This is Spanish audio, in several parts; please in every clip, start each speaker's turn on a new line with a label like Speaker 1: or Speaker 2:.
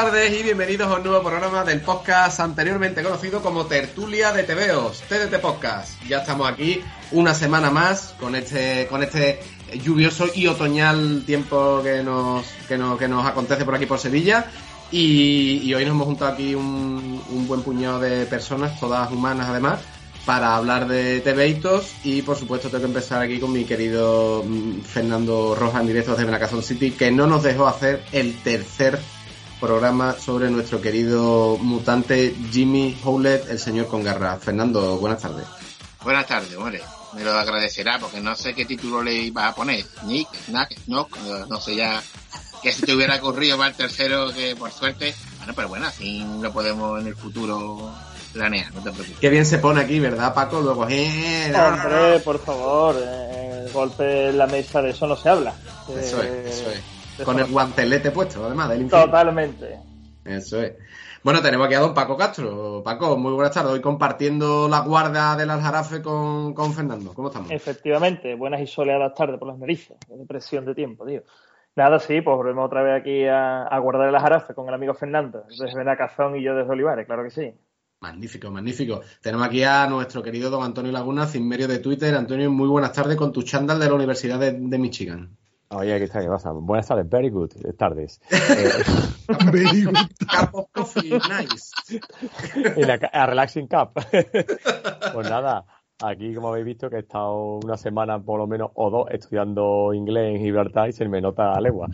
Speaker 1: Buenas tardes y bienvenidos a un nuevo programa del podcast anteriormente conocido como Tertulia de TVOs, TDT Podcast. Ya estamos aquí una semana más con este, con este lluvioso y otoñal tiempo que nos, que nos, que nos acontece por aquí por Sevilla. Y, y hoy nos hemos juntado aquí un, un buen puñado de personas, todas humanas además, para hablar de TVitos y por supuesto tengo que empezar aquí con mi querido mm, Fernando Rojas en directo desde Benacazón City que no nos dejó hacer el tercer programa sobre nuestro querido mutante Jimmy Howlett, el señor con garra. Fernando, buenas tardes.
Speaker 2: Buenas tardes, hombre. Me lo agradecerá porque no sé qué título le iba a poner. Nick, Nack, Knock, no sé ya que si te hubiera ocurrido va el tercero que por suerte. Bueno, pero bueno, así lo podemos en el futuro planear, no te preocupes.
Speaker 1: Qué bien se pone aquí, ¿verdad, Paco? Luego, eh,
Speaker 3: Hombre, por favor, eh, el golpe en la mesa de eso no se habla.
Speaker 1: Eso es,
Speaker 3: Eh,
Speaker 1: eso es. Con el guantelete puesto, además, del infinito.
Speaker 3: Totalmente.
Speaker 1: Eso es. Bueno, tenemos aquí a don Paco Castro. Paco, muy buenas tardes. Hoy compartiendo la guarda del Aljarafe con, con Fernando. ¿Cómo estamos?
Speaker 3: Efectivamente, buenas y soleadas tardes por las narices. Qué presión de tiempo, tío. Nada, sí, pues volvemos otra vez aquí a, a guardar el jarafe con el amigo Fernando, desde Benacazón y yo desde Olivares, claro que sí.
Speaker 1: Magnífico, magnífico. Tenemos aquí a nuestro querido don Antonio Laguna, sin medio de Twitter. Antonio, muy buenas tardes con tu chándal de la Universidad de, de Michigan.
Speaker 4: Oye, ¿qué tal? ¿Qué pasa? Buenas tardes, very good tardes. Eh,
Speaker 5: Very good.
Speaker 1: Cup of coffee, nice.
Speaker 4: y la, a Relaxing Cup. pues nada, aquí como habéis visto que he estado una semana por lo menos o dos estudiando inglés en Gibraltar y se me nota la lengua.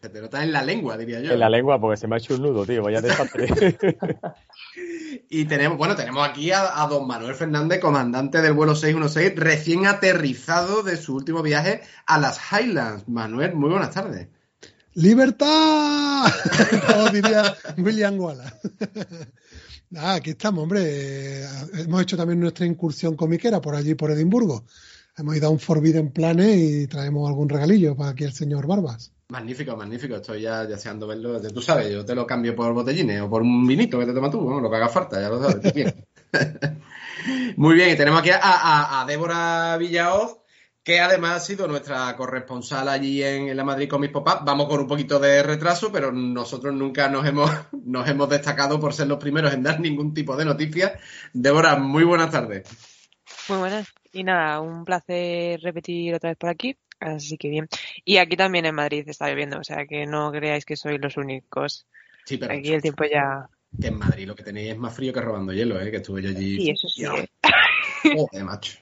Speaker 1: Se te nota en la lengua, diría yo.
Speaker 4: En la lengua porque se me ha hecho un nudo, tío, vaya desastre.
Speaker 1: Y tenemos, bueno, tenemos aquí a, a don Manuel Fernández, comandante del vuelo 616, recién aterrizado de su último viaje a las Highlands. Manuel, muy buenas tardes.
Speaker 5: ¡Libertad! Como diría William Wallace. Nada, aquí estamos, hombre. Hemos hecho también nuestra incursión comiquera por allí, por Edimburgo. Hemos ido a un Forbidden Planet y traemos algún regalillo para aquí el señor Barbas.
Speaker 1: Magnífico, magnífico. Estoy ya deseando verlo. Tú sabes, yo te lo cambio por botellines o por un vinito que te tomas tú, vamos, lo que haga falta, ya lo sabes. bien. Muy bien, y tenemos aquí a, Débora Villaoz, que además ha sido nuestra corresponsal allí en, en la Madrid Comics Pop-Up. Vamos con un poquito de retraso, pero nosotros nunca nos hemos, nos hemos destacado por ser los primeros en dar ningún tipo de noticias. Débora, muy buenas tardes.
Speaker 6: Muy buenas. Y nada, un placer repetir otra vez por aquí. Así que bien. Y aquí también en Madrid está lloviendo, o sea que no creáis que sois los únicos.
Speaker 1: Sí, pero
Speaker 6: Aquí el tiempo ya.
Speaker 1: que en Madrid lo que tenéis es más frío que robando hielo, ¿eh? que estuve yo allí.
Speaker 6: Sí, eso sí.
Speaker 1: Joder, macho.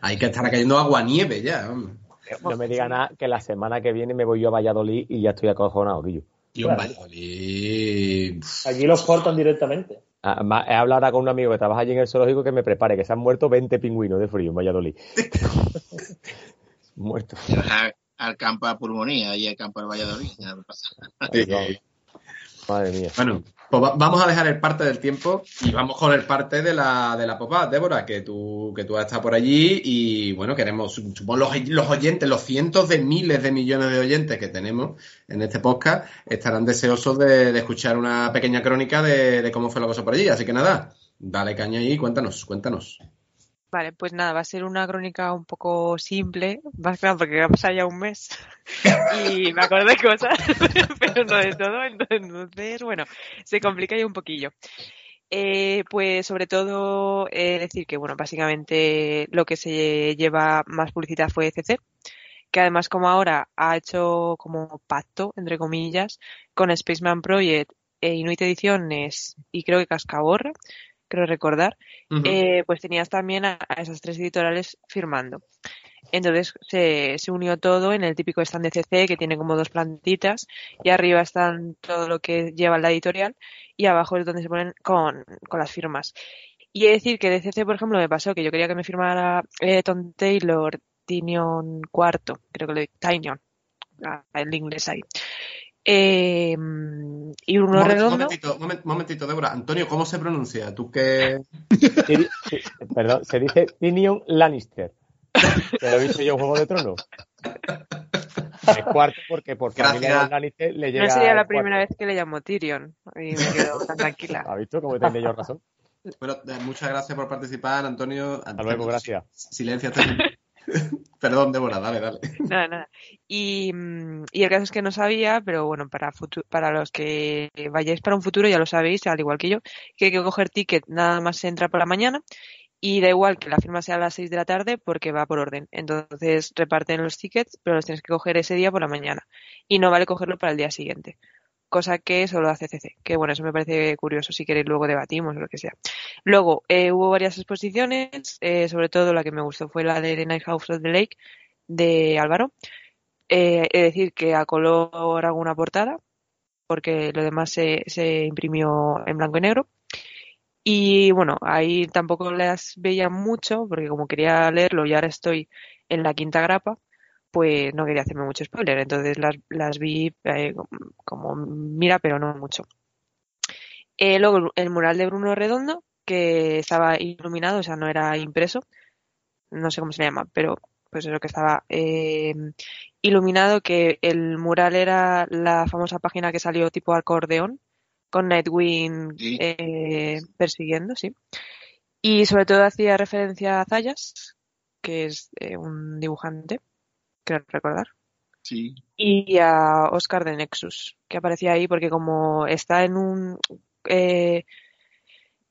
Speaker 1: Hay que estar cayendo agua nieve ya. hombre.
Speaker 4: no me diga nada que la semana que viene me voy yo a Valladolid y ya estoy acojonado, Guillo.
Speaker 1: Tío,
Speaker 3: Claro.
Speaker 1: Valladolid.
Speaker 3: Allí los cortan directamente.
Speaker 4: Además, he hablado ahora con un amigo que trabaja allí en el zoológico que me prepare, que se han muerto 20 pingüinos de frío en Valladolid.
Speaker 2: A- al campo de pulmonía y al campo de Valladolid.
Speaker 4: Madre mía.
Speaker 1: Bueno, pues va- vamos a dejar el parte del tiempo y vamos con el parte de la, de la popa, Débora, que tú, que tú has estado por allí y bueno, queremos, supongo los, los oyentes, los cientos de miles de millones de oyentes que tenemos en este podcast estarán deseosos de, de escuchar una pequeña crónica de, de cómo fue la cosa por allí. Así que nada, dale caña ahí, cuéntanos, cuéntanos.
Speaker 6: Vale, pues nada, va a ser una crónica un poco simple, más claro porque ha pasado ya un mes y me acuerdo de cosas, pero no de todo, entonces, bueno, se complica ya un poquillo. Eh, pues sobre todo eh, decir que, bueno, básicamente lo que se lleva más publicidad fue CC, que además como ahora ha hecho como pacto, entre comillas, con Spaceman Project, e Inuit Ediciones y creo que Cascaborra, creo recordar, eh, pues tenías también a, a esas tres editoriales firmando. Entonces se, se unió todo en el típico stand de CC que tiene como dos plantitas y arriba están todo lo que lleva la editorial y abajo es donde se ponen con, con las firmas. Y he de decir que de CC, por ejemplo, me pasó que yo quería que me firmara eh, Tom Taylor, Tinion cuarto, creo que lo Tinion, ah, el inglés ahí. Eh, y uno redondo.
Speaker 1: momentito, momen- momentito, Débora. Antonio, ¿cómo se pronuncia? Tú que...
Speaker 4: Sí, sí, perdón, se dice Tyrion Lannister. ¿Te lo he visto yo en Juego de Tronos? El cuarto porque por familia de Lannister le llega
Speaker 6: No sería la primera
Speaker 4: cuarto.
Speaker 6: vez que le llamo Tyrion y me quedo tan tranquila.
Speaker 4: ¿Has visto cómo tenía yo razón?
Speaker 1: Bueno, eh, muchas gracias por participar, Antonio.
Speaker 4: Hasta luego, gracias.
Speaker 1: Silencio. Perdón, Débora, dale, dale.
Speaker 6: Nada, nada. Y, mm, y el caso es que no sabía, pero bueno, para, futu- para los que vayáis para un futuro ya lo sabéis, al igual que yo, que hay que coger ticket nada más se entra por la mañana y da igual que la firma sea a las 6 de la tarde porque va por orden. Entonces reparten los tickets, pero los tienes que coger ese día por la mañana y no vale cogerlo para el día siguiente. Cosa que solo hace CC. Que bueno, eso me parece curioso. Si queréis, luego debatimos o lo que sea. Luego, eh, hubo varias exposiciones. eh, sobre todo la que me gustó fue la de The Night House of the Lake de Álvaro. Eh, es decir, que a color alguna portada, porque lo demás se, se imprimió en blanco y negro. Y bueno, ahí tampoco las veía mucho, porque como quería leerlo y ahora estoy en la quinta grapa, pues no quería hacerme mucho spoiler. Entonces las, las vi eh, como mira, pero no mucho. Eh, luego el, mural de Bruno Redondo, que estaba iluminado, o sea, no era impreso, no sé cómo se llama, pero pues eso que estaba eh, iluminado, que el mural era la famosa página que salió tipo acordeón, con Nightwing
Speaker 2: Sí.
Speaker 6: eh, persiguiendo, sí. Y sobre todo hacía referencia a Zayas, que es eh, un dibujante, creo recordar
Speaker 2: Sí.
Speaker 6: y a Oscar de Nexus, que aparecía ahí porque como está en un eh,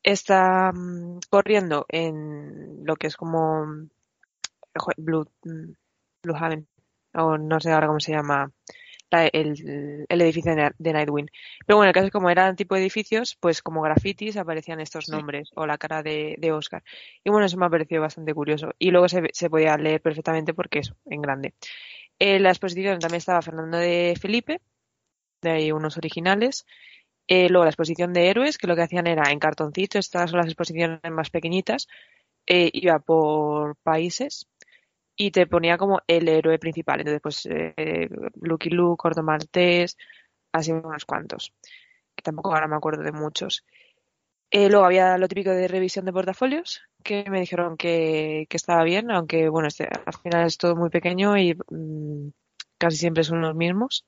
Speaker 6: está mm, corriendo en lo que es como mm, Blue, mm, Blue Haven, o no sé ahora cómo se llama la- el, el edificio de, Nightwing. Pero bueno, el caso es como eran tipo de edificios, pues como grafitis aparecían estos
Speaker 2: Sí.
Speaker 6: nombres o la cara de, de Oscar. Y bueno, eso me ha parecido bastante curioso. Y luego se, se podía leer perfectamente porque eso, en grande. En la exposición también estaba Fernando de Felipe, de ahí unos originales. Eh, luego la exposición de héroes, que lo que hacían era en cartoncito, estas son las exposiciones más pequeñitas, eh, iba por países y te ponía como el héroe principal. Entonces, pues eh, Lucky Luke, Corto Maltés, así unos cuantos, que tampoco ahora me acuerdo de muchos. Eh, luego había lo típico de revisión de portafolios, que me dijeron que, estaba bien, aunque bueno, este, al final es todo muy pequeño y mm, casi siempre son los mismos.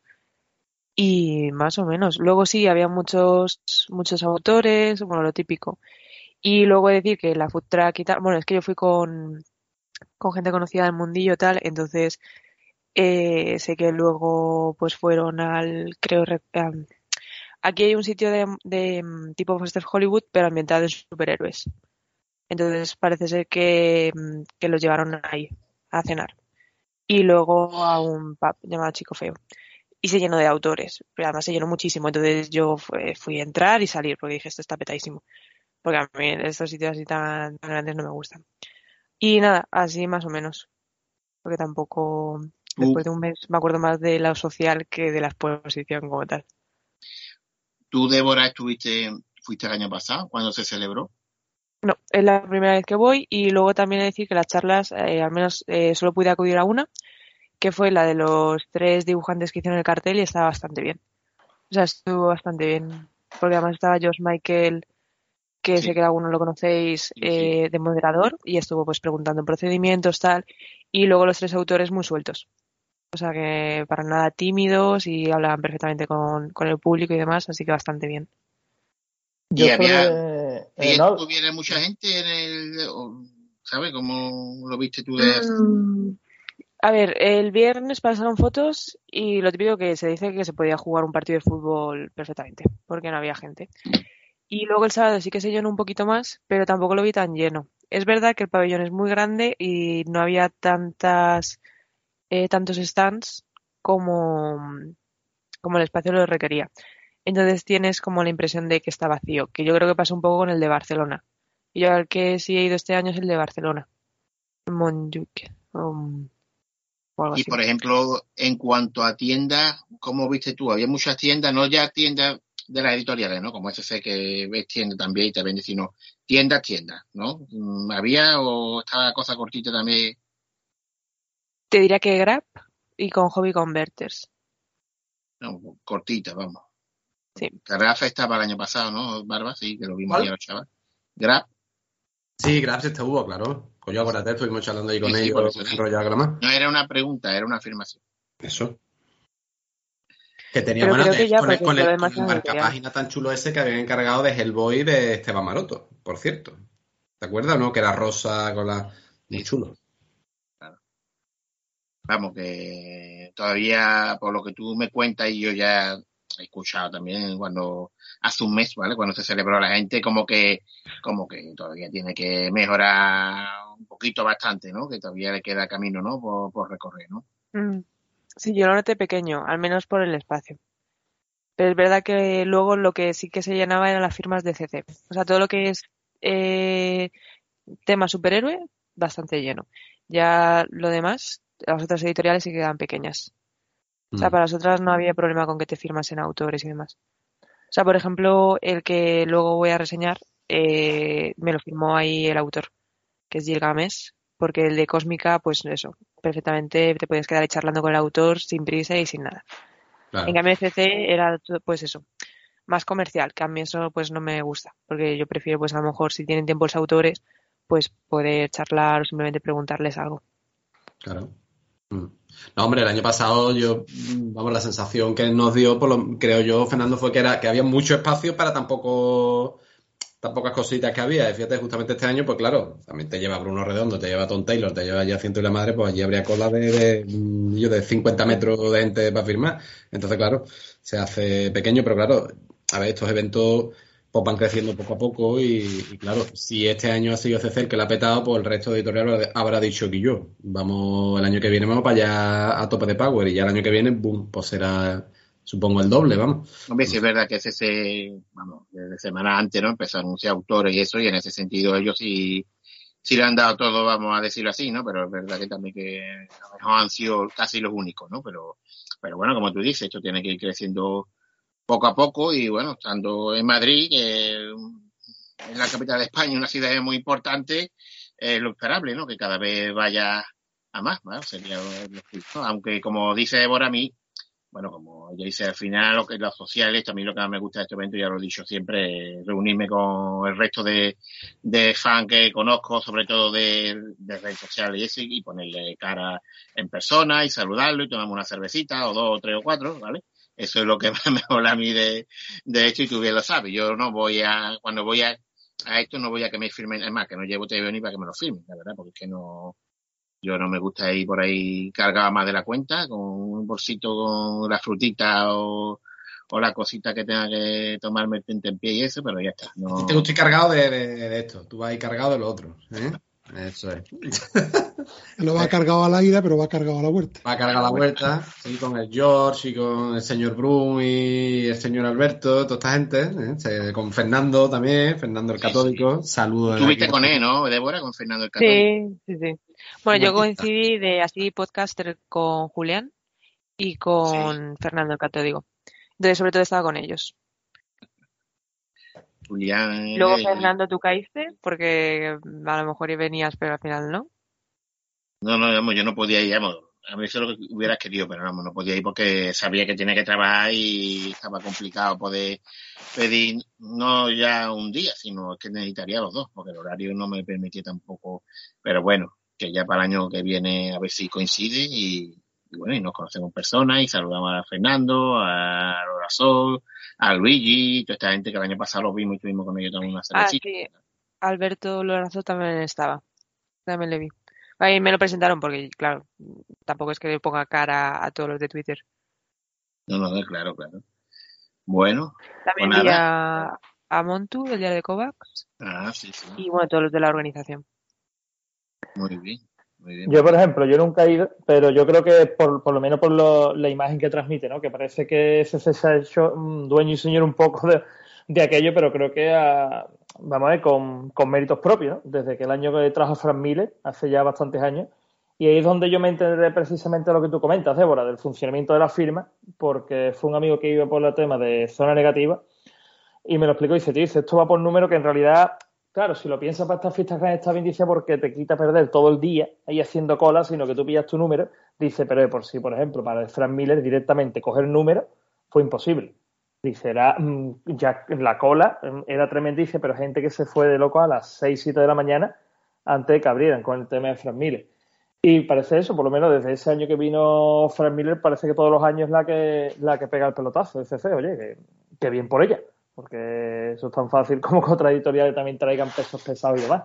Speaker 6: Y más o menos. Luego sí, había muchos, muchos autores, bueno, lo típico. Y luego decir que la food track y tal, bueno, es que yo fui con, con gente conocida del mundillo tal, entonces eh, sé que luego pues fueron al, creo, re- am, aquí hay un sitio de, de mm, tipo Foster Hollywood, pero ambientado en superhéroes. Entonces parece ser que, mm, que los llevaron ahí a cenar. Y luego a un pub llamado Chico Feo. Y se llenó de autores, pero además se llenó muchísimo. Entonces yo fui a entrar y salir porque dije esto está petadísimo. Porque a mí estos sitios así tan, tan grandes no me gustan. Y nada, así más o menos. Porque tampoco, después de un mes, me acuerdo más de la social que de la exposición como tal.
Speaker 2: Tú, Débora, estuviste, fuiste el año pasado, cuando se celebró.
Speaker 6: No, es la primera vez que voy y luego también decir que las charlas, eh, al menos eh, solo pude acudir a una, que fue la de los tres dibujantes que hicieron el cartel y estaba bastante bien. O sea, estuvo bastante bien. Porque además estaba Josh Michael, que
Speaker 2: Sí.
Speaker 6: sé que algunos lo conocéis,
Speaker 2: sí.
Speaker 6: eh, de moderador, y estuvo pues preguntando en procedimientos, tal, y luego los tres autores muy sueltos. O sea que para nada tímidos y hablaban perfectamente con, con el público y demás, así que bastante bien.
Speaker 2: Y
Speaker 3: Yo
Speaker 2: había-
Speaker 3: sobre, eh,
Speaker 2: ¿Y
Speaker 3: no,
Speaker 2: tuviera mucha gente en el, ¿sabes? ¿Cómo lo viste tú de
Speaker 6: Mm, A ver, el viernes pasaron fotos y lo típico que se dice que se podía jugar un partido de fútbol perfectamente, porque no había gente. Y luego el sábado sí que se llenó un poquito más, pero tampoco lo vi tan lleno. Es verdad que el pabellón es muy grande y no había tantas, eh, tantos stands como, como el espacio lo requería. Entonces tienes como la impresión de que está vacío, que yo creo que pasa un poco con el de Barcelona. Y yo al que sí he ido este año es el de Barcelona. Montjuic. um,
Speaker 2: Y
Speaker 6: así.
Speaker 2: por ejemplo, en cuanto a tiendas, ¿cómo viste tú? Había muchas tiendas, no ya tiendas de las editoriales, ¿no? Como SC que ves tiendas también y te vende, sino tiendas, tiendas, ¿no? Mm, ¿Había o estaba cosa cortita también?
Speaker 6: Te diría que Grab y con Hobby Converters.
Speaker 2: No, cortita, vamos.
Speaker 6: Sí.
Speaker 2: Garrafa estaba el año pasado, ¿no? Barba, sí, que lo vimos
Speaker 1: ¿Cuál?
Speaker 2: ahí a los chavales. Grab,
Speaker 1: Sí, Grabs este hubo, claro. Coño, acuérdate, estuvimos charlando ahí con
Speaker 2: Sí,
Speaker 1: ellos,
Speaker 2: sí. no era una pregunta, era una afirmación.
Speaker 1: Eso. Que tenía,
Speaker 6: Pero que ya,
Speaker 1: con, el, con, el, con marcapágina tan chulo ese que habían encargado de Hellboy de Esteban Maroto, por cierto. ¿Te acuerdas, no? Que era rosa con la... Muy chulo.
Speaker 2: vamos, que todavía por lo que tú me cuentas y yo ya he escuchado también cuando hace un mes, ¿vale? Cuando se celebró la gente, como que, como que todavía tiene que mejorar un poquito bastante, ¿no? Que todavía le queda camino, ¿no? Por, recorrer, ¿no?
Speaker 6: Mm. Sí, yo lo noté pequeño, al menos por el espacio. Pero es verdad que luego lo que sí que se llenaba eran las firmas de CC. O sea, todo lo que es eh, tema superhéroe, bastante lleno. Ya lo demás, las otras editoriales sí quedan pequeñas. O sea, mm. para las otras no había problema con que te firmasen autores y demás. O sea, por ejemplo, el que luego voy a reseñar, eh, me lo firmó ahí el autor, que es Gilgamesh, porque el de Cósmica, pues eso, perfectamente te puedes quedar charlando con el autor sin prisa y sin nada. En cambio, CC era, pues eso, más comercial, que a mí eso pues no me gusta, porque yo prefiero, pues a lo mejor, si tienen tiempo los autores, pues poder charlar o simplemente preguntarles algo.
Speaker 1: Claro. Mm. No, hombre, el año pasado yo, mm, vamos, la sensación que nos dio, por lo, creo yo, Fernando, fue que era que había mucho espacio para tan tan pocas cositas que había. Fíjate, justamente este año, pues claro, también te lleva Bruno Redondo, te lleva Tom Taylor, te lleva ya Ciento y la Madre, pues allí habría cola de, de, de 50 metros de gente para firmar. Entonces, claro, se hace pequeño, pero claro, a ver, estos eventos pues van creciendo poco a poco y, claro, si este año ha sido CC que la ha petado, pues el resto de editorial habrá dicho que yo, vamos, el año que viene vamos para allá a tope de power y ya el año que viene, boom, pues será supongo el doble, vamos.
Speaker 2: Hombre, sí es verdad que CC, vamos, desde semana antes, ¿no? Empezó a anunciar autores y eso y en ese sentido ellos sí, sí le han dado todo, vamos a decirlo así, ¿no? Pero es verdad que también que a lo mejor han sido casi los únicos, ¿no? Pero, pero bueno, como tú dices, esto tiene que ir creciendo poco a poco y bueno, estando en Madrid, que es la capital de España, una ciudad muy importante, es lo esperable, ¿no? Que cada vez vaya a más, ¿no? Sería lo, Aunque como dice Débora, a mí, bueno, como ya dice al final, lo que los sociales, también lo que más me gusta de este evento, ya lo he dicho siempre, reunirme con el resto de, de fans que conozco, sobre todo de, de redes sociales y ese, y ponerle cara en persona y saludarlo y tomarme una cervecita o dos o tres o cuatro, ¿vale? Eso es lo que más me mola a mí de, de esto y tú bien lo sabes. Yo no voy a, cuando voy a, a esto no voy a que me firmen, es más, que no llevo TV ni para que me lo firmen, la verdad, porque es que no, yo no me gusta ir por ahí cargado más de la cuenta, con un bolsito con la frutita o, o la cosita que tenga que tomarme en pie y eso, pero ya está. No...
Speaker 1: Te gusta cargado de, de, esto, tú vas ahí cargado de lo otro. ¿eh? Eso es.
Speaker 5: no va cargado a la ida, pero va cargado a la vuelta.
Speaker 1: Va cargado a la vuelta, sí, con el George y con el señor Brum y el señor Alberto, toda esta gente, ¿eh? con Fernando también, Fernando el Católico. Saludos.
Speaker 2: Estuviste con él, ¿no, Débora? Con Fernando el Católico.
Speaker 6: Sí, sí, sí. Bueno, yo coincidí de así podcaster con Julián y con Fernando el Católico. Entonces, sobre todo estaba con ellos. Luego, Fernando, tú caíste porque a lo mejor venías, pero al final no.
Speaker 2: No, no, yo no podía ir, A mí eso es lo que hubiera querido, pero no, no podía ir porque sabía que tenía que trabajar y estaba complicado poder pedir no ya un día, sino que necesitaría los dos, porque el horario no me permitía tampoco. Pero bueno, que ya para el año que viene a ver si coincide y, bueno, y nos conocemos personas y saludamos a Fernando, a Lola Sol, a Luigi, toda esta gente que el año pasado lo vimos y estuvimos con ellos también una
Speaker 6: Ah, sí. Alberto Lorazo también estaba. También le vi. Ahí me lo presentaron porque, claro, tampoco es que le ponga cara a todos los de Twitter.
Speaker 2: No, no, claro, claro. Bueno.
Speaker 6: También pues vi a, a, Montu, el día de Kovacs.
Speaker 2: Ah, sí, sí.
Speaker 6: Y bueno, todos los de la organización.
Speaker 2: Muy bien.
Speaker 3: Yo, por ejemplo, yo nunca he ido, pero yo creo que por, por lo menos por lo, la imagen que transmite, ¿no? Que parece que ese se ha hecho dueño y señor un poco de, de aquello, pero creo que vamos a ver, con, con méritos propios, Desde que el año que trajo Frank Miller, hace ya bastantes años, y ahí es donde yo me enteré precisamente lo que tú comentas, Débora, del funcionamiento de la firma, porque fue un amigo que iba por el tema de zona negativa y me lo explicó y dice, tío, esto va por número que en realidad Claro, si lo piensas para estas fiestas grandes está bien, dice porque te quita perder todo el día ahí haciendo cola, sino que tú pillas tu número, dice, pero por sí, por ejemplo, para el Frank Miller directamente coger número fue imposible. Dice, era mm, ya la cola mm, era tremenda, pero gente que se fue de loco a las 6, 7 de la mañana antes de que abrieran con el tema de Frank Miller. Y parece eso, por lo menos desde ese año que vino Frank Miller, parece que todos los años la que, la que pega el pelotazo de CC, oye, que bien por ella porque eso es tan fácil como que otras editoriales también traigan pesos pesados y demás.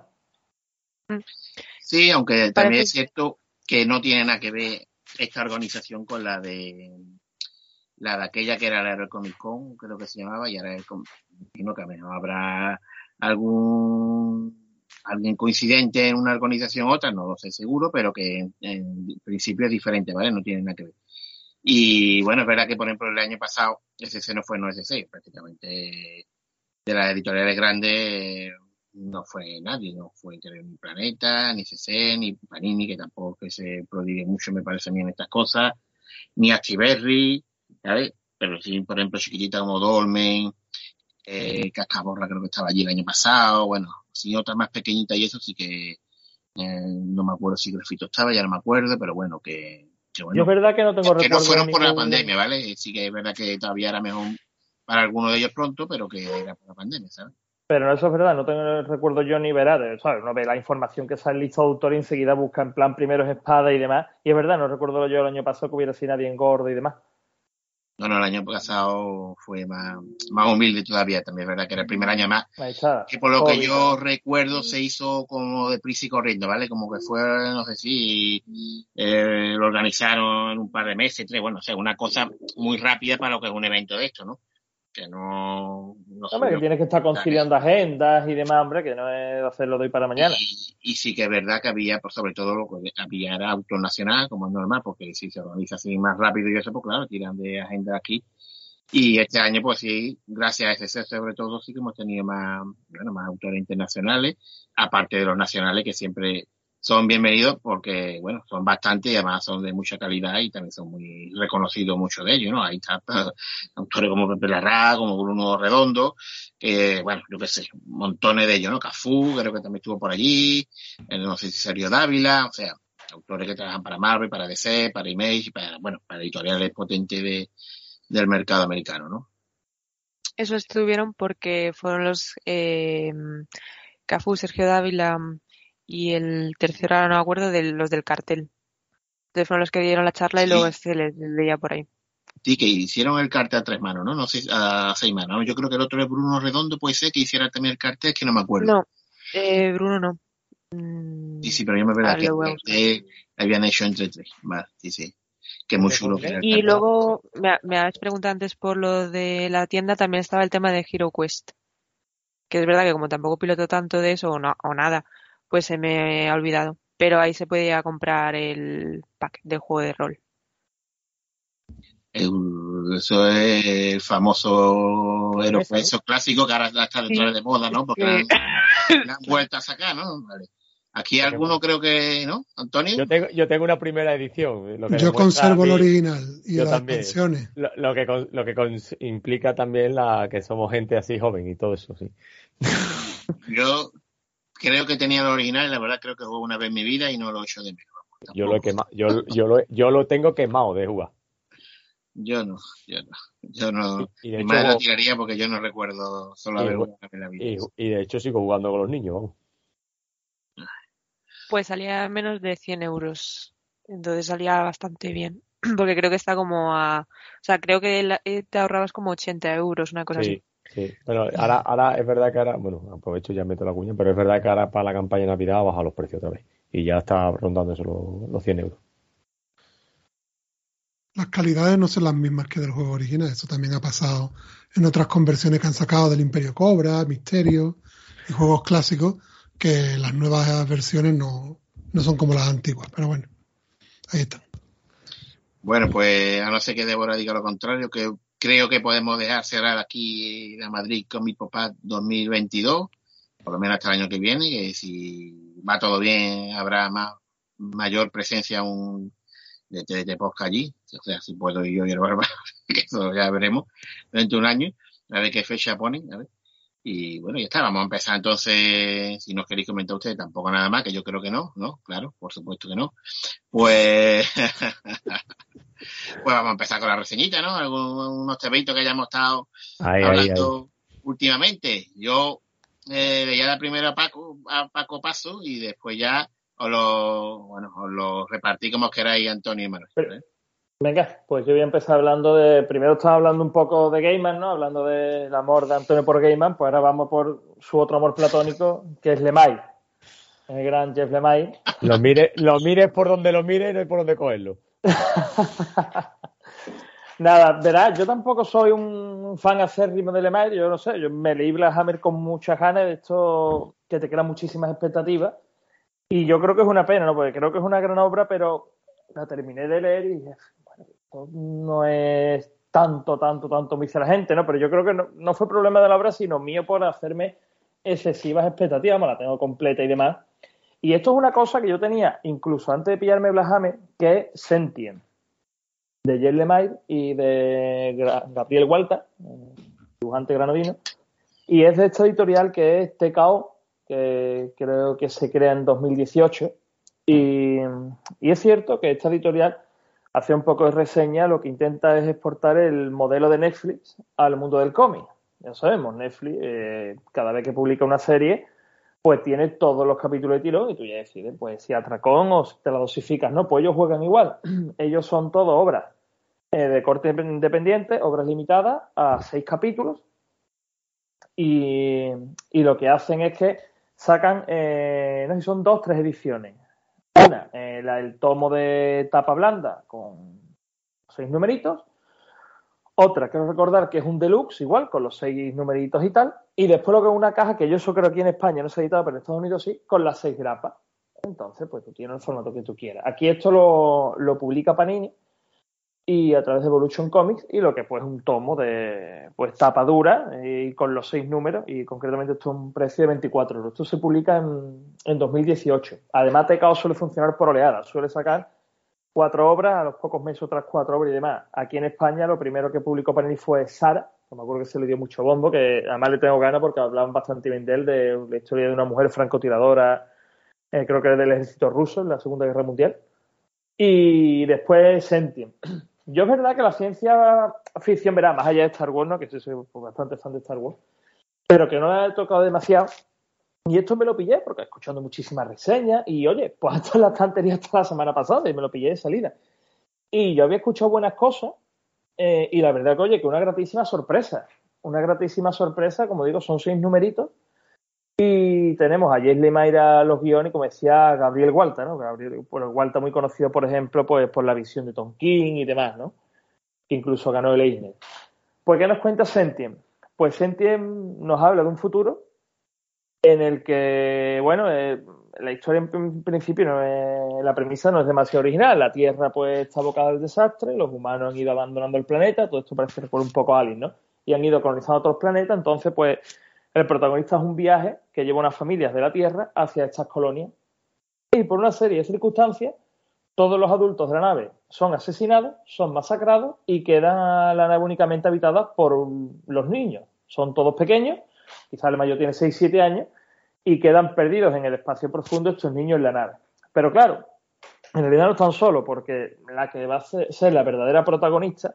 Speaker 2: Sí, aunque también es cierto que no tiene nada que ver esta organización con la de la de aquella que era la Aerocomic Con, creo que se llamaba, y ahora es como, imagino que a menos habrá algún alguien coincidente en una organización u otra, no lo sé seguro, pero que en, en principio es diferente, ¿vale? No tiene nada que ver. Y bueno, es verdad que, por ejemplo, el año pasado SC no fue no SC, prácticamente de las editoriales grandes no fue nadie, no fue ni Planeta, ni CC, ni Panini, que tampoco que se prodigue mucho, me parece a mí, en estas cosas, ni Achiberry, ¿sabes? Pero sí, por ejemplo, chiquitita como Dolmen, eh, Cascaborra creo que estaba allí el año pasado, bueno, sí, otra más pequeñita y eso sí que eh, no me acuerdo si Grafito estaba, ya no me acuerdo, pero bueno, que bueno.
Speaker 3: Yo es verdad que no tengo
Speaker 2: que no
Speaker 3: recuerdo
Speaker 2: fueron por la pandemia, ¿vale? Sí que es verdad que todavía era mejor para algunos de ellos pronto, pero que era por la pandemia, ¿sabes?
Speaker 3: Pero eso es verdad, no tengo recuerdo yo ni verá, ¿sabes? Uno ve la información que sale en lista de autor y enseguida busca en plan primeros espada y demás. Y es verdad, no recuerdo yo el año pasado que hubiera sido nadie en gordo y demás.
Speaker 2: No, no, el año pasado fue más, más humilde todavía, también es verdad que era el primer año más. Que por lo que yo recuerdo se hizo como deprisa y corriendo, ¿vale? Como que fue, no sé si eh, lo organizaron en un par de meses, tres, bueno, o sea, una cosa muy rápida para lo que es un evento de esto, ¿no? Que no... no
Speaker 3: Hombre, que tienes que estar conciliando agendas y demás, hombre, que no es hacerlo de hoy para mañana.
Speaker 2: Y, y sí que es verdad que había, pues sobre todo lo que había era auto nacional, como es normal, porque si se organiza así más rápido y eso, pues claro, tiran de agenda aquí. Y este año, pues sí, gracias a ese sobre todo, sí que hemos tenido más, bueno, más autores internacionales, aparte de los nacionales que siempre son bienvenidos porque, bueno, son bastantes y además son de mucha calidad y también son muy reconocidos muchos de ellos, ¿no? Ahí está autores como Pepe Larra, como Bruno Redondo, que, bueno, yo qué sé, montones de ellos, ¿no? Cafú, creo que también estuvo por allí, eh, no sé si Sergio Dávila, o sea, autores que trabajan para Marvel, para DC, para Image, para, bueno, para editoriales potentes de, del mercado americano, ¿no?
Speaker 6: Eso estuvieron porque fueron los eh, Cafú, Sergio Dávila y el tercero, ahora no me acuerdo, de los del cartel. Entonces fueron los que dieron la charla y luego se les veía por ahí.
Speaker 2: Sí, que hicieron el cartel a tres manos, ¿no? No sé, a seis manos. ¿no? Yo creo que el otro es Bruno Redondo, puede ser que hiciera también el cartel, es que no me acuerdo.
Speaker 6: No, eh, Bruno no. Mm,
Speaker 2: Sí, sí, pero yo me verdad
Speaker 6: Ah,
Speaker 2: que habían hecho entre tres. Vale, sí, sí. Que muy chulo que era el
Speaker 6: Y luego me, me has preguntado antes por lo de la tienda, también estaba el tema de Hero Quest. Que es verdad que como tampoco piloto tanto de eso o, no, o nada, pues se me ha olvidado. Pero ahí se podía comprar el pack del juego de rol.
Speaker 2: Eso es el famoso
Speaker 3: Eso.
Speaker 2: aeropuerto clásico que ahora está dentro
Speaker 6: Sí.
Speaker 2: de moda, ¿no? Porque
Speaker 6: Sí.
Speaker 2: la han vuelto a sacar, ¿no? Vale. Aquí alguno creo que, ¿no? Antonio.
Speaker 4: Yo tengo, yo tengo una primera edición. Lo que
Speaker 5: Yo conservo el original y
Speaker 4: yo
Speaker 5: las
Speaker 4: también. Lo, lo que, lo que con- implica también la que somos gente así joven y todo eso, sí.
Speaker 2: Yo creo que tenía el original y la verdad creo que jugué una vez en mi vida y no lo he hecho de menos.
Speaker 4: Yo lo he
Speaker 2: tampoco.
Speaker 4: quemado, yo, yo, lo, yo lo tengo quemado de jugar.
Speaker 2: Yo no, yo no. Yo no.
Speaker 4: Y de
Speaker 2: Mi
Speaker 4: hecho,
Speaker 2: madre lo tiraría porque yo no recuerdo solo haber
Speaker 4: ju-
Speaker 2: jugado en la vida.
Speaker 4: y, y de hecho sigo jugando con los niños, vamos.
Speaker 6: Pues salía menos de 100 euros. Entonces salía bastante bien. Porque creo que está como a... O sea, creo que eh, te ahorrabas como 80 euros, una cosa
Speaker 4: Sí,
Speaker 6: así.
Speaker 4: Sí. Bueno, ahora, ahora es verdad que ahora, bueno, aprovecho y ya meto la cuña, pero es verdad que ahora para la campaña de Navidad ha bajado los precios otra vez. Y ya está rondando eso los, los 100 euros.
Speaker 5: Las calidades no son las mismas que del juego original. Eso también ha pasado en otras conversiones que han sacado del Imperio Cobra, Misterio y juegos clásicos, que las nuevas versiones no, no son como las antiguas. Pero bueno, ahí están.
Speaker 2: Bueno, pues a no ser que Débora diga lo contrario, que creo que podemos dejar cerrar aquí la Madrid con mi papá 2022, por lo menos hasta el año que viene, que si va todo bien habrá más mayor presencia aún de TDT Podcast allí, o sea, si puedo ir yo y el barba, que eso ya veremos dentro de un año, a ver qué fecha ponen, a ver. Y bueno, ya está, vamos a empezar entonces, si nos queréis comentar ustedes, tampoco nada más, que yo creo que no, ¿no? Claro, por supuesto que no. Pues, pues vamos a empezar con la reseñita, ¿no? Algunos temitos que hayamos estado
Speaker 4: Ahí, ahí, ahí.
Speaker 2: hablando últimamente. Yo eh, leía la primera a Paco, a Paco Paso y después ya os lo, bueno, os lo repartí como queráis, Antonio y Manuel. ¿eh?
Speaker 3: Venga, pues yo voy a empezar hablando de. Primero estaba hablando un poco de Gaiman, ¿no? Hablando del amor de Antonio por Gaiman, pues ahora vamos por su otro amor platónico, que es Lemay. El gran Jeff Lemay.
Speaker 4: Lo mires lo mires por donde lo mires, no hay por donde cogerlo.
Speaker 3: Nada, verás, yo tampoco soy un fan acérrimo de Lemire, yo no sé, yo me leí Black Hammer con muchas ganas de esto que te crean muchísimas expectativas y yo creo que es una pena, ¿no? Porque creo que es una gran obra, pero la terminé de leer y bueno, esto no es tanto, tanto, tanto, me dice la gente, ¿no? Pero yo creo que no, fue problema de la obra, sino mío por hacerme excesivas expectativas, me la tengo completa y demás. Y esto es una cosa que yo tenía, incluso antes de pillarme Black Hammer, que es Sentient de Jen Lemire y de Gabriel Walter, dibujante granadino. Y es de esta editorial que es TKO, que creo que se crea en 2018. Y, y es cierto que esta editorial hace un poco de reseña, lo que intenta es exportar el modelo de Netflix al mundo del cómic. Ya sabemos, Netflix, eh, cada vez que publica una serie, pues tiene todos los capítulos de tirón y tú ya decides, pues si atracón o te la dosificas, ¿no? Pues ellos juegan igual. ellos son todo obras eh, de corte independiente, obras limitadas a seis capítulos. Y, lo que hacen es que sacan, eh, no sé si son dos, tres ediciones. Una, eh, el tomo de tapa blanda con seis numeritos. Otra, quiero recordar que es un deluxe, igual, con los seis numeritos y tal. Y después lo que es una caja, que yo eso creo que aquí en España no se ha editado, pero en Estados Unidos sí, con las seis grapas. Entonces, pues tú tienes el formato que tú quieras. Aquí esto lo, lo publica Panini y a través de Evolution Comics y lo que pues un tomo de pues tapa dura y con los seis números y concretamente esto es un precio de 24 euros. Esto se publica en, en 2018. Además TKO suele funcionar por oleadas, suele sacar cuatro obras, a los pocos meses otras cuatro obras y demás. Aquí en España lo primero que publicó Panini fue Sara, me acuerdo que se le dio mucho bombo, que además le tengo ganas porque hablaban bastante bien de él, de la historia de una mujer francotiradora, eh, creo que del ejército ruso en la Segunda Guerra Mundial. Y después Sentient yo es verdad que la ciencia ficción, verá, más allá de Star Wars, ¿no? que soy bastante fan de Star Wars, pero que no me ha tocado demasiado. Y esto me lo pillé porque escuchando muchísimas reseñas y oye, pues hasta la estantería hasta la semana pasada y me lo pillé de salida. Y yo había escuchado buenas cosas eh, y la verdad oye, que una gratísima sorpresa. Una gratísima sorpresa, como digo, son seis numeritos y tenemos a James Mayra los guiones, como decía Gabriel Walta, ¿no? Gabriel pues, Walta muy conocido, por ejemplo, pues por la visión de Tom King y demás, ¿no? Que incluso ganó el Eisner. ¿Por qué nos cuenta Sentient? Pues Sentient nos habla de un futuro en el que, bueno, eh, la historia en principio no es, la premisa no es demasiado original. La Tierra pues está abocada al desastre, los humanos han ido abandonando el planeta, todo esto parece por un poco Alien, ¿no? Y han ido colonizando otros planetas, entonces pues el protagonista es un viaje que lleva unas familias de la Tierra hacia estas colonias. Y por una serie de circunstancias, todos los adultos de la nave son asesinados, son masacrados y queda la nave únicamente habitada por los niños. Son todos pequeños, quizás el mayor tiene 6-7 años, y quedan perdidos en el espacio profundo estos niños en la nave. Pero claro, en realidad no están solos, porque la que va a ser la verdadera protagonista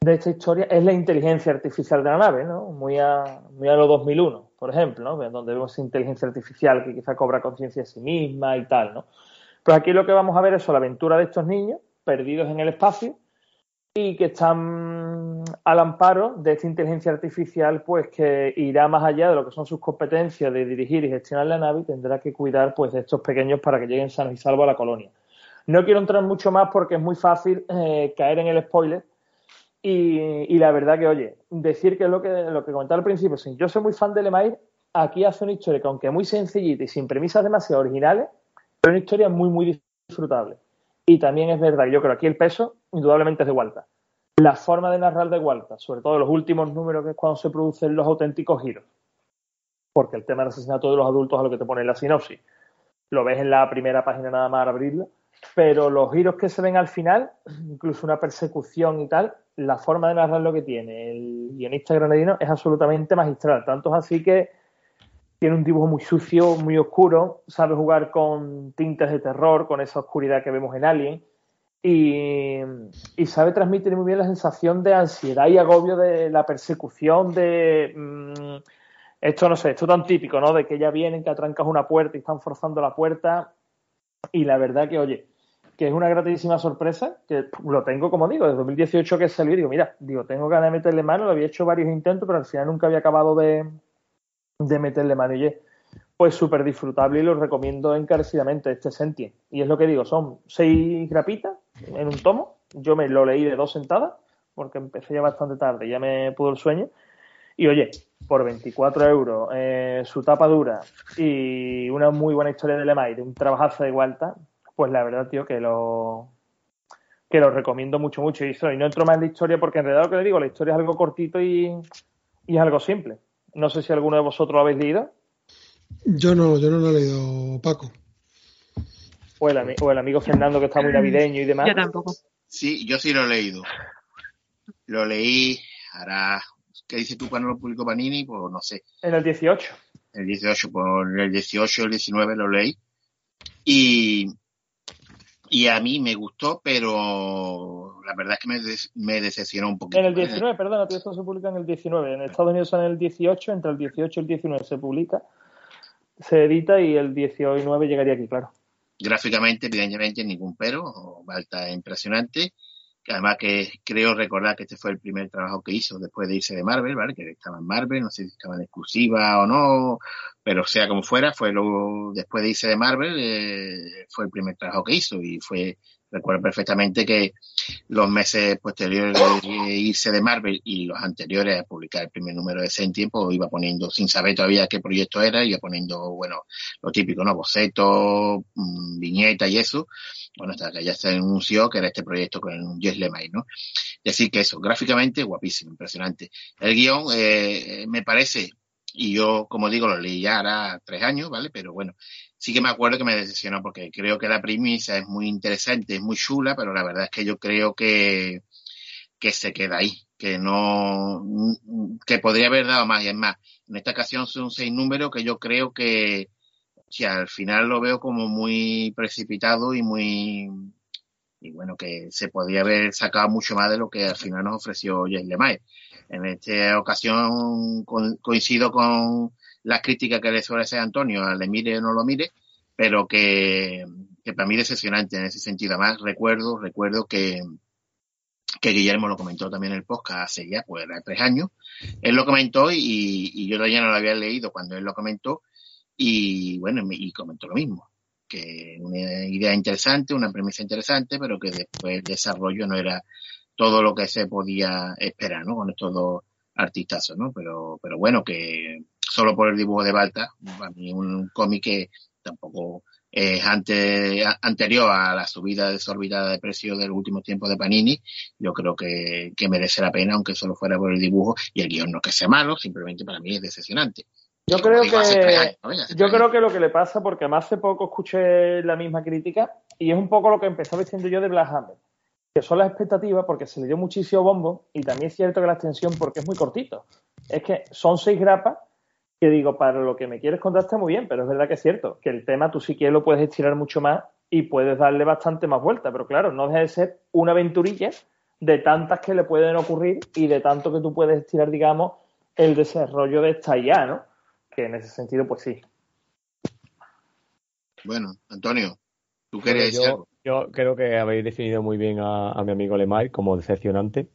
Speaker 3: de esta historia es la inteligencia artificial de la nave, ¿no? Muy a, muy a lo 2001, por ejemplo, ¿no? Donde vemos inteligencia artificial que quizá cobra conciencia de sí misma y tal, ¿no? Pues aquí lo que vamos a ver es la aventura de estos niños perdidos en el espacio y que están al amparo de esta inteligencia artificial, pues que irá más allá de lo que son sus competencias de dirigir y gestionar la nave y tendrá que cuidar pues de estos pequeños para que lleguen sanos y salvos a la colonia. No quiero entrar mucho más porque es muy fácil eh, caer en el spoiler, y, la verdad que, oye, decir que es lo que, lo que comentaba al principio, sí, yo soy muy fan de Lemire, aquí hace una historia que aunque muy sencillita y sin premisas demasiado originales, pero una historia muy, muy disfrutable. Y también es verdad, yo creo que aquí el peso indudablemente es de Walter. La forma de narrar de Walter, sobre todo los últimos números que es cuando se producen los auténticos giros. Porque el tema del asesinato de los adultos es lo que te pone en la sinopsis. Lo ves en la primera página nada más abrirla pero los giros que se ven al final, incluso una persecución y tal, la forma de narrar lo que tiene el guionista granadino es absolutamente magistral. Tanto es así que tiene un dibujo muy sucio, muy oscuro, sabe jugar con tintes de terror, con esa oscuridad que vemos en Alien, y, sabe transmitir muy bien la sensación de ansiedad y agobio de la persecución, de... Mm, esto no sé, esto tan típico, ¿no? De que ya vienen, que atrancas una puerta y están forzando la puerta. Y la verdad que, oye, que es una gratísima sorpresa, que lo tengo, como digo, desde 2018 que salió y digo, mira, digo, tengo ganas de meterle mano, lo había hecho varios intentos, pero al final nunca había acabado de, de meterle mano. Y pues súper disfrutable y lo recomiendo encarecidamente, este Sentient. Y es lo que digo, son seis grapitas, en un tomo. Yo me lo leí de dos sentadas, porque empecé ya bastante tarde, ya me pudo el sueño. Y oye, por 24 euros, eh, su tapa dura y una muy buena historia de Lemay, de un trabajazo de vuelta, pues la verdad, tío, que lo que lo recomiendo mucho, mucho. Y, no entro más en la historia porque en realidad lo que le digo, la historia es algo cortito y, y es algo simple. No sé si alguno de vosotros lo habéis leído.
Speaker 5: Yo no, yo no lo he leído, Paco.
Speaker 3: O el, o el amigo Fernando que está muy navideño y demás.
Speaker 6: Yo tampoco.
Speaker 2: Sí, yo sí lo he leído. Lo leí, hará ¿Qué dices tú cuando lo publicó Panini? Pues no sé.
Speaker 3: En el 18.
Speaker 2: El 18, por el 18 el 19 lo leí. Y, y a mí me gustó, pero la verdad es que me, me decepcionó un poquito.
Speaker 3: En el 19, perdona, esto se publica en el 19. En Estados Unidos en el 18, entre el 18 y el 19 se publica, se edita y el 19 llegaría aquí, claro.
Speaker 2: Gráficamente, evidentemente, ningún pero, falta impresionante además que creo recordar que este fue el primer trabajo que hizo después de irse de Marvel, ¿vale? Que estaba en Marvel, no sé si estaba en exclusiva o no, pero sea como fuera, fue lo, después de irse de Marvel, eh, fue el primer trabajo que hizo y fue, recuerdo perfectamente que los meses posteriores de irse de Marvel y los anteriores a publicar el primer número de Sentient, pues iba poniendo, sin saber todavía qué proyecto era, iba poniendo, bueno, lo típico, ¿no? Bocetos, mm, viñetas y eso, bueno, hasta que ya se anunció que era este proyecto con Jess Lemay, ¿no? Decir que eso, gráficamente, guapísimo, impresionante. El guion, eh, me parece, y yo, como digo, lo leí ya hará tres años, ¿vale? Pero bueno, sí que me acuerdo que me decepcionó porque creo que la premisa es muy interesante, es muy chula, pero la verdad es que yo creo que, que se queda ahí, que no, que podría haber dado más y es más. En esta ocasión son seis números que yo creo que, si al final lo veo como muy precipitado y muy y bueno que se podría haber sacado mucho más de lo que al final nos ofreció James Lemay. En esta ocasión coincido con las críticas que le suele hacer Antonio, le mire o no lo mire, pero que, que para mí es decepcionante en ese sentido. Además, recuerdo, recuerdo que, que Guillermo lo comentó también en el podcast hace ya, pues, tres años. Él lo comentó y, y yo todavía no lo había leído cuando él lo comentó y bueno, y comentó lo mismo, que una idea interesante, una premisa interesante, pero que después el desarrollo no era todo lo que se podía esperar, ¿no? Con estos dos artistazos, ¿no? Pero, pero bueno, que solo por el dibujo de Balta, a mí un cómic que tampoco es ante, anterior a la subida desorbitada de precio del último tiempo de Panini, yo creo que, que merece la pena, aunque solo fuera por el dibujo, y el guion no que sea malo, simplemente para mí es decepcionante.
Speaker 3: Yo creo que yo creo que lo que le pasa, porque más hace poco escuché la misma crítica, y es un poco lo que empezaba diciendo yo de Black Hammer, que son las expectativas porque se le dio muchísimo bombo, y también es cierto que la extensión porque es muy cortito. Es que son seis grapas que digo, para lo que me quieres contar está muy bien, pero es verdad que es cierto, que el tema tú sí que lo puedes estirar mucho más y puedes darle bastante más vuelta, pero claro, no deja de ser una aventurilla de tantas que le pueden ocurrir y de tanto que tú puedes estirar, digamos, el desarrollo de esta IA, ¿no? que en ese sentido, pues sí.
Speaker 2: Bueno, Antonio, ¿tú querías
Speaker 4: yo, Yo creo que habéis definido muy bien a, mi amigo Lemay como decepcionante,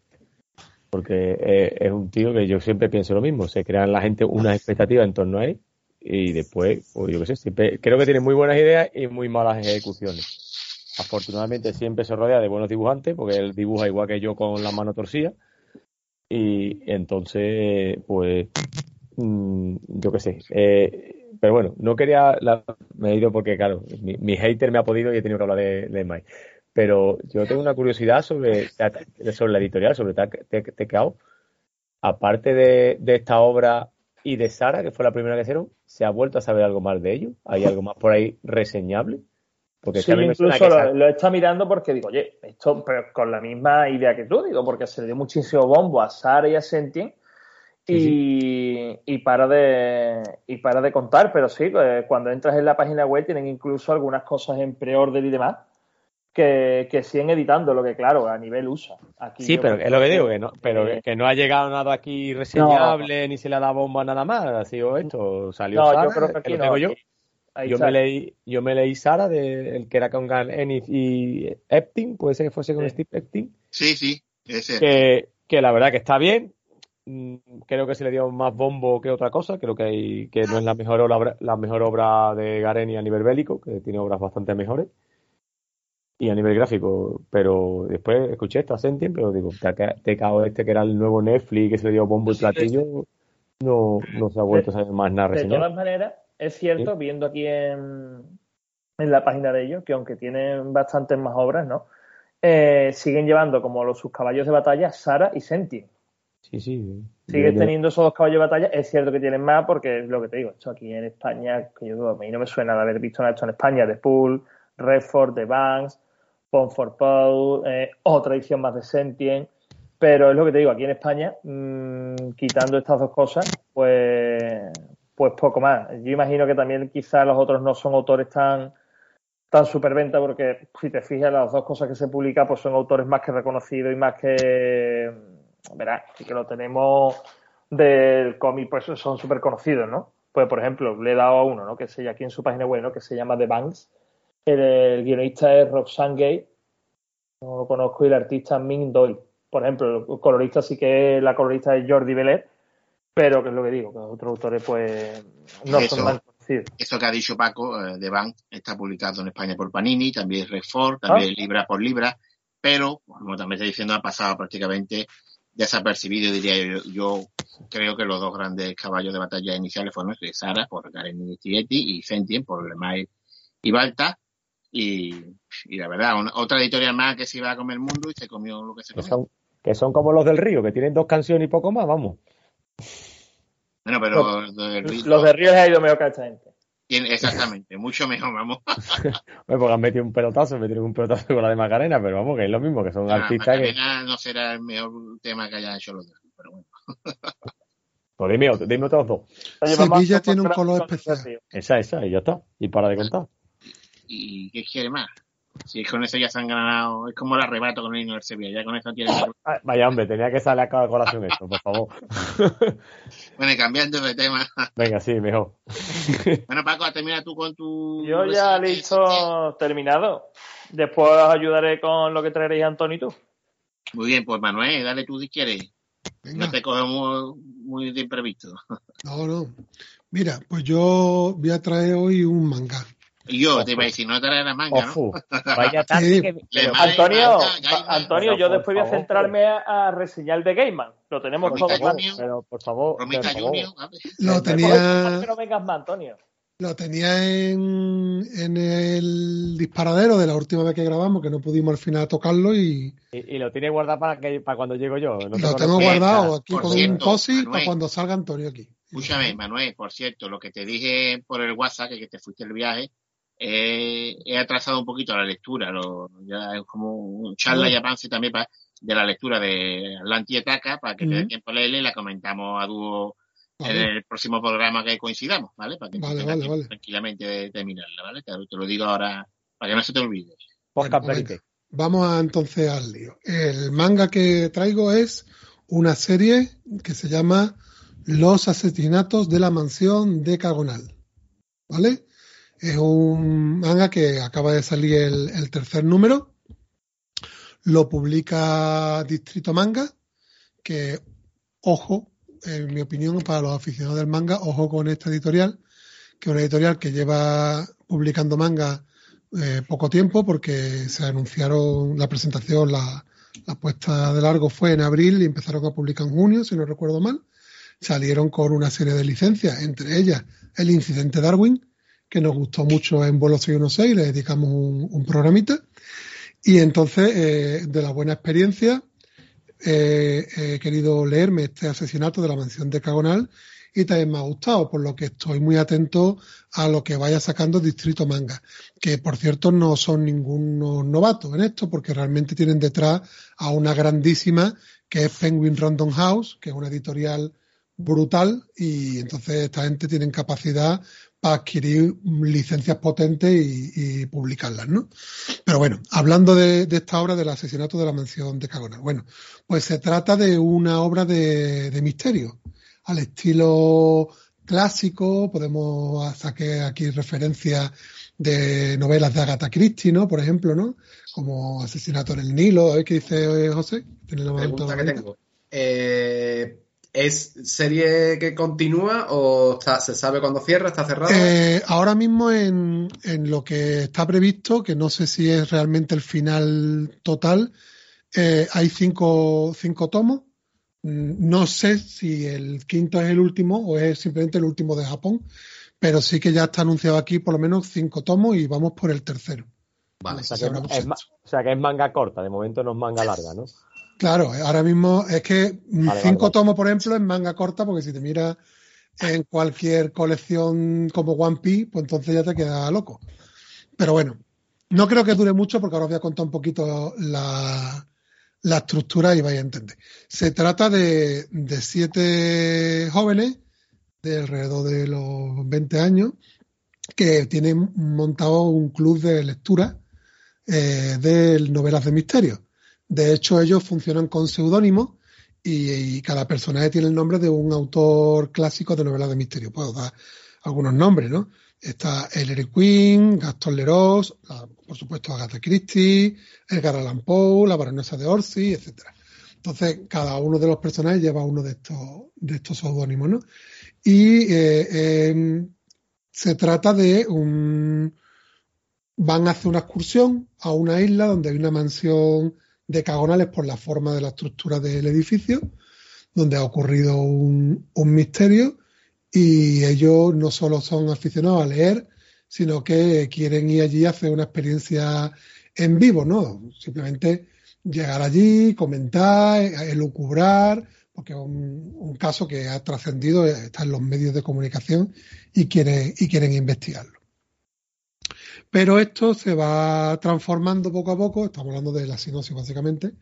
Speaker 4: porque es, un tío que yo siempre pienso lo mismo, se crean la gente una expectativa en torno a él y después, pues yo qué sé, siempre, creo que tiene muy buenas ideas y muy malas ejecuciones. Afortunadamente siempre se rodea de buenos dibujantes, porque él dibuja igual que yo con la mano torcida. Y entonces, pues Mm, yo qué sé. Eh, pero bueno, no quería. me he ido porque, claro, mi, hater me ha podido y he tenido que hablar de, de Pero yo tengo una curiosidad sobre, sobre la editorial, sobre Tekao. Aparte de, esta obra y de Sara, que fue la primera que hicieron, ¿se ha vuelto a saber algo más de ellos? ¿Hay algo más por ahí reseñable?
Speaker 3: Porque sí, incluso lo, lo, está mirando porque digo, oye, esto pero con la misma idea que tú, digo, porque se le dio muchísimo bombo a Sara y a Sentien y, y, para de y para de contar, pero sí, eh, cuando entras en la página web tienen incluso algunas cosas en preorden y demás que, que, siguen editando, lo que claro, a nivel USA.
Speaker 4: Aquí sí, pero es lo que digo, que no, pero que no ha llegado nada aquí reseñable, ni se le ha dado bomba nada más, ha sido esto, salió
Speaker 3: no,
Speaker 4: Sara,
Speaker 3: yo creo que aquí no,
Speaker 4: yo. yo me leí, yo me leí Sara de el que era con Gan Ennis y Epting, puede ser que fuese con Steve Epting.
Speaker 2: Sí, sí, ese.
Speaker 4: Que, que la verdad que está bien, Mm, creo que se le dio más bombo que otra cosa. Creo que, hay, que no es la mejor obra, la mejor obra de Gareni a nivel bélico, que tiene obras bastante mejores. Y a nivel gráfico. Pero después escuché esto a Sentient, pero digo, TKO este que era el nuevo Netflix que se dio bombo y platillo, no, no se ha vuelto a saber más nada
Speaker 3: De todas maneras, es cierto, viendo aquí en, en la página de ellos, que aunque tienen bastantes más obras, ¿no? Eh, siguen llevando como los, sus caballos de batalla Sara y Sentient.
Speaker 4: Sí, sí.
Speaker 3: Siguen teniendo esos dos caballos de batalla. Es cierto que tienen más porque es lo que te digo. Esto aquí en España, que yo a mí no me suena de haber visto nada esto en España. De Pool, Redford, The Banks, Pon for eh, otra edición más de Sentient. Pero es lo que te digo, aquí en España, mmm, quitando estas dos cosas, pues, pues poco más. Yo imagino que también quizás los otros no son autores tan tan superventa porque si te fijas las dos cosas que se publican pues son autores más que reconocidos y más que verás que lo tenemos del cómic pues son súper conocidos ¿no? pues por ejemplo le he dado a uno ¿no? que se aquí en su página web ¿no? que se llama The Banks el, el guionista es Roxanne Gay no lo conozco y el artista Ming Doyle por ejemplo el colorista sí que la colorista es Jordi Belet pero que es lo que digo que los otros autores pues no
Speaker 2: Eso.
Speaker 3: son más
Speaker 2: Sí. Esto que ha dicho Paco eh, de Bank está publicado en España por Panini, también Redford, también
Speaker 3: Ah.
Speaker 2: Libra por Libra, pero, como también está diciendo, ha pasado prácticamente desapercibido, diría yo. Yo creo que los dos grandes caballos de batalla iniciales fueron Sara por Karen Stigetti y Sentient por Lemay y Balta. Y, y la verdad, una- otra editorial más que se iba a comer el mundo y se comió lo que se
Speaker 4: Que
Speaker 2: comió.
Speaker 4: son, que son como los del río, que tienen dos canciones y poco más, vamos.
Speaker 2: Bueno, pero los de Río-
Speaker 3: los de Ríos ha ido mejor que a esta gente
Speaker 2: exactamente, mucho mejor, vamos.
Speaker 4: Bueno, porque han metido un pelotazo, metieron un pelotazo con la de Macarena, pero vamos, que es lo mismo, que son
Speaker 2: Ah,
Speaker 4: artistas que.
Speaker 2: Macarena no será el mejor tema que hayan hecho los dos, pero bueno.
Speaker 4: Pues dime, dime otros dos.
Speaker 3: Oye,
Speaker 5: Sevilla tiene un color especial.
Speaker 4: Esa, esa, y ya está. Y para de contar.
Speaker 2: ¿Y qué quiere más? Si con eso ya se han ganado, es como el arrebato con el himno del Sevilla, ya con eso tienen...
Speaker 4: Ah, Vaya, hombre, tenía que salir a cada colación esto, por favor.
Speaker 2: Bueno, y cambiando de tema.
Speaker 4: Venga, sí, mejor.
Speaker 2: Bueno, Paco, termina tú con tu...
Speaker 3: Yo ya listo, terminado. Después os ayudaré con lo que traeréis Antonio y tú.
Speaker 2: Muy bien, pues Manuel, dale tú si quieres.
Speaker 5: Venga.
Speaker 2: No te muy, muy de imprevisto.
Speaker 5: No, no. Mira, pues yo voy a traer hoy un manga.
Speaker 2: Y yo te iba a decir, no traerás manga, ¿no?
Speaker 4: Vaya
Speaker 5: Sí.
Speaker 4: tarde que...
Speaker 3: Antonio,
Speaker 2: manga,
Speaker 3: Antonio,
Speaker 4: pero
Speaker 3: yo después voy a centrarme a, a reseñar de Gaiman. Lo tenemos
Speaker 2: Romita
Speaker 3: todo claro.
Speaker 2: Junior.
Speaker 4: pero por favor,
Speaker 2: Romita
Speaker 4: por favor.
Speaker 2: Junior.
Speaker 5: Lo
Speaker 3: ¿Por
Speaker 5: tenía,
Speaker 3: qué no vengas más, Antonio?
Speaker 5: lo tenía en, en el disparadero de la última vez que grabamos, que no pudimos al final tocarlo y
Speaker 4: Y, y lo tiene guardado para que para cuando llego yo. No
Speaker 5: lo
Speaker 4: te
Speaker 5: tengo guardado aquí
Speaker 2: por
Speaker 5: con un
Speaker 2: cierto, Manuel.
Speaker 5: para cuando salga Antonio aquí.
Speaker 2: Escúchame, Manuel, por cierto, lo que te dije por el WhatsApp, que, que te fuiste el viaje, eh, he atrasado un poquito la lectura, lo, ya es como un charla y avance también pa- de la lectura de Atlanti Etaca, para que te dé
Speaker 5: Ujú.
Speaker 2: tiempo a leerla y la comentamos a dúo en el próximo programa que coincidamos, ¿vale? Para que
Speaker 5: Vale, vale,
Speaker 2: tiempo
Speaker 5: vale.
Speaker 2: tranquilamente de, mirarla, ¿vale? Te, te lo digo ahora, para que no se te olvide.
Speaker 5: Bueno, venga. Vamos a, entonces al lío. El manga que traigo es una serie que se llama Los asesinatos de la mansión de Cagonal. ¿Vale? Es un manga que acaba de salir el, tercer número. Lo publica Distrito Manga, que, ojo, en mi opinión, para los aficionados del manga, ojo con esta editorial, que es una editorial que lleva publicando manga eh, poco tiempo porque se anunciaron la presentación, la, la puesta de largo fue en abril y empezaron a publicar en junio, si no recuerdo mal. Salieron con una serie de licencias, entre ellas el incidente Darwin, que nos gustó mucho en vuelo 616, le dedicamos un, un programita. Y entonces, eh, de la buena experiencia, eh, he querido leerme este asesinato de la mansión de Cagonal y también me ha gustado, por lo que estoy muy atento a lo que vaya sacando Distrito Manga, que por cierto no son ningunos novatos en esto, porque realmente tienen detrás a una grandísima que es Penguin Random House, que es una editorial brutal y entonces esta gente tienen capacidad adquirir licencias potentes y, y publicarlas, ¿no? Pero bueno, hablando de, de esta obra del asesinato de la mansión de Cagonal, bueno, pues se trata de una obra de, de misterio, al estilo clásico, podemos sacar aquí referencias de novelas de Agatha Christie, ¿no? Por ejemplo, ¿no? Como Asesinato en el Nilo, ver qué dice José. ¿Tiene la mano
Speaker 1: Pregunta que
Speaker 5: levantada?
Speaker 1: tengo. Eh, ¿Es serie que continúa o está- se sabe cuándo cierra? ¿Está cerrada?
Speaker 5: Eh, ahora mismo en, en lo que está previsto, que no sé si es realmente el final total, eh, hay cinco, cinco tomos. Mm, No sé si el quinto es el último o es simplemente el último de Japón, pero sí que ya está anunciado aquí por lo menos cinco tomos y vamos por el tercero.
Speaker 1: vale.
Speaker 4: O sea, que es, o sea que es manga corta, de momento no es manga larga, ¿no?
Speaker 5: Claro, ahora mismo es que
Speaker 4: Vale,
Speaker 5: cinco
Speaker 4: vale.
Speaker 5: tomos, por ejemplo, es manga corta, porque si te miras en cualquier colección como One Piece, pues entonces ya te queda loco. Pero bueno, no creo que dure mucho porque ahora os voy a contar un poquito la, la estructura y vais a entender. Se trata de, de siete jóvenes de alrededor de los 20 años que tienen montado un club de lectura eh, de novelas de misterio. De hecho, ellos funcionan con seudónimos y, cada personaje tiene el nombre de un autor clásico de novelas de misterio. Puedo dar algunos nombres, ¿no? Está Ellery Queen, Gaston Leroux, por supuesto Agatha Christie, Edgar Allan Poe, la baronesa de Orsi, etcétera. Entonces, cada uno de los personajes lleva uno de estos, de estos seudónimos, ¿no? Y eh, em, se trata de un... Van a hacer una excursión a una isla donde hay una mansión decagonales por la forma de la estructura del edificio, donde ha ocurrido un, un misterio y ellos no solo son aficionados a leer, sino que quieren ir allí a hacer una experiencia en vivo, ¿no? Simplemente llegar allí, comentar, elucubrar, porque es un, caso que ha trascendido, está en los medios de comunicación y quieren, y quieren investigarlo. Pero esto se va transformando poco a poco, estamos hablando de la sinopsis básicamente,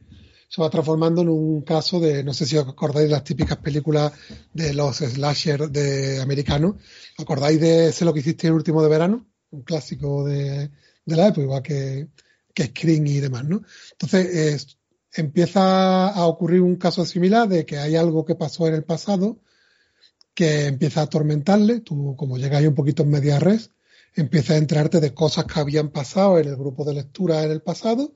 Speaker 5: se va transformando en un caso de, no sé si os acordáis de las típicas películas de los slasher de americanos, ¿acordáis de Sé lo que hiciste el último de verano? Un clásico de, la época, igual que, que Scream y demás, ¿no? Entonces, es- empieza a ocurrir un caso similar de que hay algo que pasó en el pasado que empieza a atormentarle, tú como llegáis un poquito en media res, empiezas a enterarte de cosas que habían pasado en el grupo de lectura en el pasado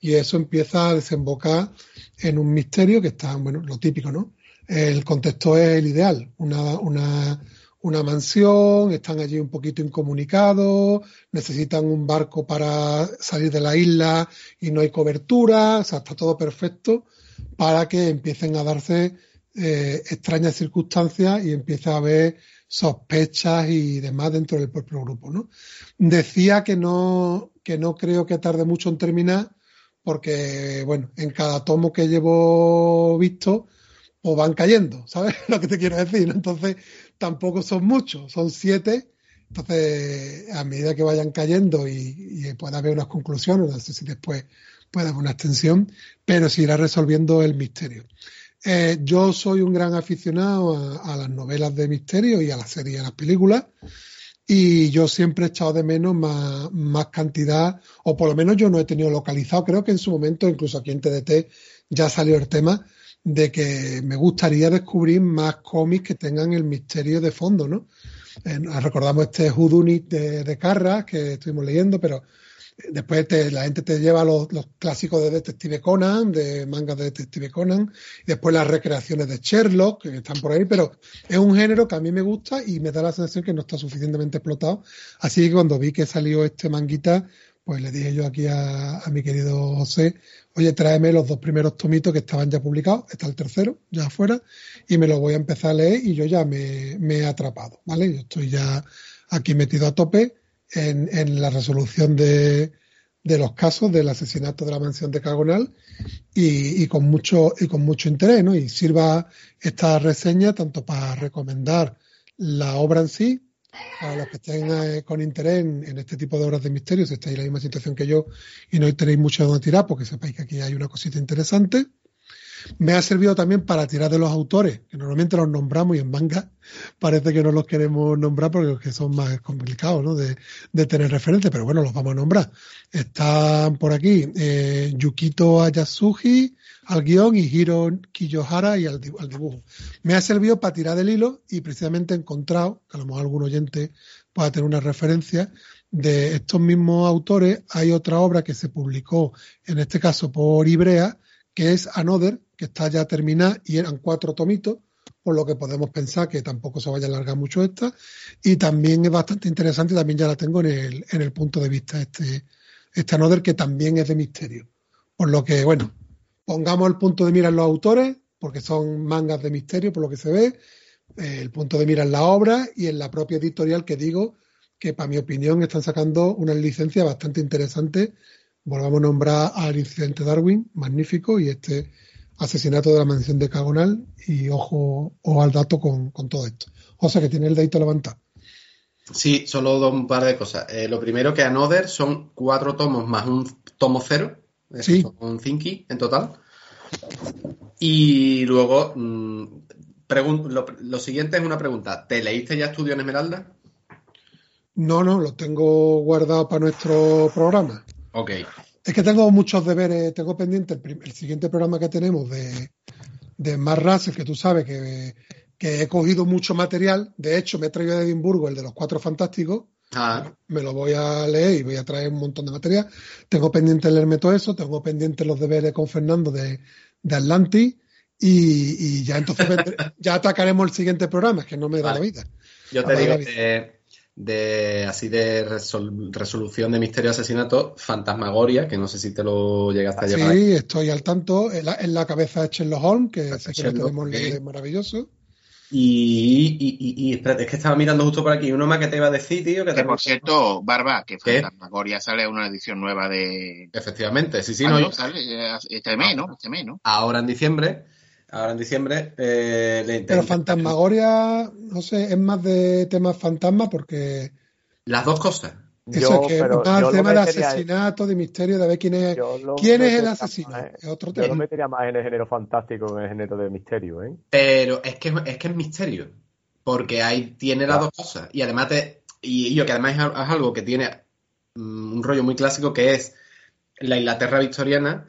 Speaker 5: y eso empieza a desembocar en un misterio que está, bueno, lo típico, ¿no? El contexto es el ideal, una, una, una mansión, están allí un poquito incomunicados, necesitan un barco para salir de la isla y no hay cobertura, o sea, está todo perfecto para que empiecen a darse eh, extrañas circunstancias y empiece a haber sospechas y demás dentro del propio grupo, ¿no? Decía que no, que no creo que tarde mucho en terminar, porque, bueno, en cada tomo que llevo visto, pues van cayendo, ¿sabes lo que te quiero decir? Entonces, tampoco son muchos, son siete. Entonces, a medida que vayan cayendo y, y pueda haber unas conclusiones, no sé si después puede haber una extensión, pero se irá resolviendo el misterio. Eh, yo soy un gran aficionado a, las novelas de misterio y a las series y a las películas. Y yo siempre he echado de menos más, cantidad, o por lo menos yo no he tenido localizado. Creo que en su momento, incluso aquí en TDT, ya salió el tema de que me gustaría descubrir más cómics que tengan el misterio de fondo, ¿no? Eh, recordamos este Whodunit de, de Carras que estuvimos leyendo, pero después te- la gente te lleva los, clásicos de Detective Conan, de mangas de Detective Conan, después las recreaciones de Sherlock, que están por ahí, pero es un género que a mí me gusta y me da la sensación que no está suficientemente explotado. Así que cuando vi que salió este manguita, pues le dije yo aquí a, mi querido José, oye, tráeme los dos primeros tomitos que estaban ya publicados, está el tercero ya afuera, y me lo voy a empezar a leer y yo ya me he atrapado, ¿vale? Yo estoy ya aquí metido a tope en, en la resolución de, de los casos del asesinato de la mansión de Cagonal y, con mucho y con mucho interés, ¿no? Y sirva esta reseña tanto para recomendar la obra en sí a los que estén eh, con interés en, este tipo de obras de misterio, si estáis en la misma situación que yo y no tenéis mucho de dónde tirar, porque sepáis que aquí hay una cosita interesante. Me ha servido también para tirar de los autores, que normalmente los nombramos y en manga parece que no los queremos nombrar porque son más complicados ¿no? de, tener referencia, pero bueno, los vamos a nombrar. Están por aquí eh, Yukito Ayasuji al guion y Hiro Kiyohara y al, al dibujo. Me ha servido para tirar del hilo y precisamente he encontrado, que a lo mejor algún oyente pueda tener una referencia, de estos mismos autores hay otra obra que se publicó, en este caso por Ibrea, que es Another, que está ya terminada y eran cuatro tomitos, por lo que podemos pensar que tampoco se vaya a alargar mucho esta. Y también es bastante interesante, también ya la tengo en el, en el punto de vista este, este Another, que también es de misterio. Por lo que, bueno, pongamos el punto de mira en los autores, porque son mangas de misterio, por lo que se ve, eh, el punto de mira en la obra y en la propia editorial que digo que, para mi opinión, están sacando una licencia bastante interesante. Volvamos a nombrar al incidente Darwin, magnífico, y este asesinato de la mansión de Cagonal, y ojo, ojo al dato con, con todo esto. O sea que tiene el dedito levantado.
Speaker 1: Sí, solo dos, un par de cosas. Eh, lo primero que Another son cuatro tomos más un tomo cero.
Speaker 5: Sí.
Speaker 1: Son cinqui en total. Y luego, mm, lo, lo siguiente es una pregunta. ¿Te leíste ya Estudio en Esmeralda?
Speaker 5: No, no, lo tengo guardado para nuestro programa.
Speaker 1: Ok.
Speaker 5: Es que tengo muchos deberes, tengo pendiente el, el siguiente programa que tenemos de, de Mark Russell, que tú sabes que, que he cogido mucho material. De hecho, me he traído de Edimburgo el de los Cuatro Fantásticos.
Speaker 1: Ah,
Speaker 5: Me lo voy a leer y voy a traer un montón de material. Tengo pendiente leerme todo eso, tengo pendiente los deberes con Fernando de, de Atlantis y, y ya entonces vendré- ya atacaremos el siguiente programa, es que no me da
Speaker 1: Vale.
Speaker 5: la vida.
Speaker 1: yo te digo
Speaker 5: David.
Speaker 1: De, así de resol- resolución de misterio de asesinato, Fantasmagoria, que no sé si te lo llegaste a llevar.
Speaker 5: Sí, estoy al tanto. En la, en la cabeza de Sherlock Holmes, que sé que
Speaker 1: Sherlock,
Speaker 5: tenemos es maravilloso.
Speaker 1: Y, y, y, y espérate, es que estaba mirando justo por aquí. Uno más que te iba a decir, tío, que
Speaker 2: Que por cierto, Barba, que
Speaker 1: ¿Qué?
Speaker 2: Fantasmagoria sale una edición nueva de.
Speaker 1: Efectivamente, sí, sí,
Speaker 2: Ah,
Speaker 1: no,
Speaker 2: no,
Speaker 1: yo-
Speaker 2: sale eh, este mes, ¿no? Este mes, ¿no?
Speaker 1: ahora en diciembre, ahora en diciembre, eh, le
Speaker 5: Pero Fantasmagoria, no sé, es más de temas fantasma porque
Speaker 1: Las dos cosas.
Speaker 5: eso
Speaker 4: Yo,
Speaker 5: es que
Speaker 4: pero
Speaker 5: más
Speaker 4: yo lo
Speaker 5: tema de asesinato, de misterio, de ver quién es,
Speaker 4: yo
Speaker 5: quién es el asesino.
Speaker 4: más-
Speaker 5: Es otro
Speaker 4: Yo lo
Speaker 5: tema.
Speaker 4: metería más en el género fantástico que en el género de misterio, ¿eh?
Speaker 1: Pero es que es que es misterio. Porque ahí tiene las dos cosas. Y además te, y, yo que además es algo que tiene mm, un rollo muy clásico que es la Inglaterra victoriana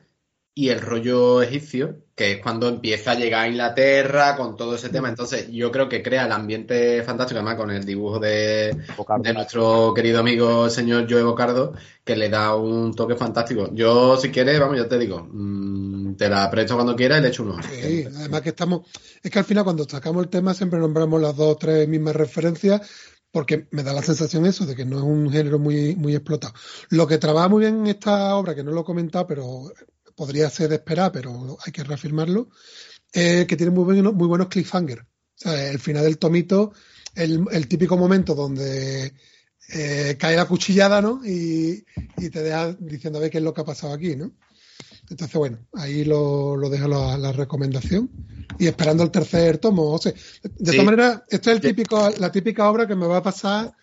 Speaker 1: y el rollo egipcio, que es cuando empieza a llegar a Inglaterra con todo ese tema. Entonces, yo creo que crea el ambiente fantástico, además con el dibujo de, nuestro querido amigo el señor Joe Bocardo, que le da un toque fantástico. Yo, si quieres, vamos, yo te digo, mm, te la presto cuando quieras y le echo un ojo.
Speaker 5: Sí, además que estamos, es que al final cuando sacamos el tema siempre nombramos las dos o tres mismas referencias porque me da la sensación eso de que no es un género muy, muy explotado. Lo que trabaja muy bien en esta obra, que no lo he comentado, pero podría ser de esperar, pero hay que reafirmarlo, es que tiene muy, buenos muy buenos cliffhangers. O sea, el final del tomito, el, el típico momento donde eh, cae la cuchillada, ¿no? Y, y te deja diciendo a ver qué es lo que ha pasado aquí, ¿no? Entonces, bueno, ahí lo, lo dejo la, la recomendación. Y esperando el tercer tomo. O sea, de
Speaker 1: Sí.
Speaker 5: todas maneras, esta es el típico, la típica obra que me va a pasar,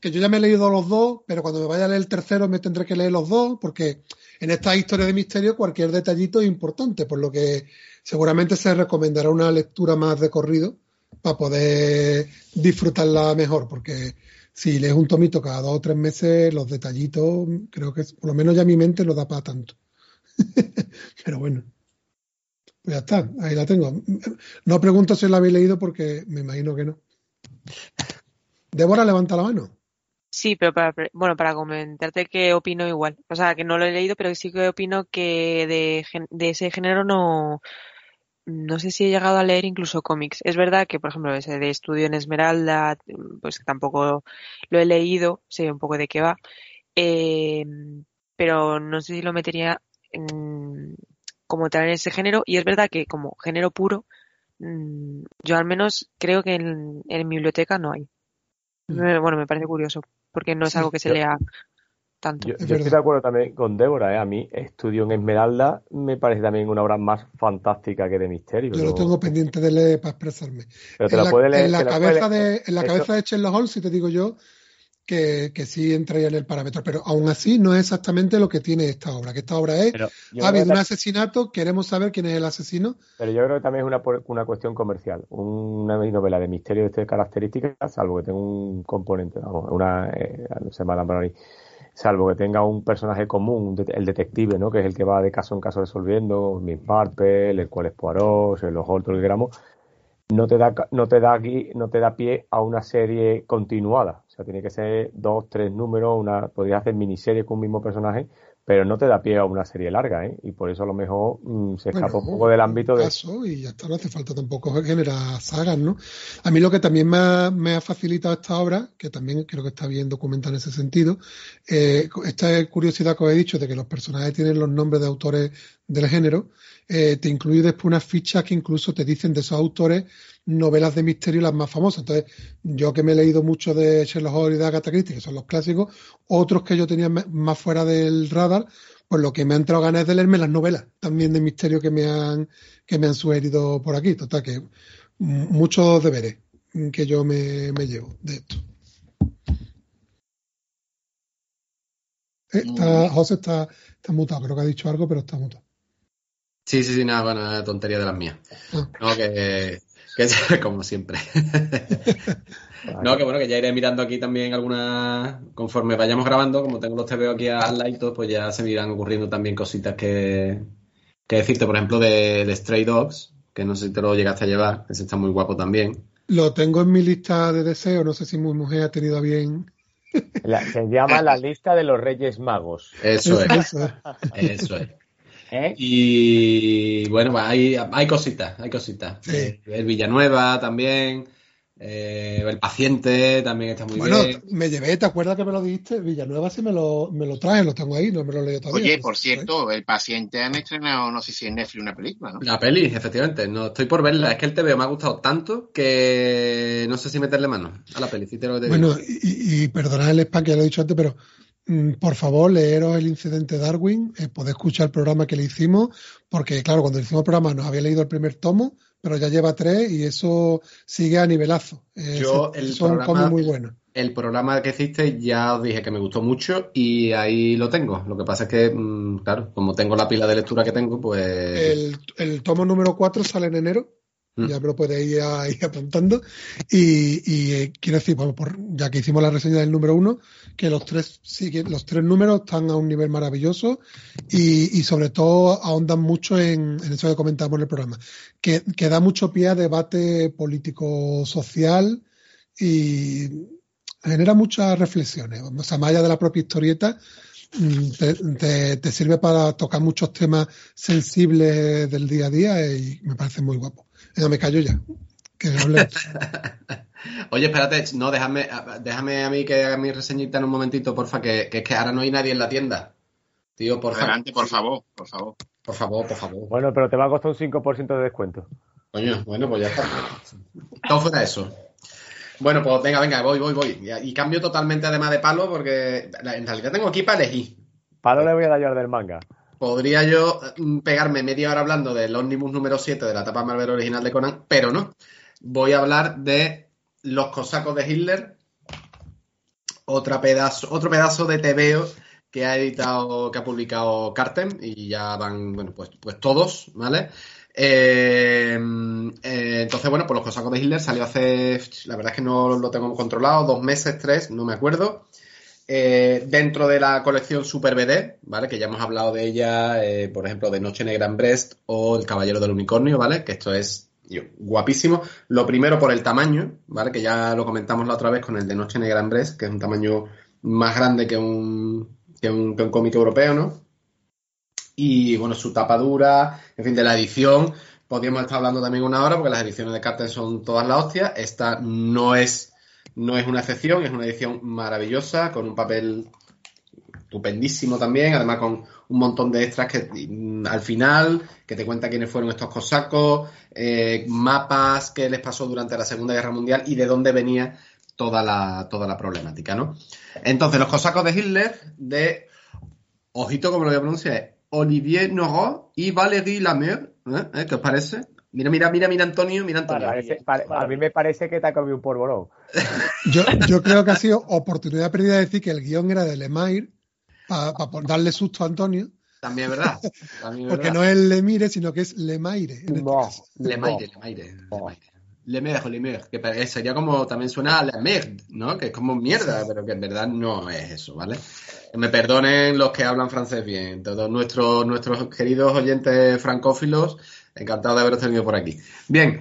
Speaker 5: que yo ya me he leído los dos, pero cuando me vaya a leer el tercero me tendré que leer los dos, porque en esta historia de misterio cualquier detallito es importante, por lo que seguramente se recomendará una lectura más de corrido para poder disfrutarla mejor, porque si lees un tomito cada dos o tres meses, los detallitos, creo que por lo menos ya mi mente no da para tanto. Pero bueno, pues ya está, ahí la tengo. No pregunto si la habéis leído porque me imagino que no. Débora, levanta la mano.
Speaker 6: Sí, pero para, bueno, para comentarte que opino igual. O sea, que no lo he leído, pero sí que opino que de, de ese género no, no sé si he llegado a leer incluso cómics. Es verdad que, por ejemplo, ese de Estudio en Esmeralda, pues tampoco lo he leído, sé un poco de qué va. Eh, pero no sé si lo metería en- como tal en ese género. Y es verdad que como género puro, mm, yo al menos creo que en, en mi biblioteca no hay. Me- Bueno, me parece curioso, porque no es algo que se
Speaker 4: yo-
Speaker 6: lea tanto.
Speaker 4: Yo,
Speaker 5: Es
Speaker 4: yo estoy de acuerdo también con Débora, ¿eh? A mí Estudio en Esmeralda me parece también una obra más fantástica que de misterio.
Speaker 5: Yo lo tengo pendiente de leer para expresarme.
Speaker 4: Pero te
Speaker 5: en
Speaker 4: la,
Speaker 5: la,
Speaker 4: puede leer.
Speaker 5: en la
Speaker 4: te la puede
Speaker 5: cabeza
Speaker 4: leer.
Speaker 5: de, en la cabeza de Sherlock Holmes, sí te digo yo que, que sí entraría en el parámetro, pero aún así no es exactamente lo que tiene esta obra, que esta obra es, ha habido
Speaker 4: que,
Speaker 5: un asesinato, queremos saber quién es el asesino,
Speaker 4: pero yo creo que también es una, cuestión comercial. Una novela de misterio de estas características, salvo que tenga un componente, vamos, una, eh, no sé, Madame Bovary, salvo que tenga un personaje común, el detective, ¿no? Que es el que va de caso en caso resolviendo, Miss Marple, el cual es Poirot, Sherlock Holmes, todo el gramo, no te da no te da aquí no te da pie a una serie continuada o sea tiene que ser dos tres números una podrías hacer miniseries con un mismo personaje pero no te da pie a una serie larga, ¿eh? Y por eso a lo mejor mm, se escapa
Speaker 5: Bueno,
Speaker 4: un poco del ámbito de...
Speaker 5: caso y ya está, no hace falta tampoco generar sagas, ¿no? A mí lo que también me ha, me ha facilitado esta obra, que también creo que está bien documentada en ese sentido, eh, esta curiosidad que os he dicho de que los personajes tienen los nombres de autores del género, eh, te incluye después unas fichas que incluso te dicen de esos autores novelas de misterio las más famosas. Entonces, yo que me he leído mucho de Sherlock Holmes y de Agatha Christie, que son los clásicos, otros que yo tenía más fuera del radar, pues lo que me ha entrado ganas es de leerme las novelas también de misterio que me han, que me han sugerido por aquí. Total, que muchos deberes que yo me, me llevo de esto. Está, José está, está mutado, creo que ha dicho algo, pero está mutado.
Speaker 1: Sí, sí, sí, nada, bueno, tontería de las mías.
Speaker 5: Ah.
Speaker 1: No, que, que como siempre. No, que bueno, que ya iré mirando aquí también algunas, conforme vayamos grabando, como tengo los TVO aquí al lado pues ya se me irán ocurriendo también cositas que, que decirte, por ejemplo, de, de Stray Dogs, que no sé si te lo llegaste a llevar, ese está muy guapo también.
Speaker 5: Lo tengo en mi lista de deseos, no sé si mi mujer ha tenido a bien.
Speaker 4: La- se llama la lista de los Reyes Magos.
Speaker 1: Eso es,
Speaker 5: Eso es.
Speaker 1: eso es.
Speaker 4: ¿Eh?
Speaker 1: Y bueno, pues hay, hay cositas, hay cositas.
Speaker 5: Sí.
Speaker 1: Eh, El Villanueva también, eh, El Paciente también está muy
Speaker 5: Bueno,
Speaker 1: bien.
Speaker 5: me llevé, ¿te acuerdas que me lo dijiste? Villanueva sí me lo, me lo traje, lo tengo ahí, no me lo leo todavía.
Speaker 2: Oye, por cierto, el paciente han estrenado, no sé si en Netflix una película, ¿no?
Speaker 1: La peli, efectivamente, no estoy por verla. Es que el TVO me ha gustado tanto que no sé si meterle mano a la peli. cite lo que te
Speaker 5: Bueno,
Speaker 1: digo.
Speaker 5: y, y perdonad el spam que ya lo he dicho antes, pero por favor, leeros el incidente Darwin, eh, podéis escuchar el programa que le hicimos, porque claro, cuando le hicimos el programa nos había leído el primer tomo, pero ya lleva tres y eso sigue a nivelazo. Eh,
Speaker 1: Yo, el
Speaker 5: son
Speaker 1: programa-
Speaker 5: muy buenos.
Speaker 1: El programa que hiciste ya os dije que me gustó mucho y ahí lo tengo. Lo que pasa es que, mm, claro, como tengo la pila de lectura que tengo, pues...
Speaker 5: El, el tomo número 4 sale en enero,
Speaker 1: Mm.
Speaker 5: ya me lo podéis ir, a- ir apuntando. Y, y, eh, quiero decir, bueno, por- ya que hicimos la reseña del número 1, que los tres, siguen- los tres números están a un nivel maravilloso y, y sobre todo ahondan mucho en, en eso que comentamos en el programa, que, que da mucho pie a debate político-social y genera muchas reflexiones. O sea, más allá de la propia historieta, mm, te, te- te sirve para tocar muchos temas sensibles del día a día y me parece muy guapo. Ya me callo ya. Que hable.
Speaker 1: Oye, espérate, no, déjame, déjame a mí que haga mi reseñita en un momentito, porfa, que, que es que ahora no hay nadie en la tienda. Tío, por favor.
Speaker 2: Adelante, por favor, por favor.
Speaker 1: Por favor, por favor.
Speaker 4: Bueno, pero te va a costar un 5% de descuento.
Speaker 1: Coño, bueno, pues ya está. Todo fuera eso. Bueno, pues venga, venga, voy, voy, voy. Y, cambio totalmente además de palo porque en realidad tengo aquí para elegir.
Speaker 4: Palo le voy a dar yo al del manga.
Speaker 1: Podría yo mm, pegarme media hora hablando del Omnibus número 7 de la etapa Marvel original de Conan, pero no. Voy a hablar de Los cosacos de Hitler, otra pedazo, otro pedazo de TVO que ha editado, que ha publicado Carten, y ya van, bueno, pues, pues todos, ¿vale? Eh, eh, entonces, bueno, pues Los cosacos de Hitler salió hace, la verdad es que no lo tengo controlado, dos meses, tres, no me acuerdo. Eh, dentro de la colección Super BD, ¿vale? Que ya hemos hablado de ella, eh, por ejemplo, de Noche Negra en Brest o El Caballero del Unicornio, ¿vale? Que esto es guapísimo. Lo primero por el tamaño, ¿vale? Que ya lo comentamos la otra vez con el de Noche Negra en Brest, que es un tamaño más grande que un, que un, que cómic europeo, ¿no? Y bueno, su tapa dura, en fin, de la edición. Podríamos estar hablando también una hora porque las ediciones de Carter son todas la hostia. Esta no es no es una excepción, es una edición maravillosa, con un papel estupendísimo también, además con un montón de extras que mm, al final, que te cuenta quiénes fueron estos cosacos, eh, mapas que les pasó durante la Segunda Guerra Mundial y de dónde venía toda la, toda la problemática, ¿no? Entonces, los cosacos de Hitler, de, ojito como lo voy a pronunciar, Olivier Norat y Valérie Lamer, ¿eh? ¿Eh? ¿qué os parece? Mira, mira, mira, mira Antonio, mira Antonio.
Speaker 4: Parece- a mí me parece que te ha comido un polvorón.
Speaker 5: Yo, yo creo que ha sido oportunidad perdida de decir que el guion era de Lemire para darle susto a Antonio,
Speaker 1: También es verdad. También
Speaker 5: porque
Speaker 1: verdad.
Speaker 5: no es Lemire, sino que es Lemaire. Este
Speaker 4: No,
Speaker 5: caso.
Speaker 1: Le Maire, Le Maire, Le Maire. Le Maire, Le Maire, que pare- sería como, también suena a la merde, ¿no? Que es como mierda, pero que en verdad no es eso, ¿vale? Que me perdonen los que hablan francés bien, todos nuestros, nuestros queridos oyentes francófilos, encantado de haberos tenido por aquí. Bien,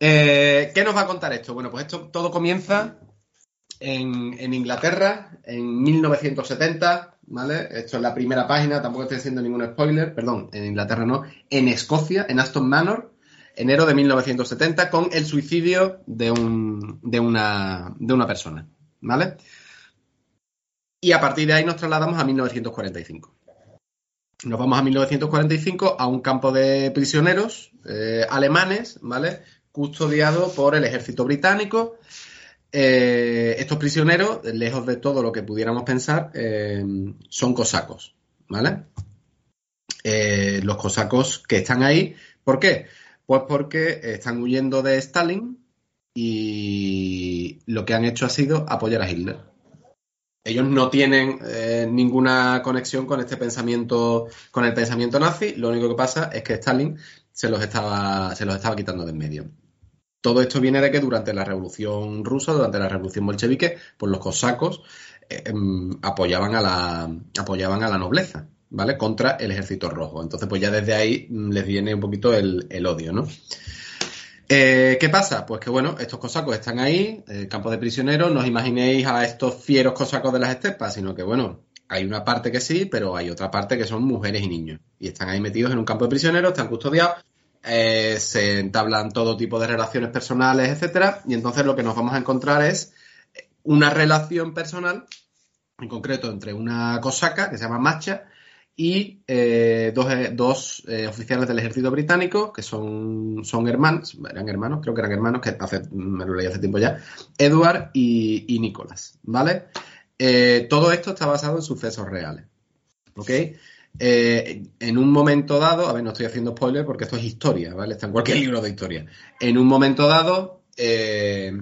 Speaker 1: eh, ¿qué nos va a contar esto? Bueno, pues esto todo comienza en, en Inglaterra, en 1970, ¿vale? Esto es la primera página, tampoco estoy haciendo ningún spoiler, perdón, en Inglaterra no, en Escocia, en Aston Manor, enero de 1970, con el suicidio de, un, de, una, de una persona, ¿vale? Y a partir de ahí nos trasladamos a 1945. Nos vamos a 1945 a un campo de prisioneros eh, alemanes, ¿vale? Custodiado por el ejército británico. Eh, estos prisioneros, lejos de todo lo que pudiéramos pensar, eh, son cosacos, ¿vale? Los cosacos que están ahí, ¿por qué? Pues porque están huyendo de Stalin y lo que han hecho ha sido apoyar a Hitler. Ellos no tienen eh, ninguna conexión con este pensamiento, con el pensamiento nazi. Lo único que pasa es que Stalin se los estaba, se los estaba quitando de en medio. Todo esto viene de que durante la Revolución Rusa, durante la Revolución Bolchevique, pues los cosacos eh, em, apoyaban, a la, apoyaban a la nobleza, ¿vale? Contra el ejército rojo. Entonces, pues ya desde ahí mm, les viene un poquito el, el odio, ¿no? Eh, ¿Qué pasa? Pues que bueno, estos cosacos están ahí, el campo de prisioneros, no os imaginéis a estos fieros cosacos de las estepas, sino que bueno, hay una parte que sí, pero hay otra parte que son mujeres y niños. Y están ahí metidos en un campo de prisioneros, están custodiados, eh, se entablan todo tipo de relaciones personales, etcétera, y entonces lo que nos vamos a encontrar es una relación personal, en concreto entre una cosaca que se llama Macha y eh, dos, eh, dos eh, oficiales del ejército británico que son, son hermanos, eran hermanos, creo que eran hermanos, que hace, me lo leí hace tiempo ya, Edward y, y Nicholas, ¿vale? Todo esto está basado en sucesos reales, ¿ok? En un momento dado, a ver, no estoy haciendo spoiler porque esto es historia, ¿vale? Está en cualquier libro de historia. En un momento dado, se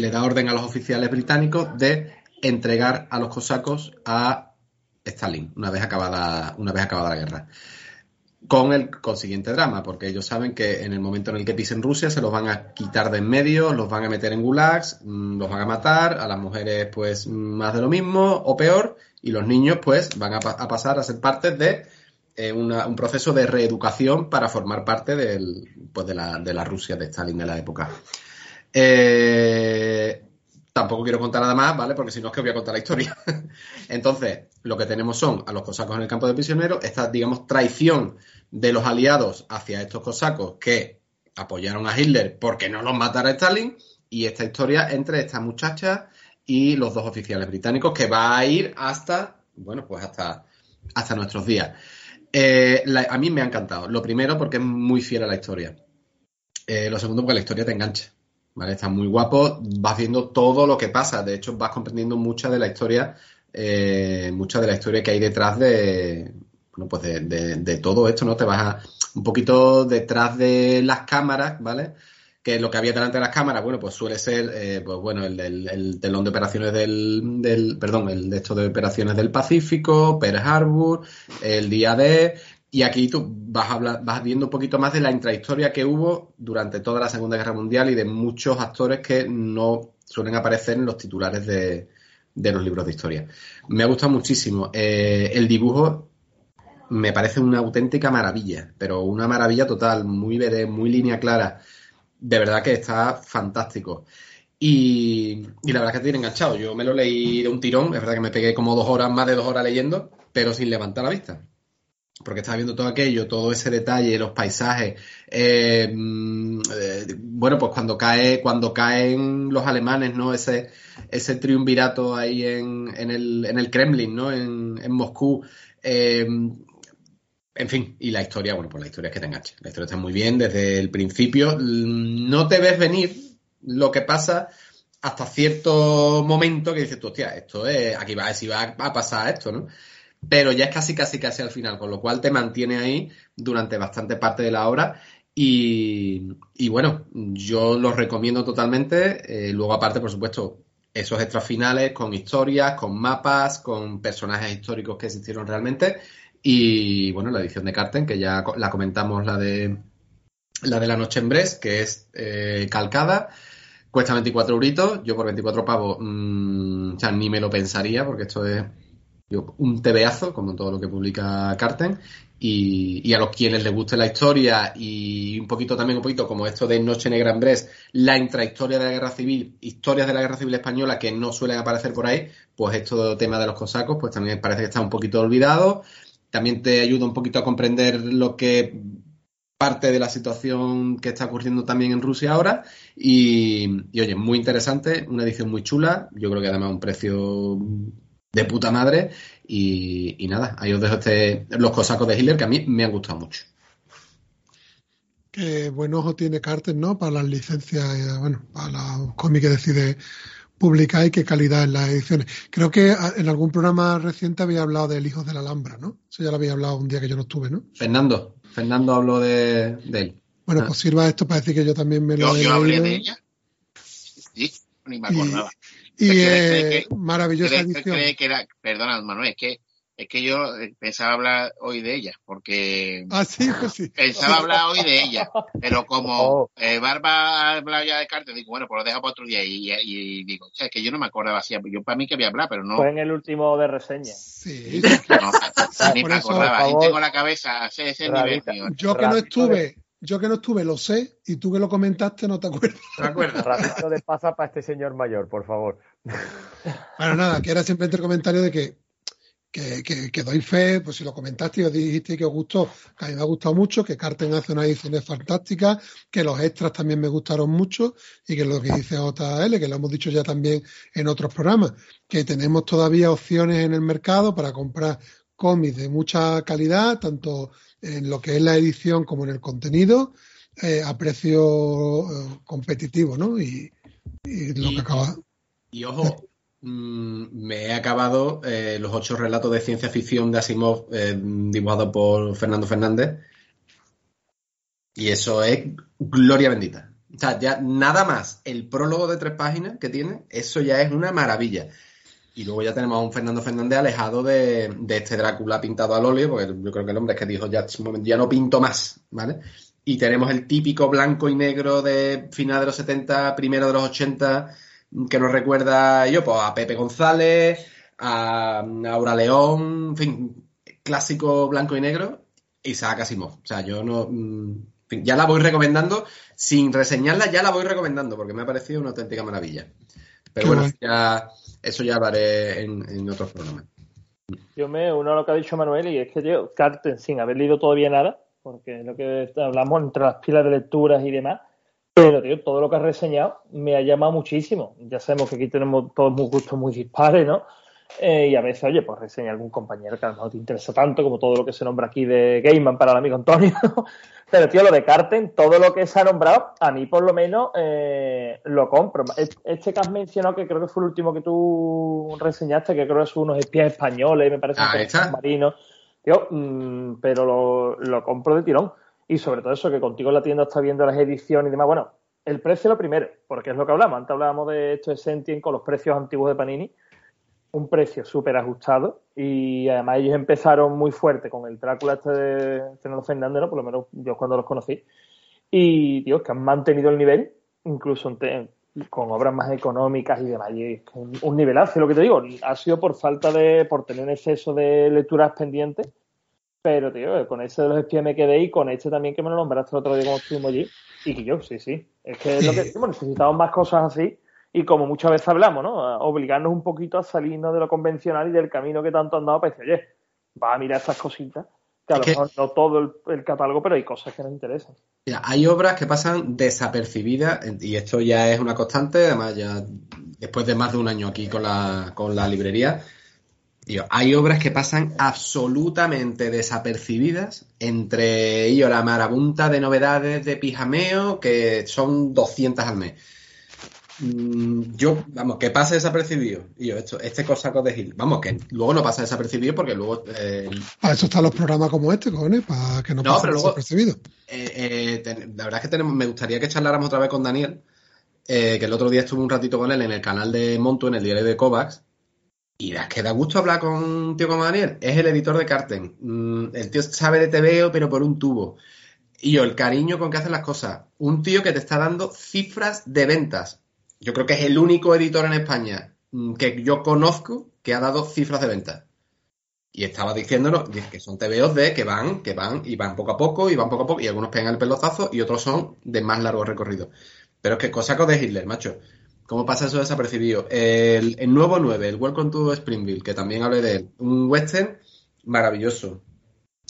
Speaker 1: le da orden a los oficiales británicos de entregar a los cosacos a Stalin, una vez acabada, una vez acabada la guerra. Con el consiguiente drama, porque ellos saben que en el momento en el que pisen Rusia se los van a quitar de en medio, los van a meter en gulags, mm, los van a matar, a las mujeres pues más de lo mismo o peor, y los niños pues van a, pa- a pasar a ser parte de eh, un proceso de reeducación para formar parte del, pues, de, la, de la Rusia de Stalin de la época. Eh, tampoco quiero contar nada más, ¿vale? Porque si no es que voy a contar la historia. Entonces, lo que tenemos son a los cosacos en el campo de prisioneros, esta, digamos, traición de los aliados hacia estos cosacos que apoyaron a Hitler porque no los matara Stalin, y esta historia entre esta muchacha y los dos oficiales británicos que va a ir hasta, bueno, pues hasta, hasta nuestros días. Eh, a mí me ha encantado. Lo primero porque es muy fiel a la historia. Eh, lo segundo porque la historia te engancha. ¿Vale? Está muy guapo, vas viendo todo lo que pasa. De hecho, vas comprendiendo mucha de la historia, eh, mucha de la historia que hay detrás de, bueno, pues de, de- de todo esto, ¿no? Te vas a, un poquito detrás de las cámaras, ¿vale? Que lo que había delante de las cámaras, bueno, pues suele ser, eh, pues bueno, el, el- el telón de operaciones del, del, perdón, el de esto de operaciones del Pacífico, Pearl Harbor, el día D, y aquí tú vas, a vas viendo un poquito más de la intrahistoria que hubo durante toda la Segunda Guerra Mundial y de muchos actores que no suelen aparecer en los titulares de, los libros de historia. Me ha gustado muchísimo. Eh, el dibujo me parece una auténtica maravilla, pero una maravilla total, muy verde, muy línea clara. De verdad que está fantástico. Y, la verdad que te tiene enganchado. Yo me lo leí de un tirón, es verdad que me pegué como dos horas, más de dos horas leyendo, pero sin levantar la vista porque estaba viendo todo aquello, todo ese detalle, los paisajes. eh, mm, eh, bueno, pues cuando cae, cuando caen los alemanes, ¿no? Ese, ese triunvirato ahí en, en, el, en el Kremlin, ¿no? En, en Moscú. eh, en fin, y la historia, bueno, pues la historia es que te engancha. La historia está muy bien desde el principio. Mm, No te ves venir lo que pasa hasta cierto momento que dices tú, hostia, esto es, aquí va, si va a pasar esto, ¿no? Pero ya es casi, casi, casi al final, con lo cual te mantiene ahí durante bastante parte de la obra. Y, y bueno, yo lo recomiendo totalmente. Eh, luego, aparte, por supuesto, esos extras finales con historias, con mapas, con personajes históricos que existieron realmente. Y bueno, la edición de Carten, que ya la comentamos, la de la de la noche en Brest, que es eh, calcada. Cuesta 24 euritos. Yo por 24 pavos, mm, o sea, ni me lo pensaría, porque esto es un tebeazo, como todo lo que publica Carten. Y, a los quienes les guste la historia y un poquito también un poquito como esto de Noche Negra en la intrahistoria de la guerra civil, historias de la guerra civil española que no suelen aparecer por ahí, pues esto tema de los cosacos, pues también parece que está un poquito olvidado. También te ayuda un poquito a comprender lo que parte de la situación que está ocurriendo también en Rusia ahora. Y oye, muy interesante, una edición muy chula. Yo creo que además un precio de puta madre. Y, y, nada, ahí os dejo este, los cosacos de Hitler que a mí me han gustado mucho.
Speaker 5: Qué buen ojo tiene Carter, ¿no? Para las licencias, bueno, para los cómics que decide publicar y qué calidad en las ediciones. Creo que en algún programa reciente había hablado del Hijos de la Alhambra, ¿no? Eso ya lo había hablado un día que yo no estuve, ¿no?
Speaker 1: Fernando, Fernando habló de, de él.
Speaker 5: Bueno, ah. pues sirva esto para decir que yo también me lo
Speaker 2: yo,
Speaker 5: he
Speaker 2: yo hablé
Speaker 5: leído.
Speaker 2: de ella. Sí, ni me acordaba.
Speaker 5: Y, y eh,
Speaker 2: que-
Speaker 5: maravillosa
Speaker 2: Cree-
Speaker 5: edición.
Speaker 2: cree que era, perdona, Manuel, es que, es que yo eh, pensaba hablar hoy de ella, porque
Speaker 5: Ah, sí, pues sí.
Speaker 2: pensaba hablar hoy de ella, pero como
Speaker 4: Oh.
Speaker 2: eh, Barba ha hablado ya de Carter, digo, bueno, pues lo dejo para otro día y, y- y digo, o sea, es que yo no me acordaba así, yo para mí que había hablado, pero no,
Speaker 3: Fue en el último de reseña.
Speaker 5: Sí,
Speaker 2: no, ni me acordaba, y
Speaker 3: favor.
Speaker 2: tengo la cabeza, ese nivel
Speaker 5: yo que no estuve, yo que no estuve, lo sé, y tú que lo comentaste no te acuerdas.
Speaker 1: ¿Te acuerdas?
Speaker 4: Ratito de pasa para este señor mayor, por favor.
Speaker 5: Bueno, nada, que era simplemente el comentario de que, que, que, que doy fe, pues si lo comentaste y os dijiste que os gustó, que a mí me ha gustado mucho, que Carten hace unas ediciones fantásticas, que los extras también me gustaron mucho y que lo que dice JL, que lo hemos dicho ya también en otros programas, que tenemos todavía opciones en el mercado para comprar cómics de mucha calidad, tanto en lo que es la edición como en el contenido, eh, a precio eh, competitivo, ¿no? Y, y lo
Speaker 1: Y-
Speaker 5: que acaba.
Speaker 1: Y ojo, mm, me he acabado eh, los ocho relatos de ciencia ficción de Asimov eh, dibujados por Fernando Fernández. Y eso es gloria bendita. O sea, ya nada más el prólogo de tres páginas que tiene, eso ya es una maravilla. Y luego ya tenemos a un Fernando Fernández alejado de, de este Drácula pintado al óleo, porque yo creo que el hombre es que dijo ya, ya no pinto más, ¿vale? Y tenemos el típico blanco y negro de final de los 70, primero de los 80, que nos recuerda yo, pues a Pepe González, a Aura León, en fin, clásico blanco y negro, Isaac Asimov. O sea, yo no. mm, en fin, ya la voy recomendando, sin reseñarla, ya la voy recomendando, porque me ha parecido una auténtica maravilla. Pero
Speaker 5: Qué
Speaker 1: bueno,
Speaker 5: guay.
Speaker 1: ya, eso ya hablaré en, en otros programas.
Speaker 3: Yo me uno a lo que ha dicho Manuel y es que yo, Carten, sin haber leído todavía nada, porque es lo que hablamos entre las pilas de lecturas y demás, pero todo lo que has reseñado me ha llamado muchísimo. Ya sabemos que aquí tenemos todos muy gustos muy dispares, ¿no? Eh, y a veces, oye, pues reseña algún compañero que a lo mejor te interesa tanto como todo lo que se nombra aquí de Gaiman para el amigo Antonio. Pero, tío, lo de Carten, todo lo que se ha nombrado, a mí por lo menos eh, lo compro. Este que has mencionado, que creo que fue el último que tú reseñaste, que creo que son unos espías españoles, me parece
Speaker 1: Ah,
Speaker 3: que son marinos. Tío, mm, pero lo, lo compro de tirón. Y sobre todo eso, que contigo en la tienda está viendo las ediciones y demás. Bueno, el precio lo primero, porque es lo que hablamos. Antes hablábamos de esto de Sentient con los precios antiguos de Panini. Un precio súper ajustado. Y además ellos empezaron muy fuerte con el Drácula este de Fernando Fernández, ¿no? por lo menos yo cuando los conocí. Y, tío, que han mantenido el nivel, incluso con obras más económicas y demás. Y es un, nivelazo, lo que te digo. Ha sido por falta de, por tener un exceso de lecturas pendientes. Pero, tío, con ese de los espías me quedé y con este también que me lo nombraste el otro día como estuvimos allí. Y que yo, sí, sí. Es que es lo que decimos, necesitamos más cosas así. Y como muchas veces hablamos, ¿no? A obligarnos un poquito a salirnos de lo convencional y del camino que tanto han dado para decir, oye, va a mirar estas cositas. Que a lo mejor no todo el, el catálogo, pero hay cosas que nos interesan.
Speaker 1: Mira, hay obras que pasan desapercibidas y esto ya es una constante, además ya después de más de un año aquí con la, con la librería, digo, hay obras que pasan absolutamente desapercibidas entre ellos la marabunta de novedades de pijameo que son 200 al mes. Mm, Yo, vamos, que pase desapercibido. Y yo, esto, este cosaco de Gil, vamos, que luego no pasa desapercibido porque luego eh,
Speaker 5: Para eso están los programas como este, cojones, para que no,
Speaker 1: luego-
Speaker 5: desapercibidos.
Speaker 1: Eh, eh, ten- la verdad es que tenemos, me gustaría que charláramos otra vez con Daniel, eh, que el otro día estuve un ratito con él en el canal de Montu, en el diario de Kovacs, y es que da gusto hablar con un tío como Daniel. Es el editor de Carten. Mm, el tío sabe de TVO, pero por un tubo. Y yo, el cariño con que hacen las cosas. Un tío que te está dando cifras de ventas. Yo creo que es el único editor en España mm, que yo conozco que ha dado cifras de ventas. Y estaba diciéndonos que son TVOs de que van, que van, y van poco a poco, y van poco a poco, y algunos pegan el pelotazo, y otros son de más largo recorrido. Pero es que cosa de Hitler, macho. ¿Cómo pasa eso desapercibido? El, el nuevo 9, el Welcome to Springville, que también hablé de él. Un western maravilloso.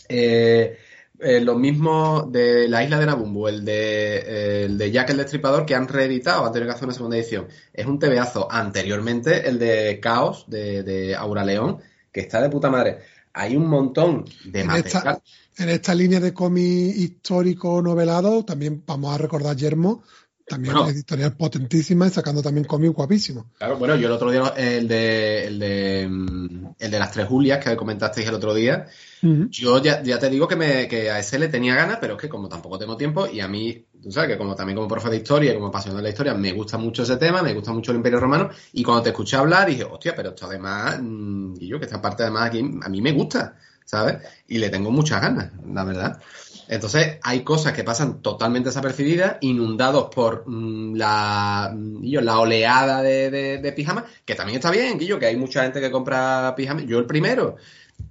Speaker 1: Eh, eh, lo mismo de La Isla de Nabumbu, el de, eh, el de Jack el Destripador, que han reeditado, han tenido que hacer una segunda edición. Es un tebeazo. Anteriormente, el de Caos, de, de Aura León, que está de puta madre. Hay un montón de
Speaker 5: En
Speaker 1: material.
Speaker 5: esta, en esta línea de cómic histórico novelado, también vamos a recordar Yermo, también
Speaker 1: Bueno.
Speaker 5: editorial potentísima y sacando también cómic guapísimo.
Speaker 1: Claro, bueno, yo el otro día, el de, el de, mm, el de las tres Julias que comentasteis el otro día, yo ya, ya te digo que, me, que a ese le tenía ganas, pero es que como tampoco tengo tiempo y a mí, tú sabes que como también como profe de historia y como apasionado de la historia, me gusta mucho ese tema, me gusta mucho el Imperio Romano y cuando te escuché hablar dije, hostia, pero esto además, mm, y yo que esta parte además aquí a mí me gusta, ¿sabes? Y le tengo muchas ganas, la verdad. Entonces, hay cosas que pasan totalmente desapercibidas, inundados por mm, la, mm, yo, la oleada de, de, de pijamas, que también está bien, Guillo, que hay mucha gente que compra pijamas, yo el primero,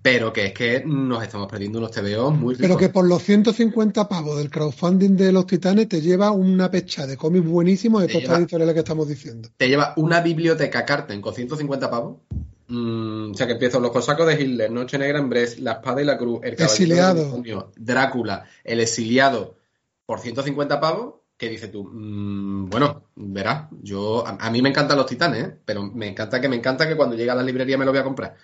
Speaker 1: pero que es que nos estamos perdiendo unos TVOs muy
Speaker 5: Pero
Speaker 1: ricos.
Speaker 5: que por los 150 pavos del crowdfunding de los titanes te lleva una pecha de cómics buenísimos de todas estas editoriales que estamos diciendo.
Speaker 1: Te lleva una biblioteca Carten con 150 pavos. Mm, o sea que empiezan los cosacos de Hitler, Noche Negra en Brest, La Espada y la Cruz, El Caballero Demonio, Drácula, El Exiliado, por 150 pavos, que dices tú, mm, bueno, verás, yo, a, a mí me encantan los titanes, ¿eh? pero me encanta que me encanta que cuando llegue a la librería me lo voy a comprar.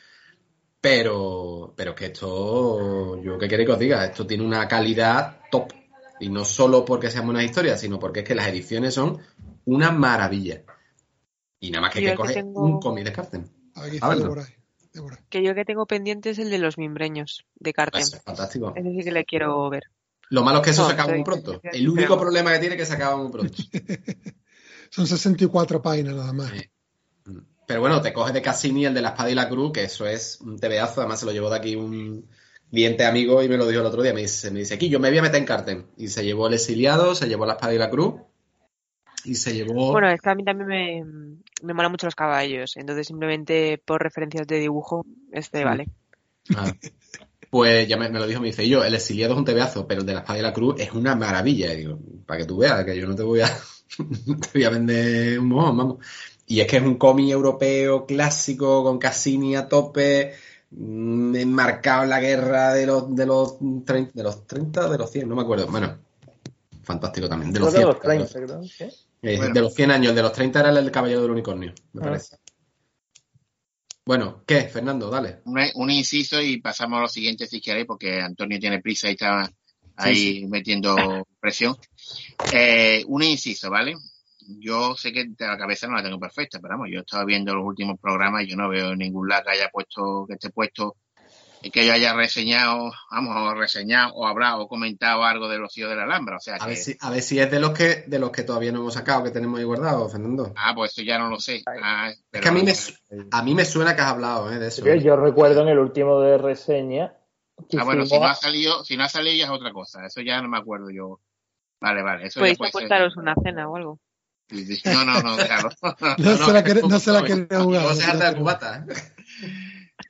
Speaker 1: Pero, pero que esto, yo qué queréis que os diga, esto tiene una calidad top. Y no solo porque sean buenas historias, sino porque es que las ediciones son una maravilla. Y nada más que coger
Speaker 6: tengo-
Speaker 1: un cómic de Carten.
Speaker 5: Aquí está. Débora. Débora.
Speaker 6: Que yo que tengo pendiente es el de los mimbreños de Carten.
Speaker 1: Eso es fantástico.
Speaker 6: Ese sí que le quiero ver.
Speaker 1: Lo malo es que eso
Speaker 6: No,
Speaker 1: se acaba muy pronto. El único
Speaker 6: pero-
Speaker 1: problema que tiene es que se acaba muy pronto.
Speaker 5: Son 64 páginas nada más.
Speaker 1: Sí. Pero bueno, te coges de Cassini el de la espada y la cruz, que eso es un tebeazo. Además, se lo llevó de aquí un cliente amigo y me lo dijo el otro día. Me dice, me dice aquí, yo me voy a meter en Carten. Y se llevó el exiliado, se llevó la espada y la cruz. Y se llevó.
Speaker 6: Bueno, es que a mí también me, me molan mucho los caballos. Entonces, simplemente por referencias de dibujo, este
Speaker 1: Mm.
Speaker 6: vale.
Speaker 1: Ah. Pues ya me, me lo dijo, me dice, yo, el exiliado es un tebeazo, pero el de la espada y la cruz es una maravilla. Y digo, para que tú veas, que yo no te voy a, te voy a vender un mojón, vamos. Y es que es un cómic europeo clásico con Cassini a tope, mm, enmarcado en la guerra de los, de los 30, de los 30, de los 100, no me acuerdo. Bueno, fantástico también. De los,
Speaker 3: Creo
Speaker 1: 100,
Speaker 3: que los 30, creo.
Speaker 1: Eh,
Speaker 2: Bueno.
Speaker 1: de los 100 años, de los 30 era el del Caballero del Unicornio, me
Speaker 3: Ah.
Speaker 1: parece. Bueno, ¿qué, Fernando? Dale.
Speaker 2: un, un inciso y pasamos a lo siguiente si queréis, porque Antonio tiene prisa y está ahí
Speaker 1: Sí,
Speaker 2: metiendo presión. Eh, un inciso, ¿vale? Yo sé que de la cabeza no la tengo perfecta, pero vamos, yo he estado viendo los últimos programas y yo no veo ningún lado que haya puesto, que esté puesto, que yo haya reseñado, vamos, o reseñado, o hablado, o comentado algo de los hijos de la Alhambra. O sea
Speaker 1: A
Speaker 2: que,
Speaker 1: ver si, a ver si es de los que de los que todavía no hemos sacado, que tenemos ahí guardados, Fernando.
Speaker 2: ah, pues eso ya no lo sé. Ah,
Speaker 1: Es
Speaker 2: pero
Speaker 1: que a mí, me, a mí me suena que has hablado ¿eh? de eso.
Speaker 3: Yo, yo recuerdo en el último de reseña
Speaker 2: Ah, bueno, si no ha salido, si no ha salido ya es otra cosa. Eso ya no me acuerdo yo. Vale, vale. Eso ya
Speaker 6: Podéis
Speaker 2: puede ser.
Speaker 6: apuntaros una cena o algo.
Speaker 2: No, no, no, déjalo.
Speaker 5: No, se la quiere, no se la quiere
Speaker 1: No
Speaker 5: jugar.
Speaker 1: se harta de cubata. ¿eh?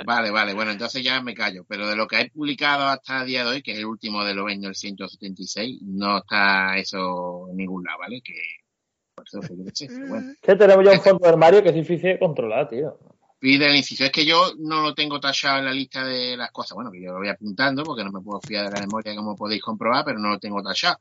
Speaker 2: Vale, vale. Bueno, entonces ya me callo. Pero de lo que he publicado hasta el día de hoy, que es el último de los el 176, no está eso en ningún lado, ¿vale? Que por eso que pero bueno.
Speaker 3: que tenemos ya un fondo de armario que es difícil de controlar, tío.
Speaker 2: Pide el inciso. Es que yo no lo tengo tachado en la lista de las cosas. Bueno, que yo lo voy apuntando porque no me puedo fiar de la memoria como podéis comprobar, pero no lo tengo tachado.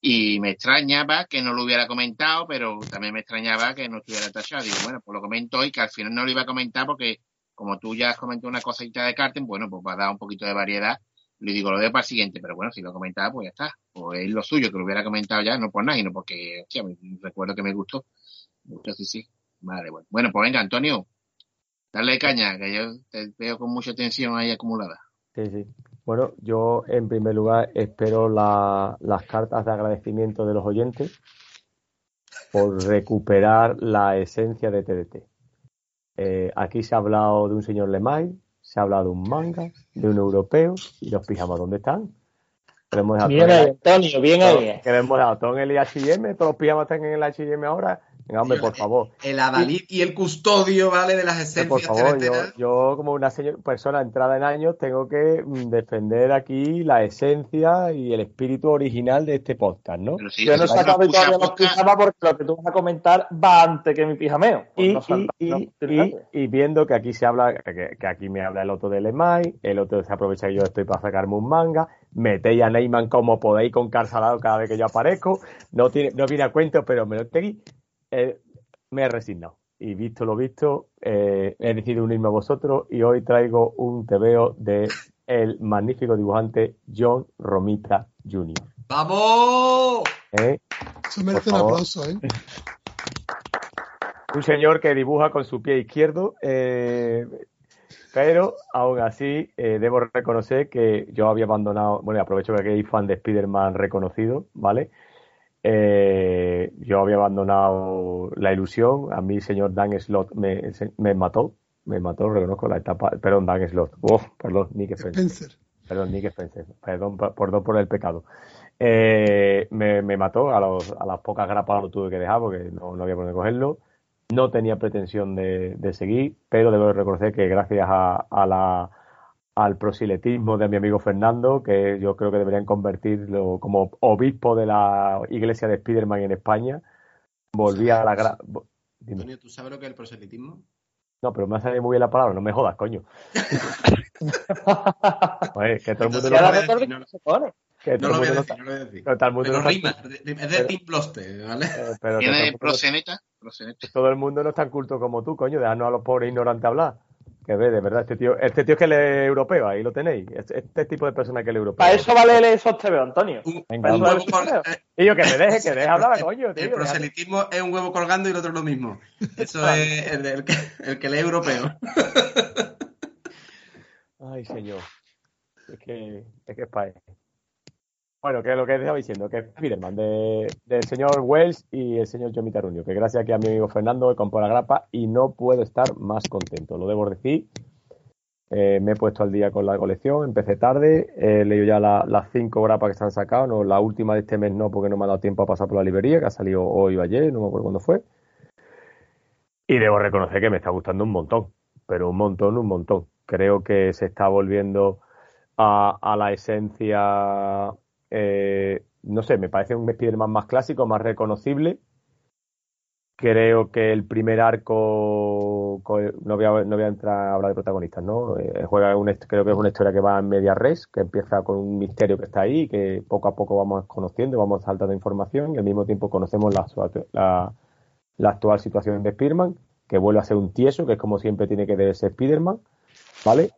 Speaker 2: Y me extrañaba que no lo hubiera comentado, pero también me extrañaba que no estuviera tachado. Digo, bueno, pues lo comento hoy, que al final no lo iba a comentar porque como tú ya has comentado una cosita de Carten, bueno, pues va a dar un poquito de variedad. Le digo, lo dejo para el siguiente, pero bueno, si lo comentaba, pues ya está. Pues es lo suyo, que lo hubiera comentado ya, no por nada, sino porque, hostia, me- recuerdo que me gustó. Entonces sí. Vale, bueno. Bueno, pues venga, Antonio, dale caña, que yo te veo con mucha tensión ahí acumulada.
Speaker 4: Sí, sí. Bueno, yo en primer lugar espero la- las cartas de agradecimiento de los oyentes por recuperar la esencia de TDT. Eh, aquí se ha hablado de un señor Lemay, se ha hablado de un manga, de un europeo y los pijamas, ¿dónde están? Que
Speaker 3: Bien ahí, Antonio, bien ahí.
Speaker 4: que lo hemos dejado todo en el H&M, todos los pijamas están en el H&M ahora Venga, hombre, por favor.
Speaker 1: El adalid y el custodio, ¿vale? De las
Speaker 4: Eh,
Speaker 1: esencias
Speaker 4: Por favor, yo, como una persona entrada en años tengo que mm, defender aquí la esencia y el espíritu original de este podcast, ¿no?
Speaker 2: Pero sí,
Speaker 3: Yo no
Speaker 2: si nos
Speaker 3: todavía los pijamas porque lo que tú vas a comentar va antes que mi pijameo. Pues
Speaker 4: Y,
Speaker 3: no
Speaker 4: y-
Speaker 3: salta-
Speaker 4: y-
Speaker 3: no,
Speaker 4: y-
Speaker 3: fíjate.
Speaker 4: y viendo que aquí se habla, que, que aquí me habla el otro del EMAI, el otro se aprovecha que yo estoy para sacarme un manga, metéis a Neyman como podéis con Carsalado cada vez que yo aparezco, no tiene, no viene a cuento, pero me lo tenéis, eh, me he resignado. Y visto lo visto, eh, he decidido unirme a vosotros y hoy traigo un tebeo de el magnífico dibujante John Romita Jr.
Speaker 1: ¡Vamos!
Speaker 4: ¿eh?
Speaker 5: Eso merece un aplauso, ¿eh?
Speaker 4: Un señor que dibuja con su pie izquierdo, eh, pero aún así eh, debo reconocer que yo había abandonado, bueno, y aprovecho que aquí hay fan de Spider-Man reconocido, ¿vale? Eh, yo había abandonado la ilusión, a mí señor Dan Slot me, me mató, me mató, reconozco la etapa, perdón, Dan Slot, Uf, perdón, Nick Spencer.
Speaker 5: Spencer.
Speaker 4: Perdón, Nick Spencer. Perdón, perdón por el pecado. Eh, me, me mató, a, los, a las pocas grapas lo tuve que dejar porque no, no había por dónde cogerlo. No tenía pretensión de, de seguir, pero debo reconocer que gracias a, a la, al proselitismo de mi amigo Fernando, que yo creo que deberían convertirlo como obispo de la iglesia de Spiderman en España, volví a la... gra-.
Speaker 1: Antonio, ¿tú sabes lo que es el proselitismo?
Speaker 4: No, pero me ha salido muy bien la palabra, no me jodas, coño. Oye, que todo el mundo
Speaker 1: lo voy a
Speaker 3: recuerdo
Speaker 1: decir,
Speaker 3: que no
Speaker 1: lo voy a decir, no lo voy a decir. Pero
Speaker 4: no-
Speaker 1: rima, es de Team Ploste, ¿vale?
Speaker 4: Eh, pero mundo-
Speaker 2: proseneta, proseneta.
Speaker 4: todo el mundo no es tan culto como tú, coño, dejarnos a los pobres ignorantes hablar. Que ve, de verdad, este tío, este tío es que él es europeo, ahí lo tenéis. Este, este tipo de persona que él es europeo.
Speaker 3: Para eso vale el esos TV, Antonio.
Speaker 1: Un, un huevo
Speaker 4: Y yo que me deje, que deje hablar, coño,
Speaker 1: El proselitismo es un huevo colgando y el otro lo mismo. Eso es el, el que, el que lee europeo.
Speaker 4: Ay, señor. Es que es que es para él. Bueno, que lo que estaba diciendo, que es Spiderman, de, del señor Wells y el señor Johnny Taruño, que gracias aquí a mi amigo Fernando me compró la grapa y no puedo estar más contento, lo debo decir. Eh, me he puesto al día con la colección, empecé tarde, he leído ya la- las cinco grapas que se han sacado, no, la última de este mes no, porque no me ha dado tiempo a pasar por la librería, que ha salido hoy o ayer, no me acuerdo cuándo fue. Y debo reconocer que me está gustando un montón, pero un montón, un montón. Creo que se está volviendo a la esencia, eh, no sé, me parece un Spider-Man más clásico, más reconocible. Creo que el primer arco, co- no voy a, entrar a hablar de protagonistas, ¿no? Eh, juega creo que es una historia que va en media res, que empieza con un misterio que está ahí, que poco a poco vamos conociendo, vamos saltando información y al mismo tiempo conocemos la, la, la actual situación de Spider-Man, que vuelve a ser un tieso, que es como siempre tiene que ser Spider-Man, ¿vale?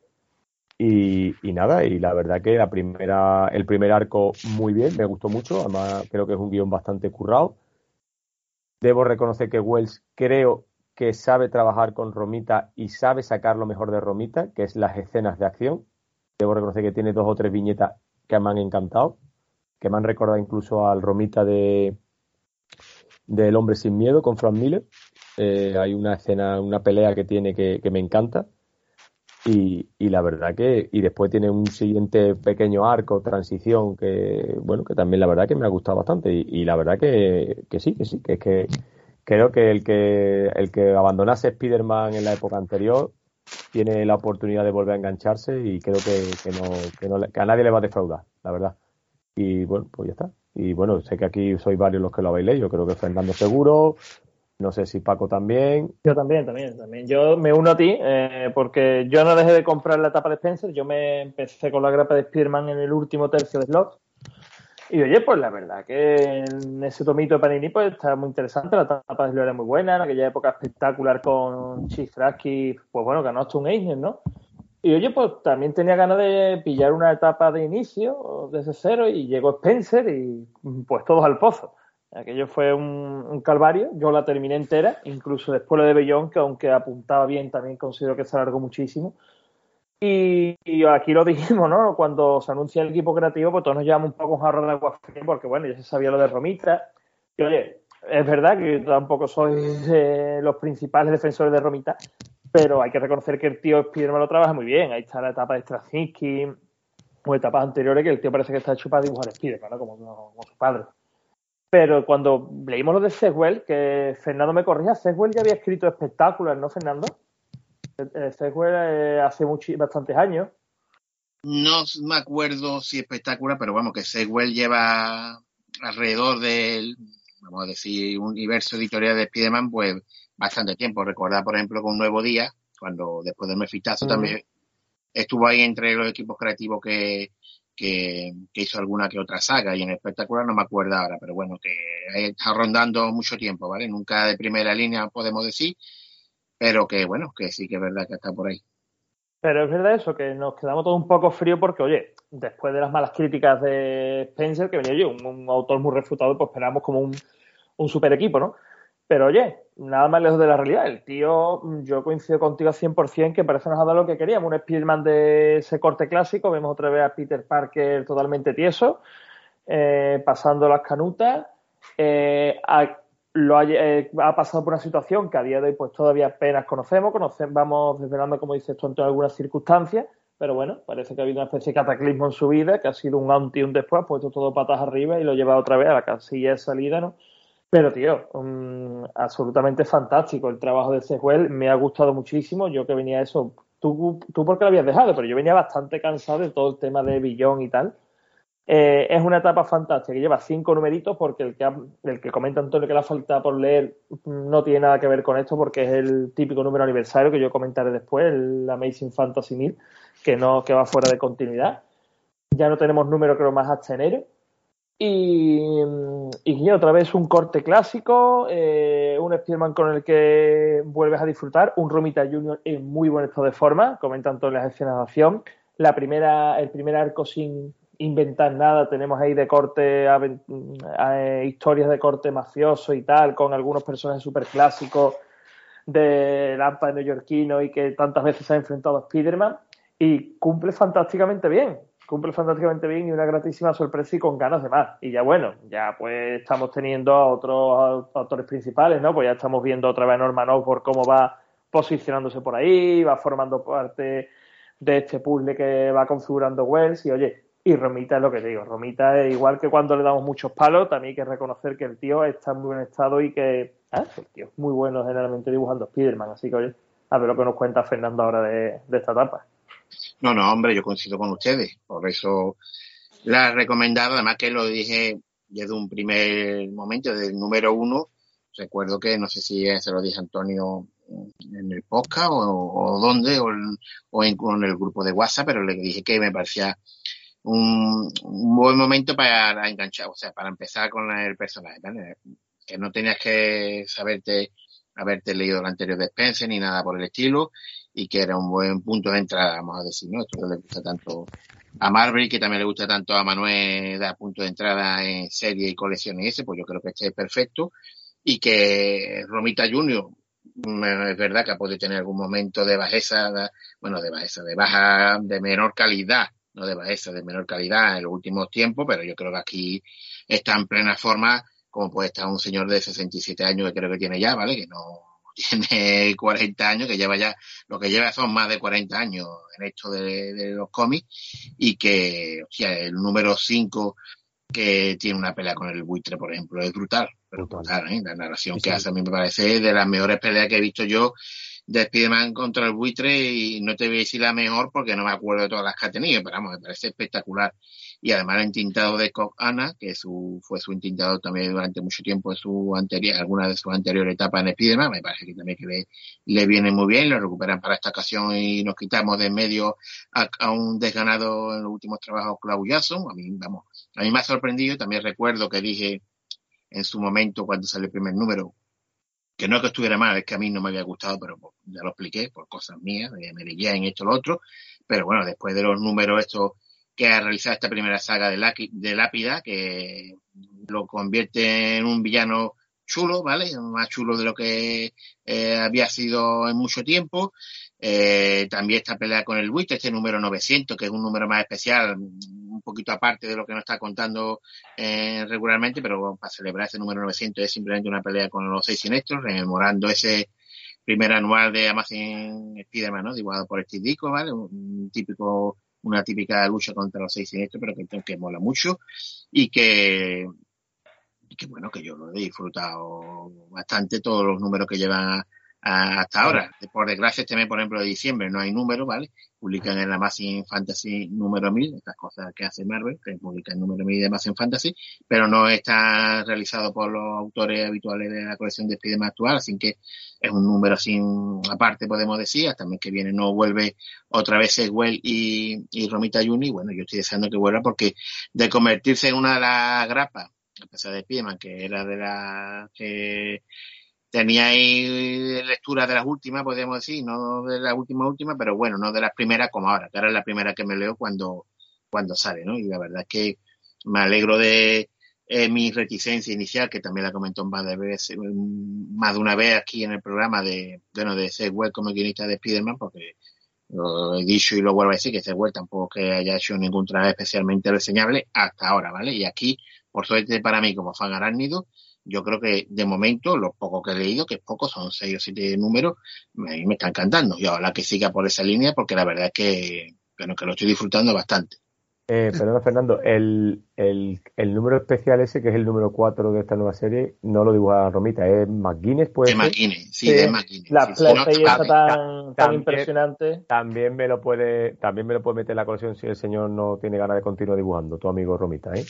Speaker 4: Y, nada, y la verdad que la primera, el primer arco muy bien, me gustó mucho, además creo que es un guion bastante currado. Debo reconocer que Wells creo que sabe trabajar con Romita y sabe sacar lo mejor de Romita, que es las escenas de acción. Debo reconocer que tiene dos o tres viñetas que me han encantado, que me han recordado incluso al Romita de del Hombre sin Miedo con Frank Miller. Eh, hay una escena, una pelea que tiene que me encanta. Y, y, la verdad que, y después tiene un siguiente pequeño arco, transición, que, bueno, que también la verdad que me ha gustado bastante. Y, y la verdad que, que, sí, que sí, que es que creo que el que, el que abandonase Spider-Man en la época anterior tiene la oportunidad de volver a engancharse y creo que, no, que, no, que a nadie le va a defraudar, la verdad. Y bueno, pues ya está. Y bueno, sé que aquí sois varios los que lo habéis leído. Creo que Fernando seguro, no sé si Paco también.
Speaker 3: Yo también, también, también. Yo me uno a ti eh, porque yo no dejé de comprar la etapa de Spencer. Yo me empecé con la grapa de Spearman en el último tercio de Slot. Y oye, pues la verdad que en ese tomito de Panini pues está muy interesante. La etapa de era muy buena. En aquella época espectacular con Chifraski, pues bueno, ganó hasta un Eisner, ¿no? Y oye, pues también tenía ganas de pillar una etapa de inicio desde cero y llegó Spencer y pues todos al pozo. Aquello fue un, calvario. Yo la terminé entera, incluso después lo de Bellón, que aunque apuntaba bien, también considero que se alargó muchísimo. Y, y, aquí lo dijimos, ¿no? Cuando se anuncia el equipo creativo, pues todos nos llevamos un poco un jarro de agua fría, porque bueno, ya se sabía lo de Romita. Y oye, es verdad que tampoco soy los principales defensores de Romita, pero hay que reconocer que el tío Spiderman lo trabaja muy bien. Ahí está la etapa de Straczynski o etapas anteriores que el tío parece que está hecho para dibujar Spiderman, ¿no? Como, como, su padre. Pero cuando leímos lo de Seswell, que Fernando me corrija, Seswell ya había escrito espectáculos, ¿no, Fernando? Seswell eh, hace bastantes años.
Speaker 2: No me acuerdo si espectacular, pero vamos, que Seswell lleva alrededor del, vamos a decir, universo editorial de Spiderman, pues bastante tiempo. Recordar, por ejemplo, con Nuevo Día, cuando después del Mefitazo también estuvo ahí entre los equipos creativos que, que, hizo alguna que otra saga y en espectacular no me acuerdo ahora, pero bueno, que está rondando mucho tiempo, ¿vale? Nunca de primera línea podemos decir, pero que bueno, que sí que es verdad que está por ahí.
Speaker 3: Pero es verdad eso, que nos quedamos todos un poco fríos porque, oye, después de las malas críticas de Spencer, que venía yo, un, autor muy refutado, pues esperamos como un, un super equipo, ¿no? Pero oye, nada más lejos de la realidad. El tío, yo coincido contigo 100% que parece nos ha dado lo que queríamos. Un Spiderman de ese corte clásico. Vemos otra vez a Peter Parker totalmente tieso, eh, pasando las canutas. Eh, ha, lo eh, ha, pasado por una situación que a día de hoy pues todavía apenas conocemos. conocemos vamos desvelando, como dices tú, en algunas circunstancias. Pero bueno, parece que ha habido una especie de cataclismo en su vida, que ha sido un antes y un después, ha puesto todo patas arriba y lo lleva otra vez a la casilla de salida, ¿no? Pero, tío, absolutamente fantástico el trabajo de Sejuel. Me ha gustado muchísimo. Yo que venía eso. Tú, tú porque lo habías dejado, pero yo venía bastante cansado de todo el tema de Billón y tal. Eh, es una etapa fantástica que lleva cinco numeritos porque el que, el que comenta Antonio que le falta por leer no tiene nada que ver con esto porque es el típico número aniversario que yo comentaré después, el Amazing Fantasy 1000, que, no, que va fuera de continuidad. Ya no tenemos número creo más hasta enero. Y, otra vez un corte clásico, eh, un Spiderman con el que vuelves a disfrutar, un Romita Junior en muy buen estado de forma, comentan todas las escenas de acción. La primera, el primer arco sin inventar nada, tenemos ahí de corte, eh, historias de corte mafioso y tal, con algunos personajes súper clásicos de Lampa neoyorquino y que tantas veces se ha enfrentado a Spiderman y cumple fantásticamente bien cumple fantásticamente bien y una gratísima sorpresa y con ganas de más. Y ya bueno, ya pues estamos teniendo a otros autores principales, ¿no? Pues ya estamos viendo otra vez a Norman por cómo va posicionándose por ahí, va formando parte de este puzzle que va configurando Wells y oye, y Romita es lo que te digo, Romita es igual que cuando le damos muchos palos, también hay que reconocer que el tío está en muy buen estado y que ¿eh? el tío es muy bueno generalmente dibujando Spiderman, así que oye, a ver lo que nos cuenta Fernando ahora de esta etapa.
Speaker 2: No, no, hombre, yo coincido con ustedes. Por eso la he recomendado, además que lo dije desde un primer momento, desde el número uno. Recuerdo que no sé si se lo dije Antonio en el podcast o, dónde, o, en, el grupo de WhatsApp, pero le dije que me parecía un, buen momento para enganchar, o sea, para empezar con el personaje, Que no tenías que saberte, haberte leído el anterior de Spencer ni nada por el estilo, y que era un buen punto de entrada, vamos a decir, ¿no? Esto que le gusta tanto a Marvel, que también le gusta tanto a Manuel, da punto de entrada en serie y colecciones ese, pues yo creo que este es perfecto. Y que Romita Junior, mm, es verdad que puede tener algún momento de bajeza, bueno, de bajeza, de baja, de menor calidad, no de bajeza, de menor calidad en los últimos tiempos, pero yo creo que aquí está en plena forma, como puede estar un señor de 67 años que creo que tiene ya, ¿vale? Que no, tiene 40 años, que lleva ya, lo que lleva son más de 40 años en esto de, los cómics, y que, o sea, el número 5 que tiene una pelea con el buitre, por ejemplo, es brutal, pero brutal, ¿eh? La narración que hace a mí me parece de las mejores peleas que he visto yo de Spiderman contra el buitre y no te voy a decir la mejor porque no me acuerdo de todas las que ha tenido, pero vamos, me parece espectacular y además el entintado de Cock Anna, que su, fue su entintado también durante mucho tiempo en su anterior, alguna de sus anteriores etapas en Spiderman, me parece que también que le, le, viene muy bien, lo recuperan para esta ocasión y nos quitamos de en medio a, un desganado en los últimos trabajos Clau Jason, a mí, vamos, a mí me ha sorprendido, también recuerdo que dije en su momento cuando salió el primer número, que no que estuviera mal, es que a mí no me había gustado, pero ya lo expliqué por cosas mías, de en esto, lo otro, pero bueno, después de los números estos que ha realizado esta primera saga de, de Lápida, que lo convierte en un villano chulo, ¿vale? Más chulo de lo que eh, había sido en mucho tiempo. Eh, también esta pelea con el buitre, este número 900, que es un número más especial, un poquito aparte de lo que nos está contando eh, regularmente, pero para celebrar ese número 900 es simplemente una pelea con los seis siniestros, rememorando ese primer anual de Amazon Spider-Man, ¿no? Dibujado por Steve Ditko, ¿vale? Un típico una típica lucha contra los seis siniestros, pero que, que mola mucho y que y que bueno, que yo lo he disfrutado bastante todos los números que llevan hasta ahora. Por desgracia, este mes, por ejemplo, de diciembre no hay número, ¿vale? Publican en la Amazing Fantasy número 1000, estas cosas que hace Marvel, que publica el número 1000 de Amazing Fantasy, pero no está realizado por los autores habituales de la colección de Spiderman actual, así que es un número sin aparte, podemos decir, hasta el mes que viene no vuelve otra vez Segwell y, y Romita Juni, bueno, yo estoy deseando que vuelva porque de convertirse en una de las grapas, a pesar de Spiderman, que era de la que tenía ahí lectura de las últimas, podríamos decir, no de la última última, pero bueno, no de las primeras como ahora, que ahora es la primera que me leo cuando, cuando sale, ¿no? Y la verdad es que me alegro de eh, mi reticencia inicial, que también la comentó más de, vez, más de una vez aquí en el programa de, bueno, de Segwell como guionista de Spiderman, porque lo he dicho y lo vuelvo a decir, que Segwell tampoco que haya hecho ningún trabajo especialmente reseñable hasta ahora, ¿vale? Y aquí, por suerte para mí como fan arácnido, yo creo que de momento, los pocos que he leído, que es poco, son seis o siete números, me, me están encantando. Y ahora que siga por esa línea, porque la verdad es que, bueno, que lo estoy disfrutando bastante.
Speaker 4: Eh, perdona, Fernando, el, el, el, número especial ese, que es el número 4 de esta nueva serie, no lo dibuja Romita, es McGuinness, pues.
Speaker 2: De McGuinness, sí, sí, de McGuinness.
Speaker 3: La
Speaker 2: sí,
Speaker 3: sí, no, tan, tan también, impresionante.
Speaker 4: También me lo puede, también me lo puede meter en la colección si el señor no tiene ganas de continuar dibujando, tu amigo Romita, ¿eh?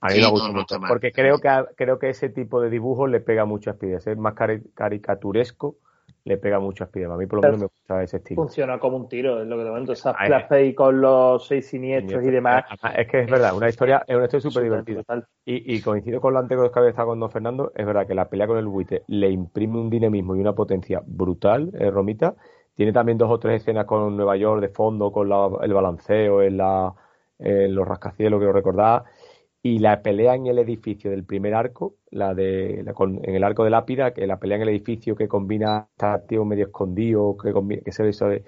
Speaker 4: A mí
Speaker 2: Sí,
Speaker 4: me
Speaker 2: no,
Speaker 4: gusta
Speaker 2: no
Speaker 4: mucho,
Speaker 2: mal.
Speaker 4: porque creo que, a- creo que ese tipo de dibujo le pega mucho a Spider, es más cari- caricaturesco, le pega mucho a Spider. A mí por lo menos me gusta ese estilo.
Speaker 3: Funciona como un tiro, es lo que te comento. Esas page con los seis siniestros y demás.
Speaker 4: Es que es verdad, una historia, es una historia súper divertida. Y coincido con lo anterior que había estado con Don Fernando, es verdad que la pelea con el buitre le imprime un dinamismo y una potencia brutal, eh, Romita. Tiene también dos o tres escenas con Nueva York de fondo, con la- el balanceo en, la, en los rascacielos, que lo recordaba. Y la pelea en el edificio del primer arco, la de la con- en el arco de Lápida, que la pelea en el edificio que combina está tío medio escondido, que, combi- que se eso de-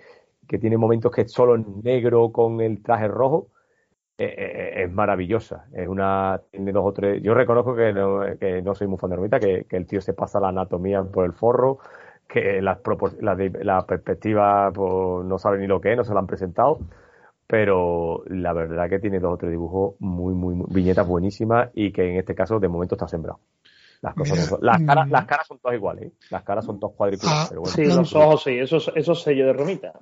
Speaker 4: que tiene momentos que es solo en negro con el traje rojo, eh, eh, es maravillosa. Es una, tiene dos o tres. Yo reconozco que no, que no soy muy fan de Romita, que, el tío se pasa la anatomía por el forro, que las la, la perspectiva pues, no sabe ni lo que es, no se la han presentado. Pero la verdad que tiene dos o tres dibujos muy, muy, muy- viñetas buenísimas y que en este caso de momento está sembrado. Las, cosas
Speaker 5: Mira,
Speaker 4: no son- las, caras,
Speaker 5: mm.
Speaker 4: las caras son todas iguales, ¿eh? las caras son todas cuadriculadas.
Speaker 5: Ah,
Speaker 4: pero bueno,
Speaker 3: Sí, los ojos sí, esos, esos sellos de Romita.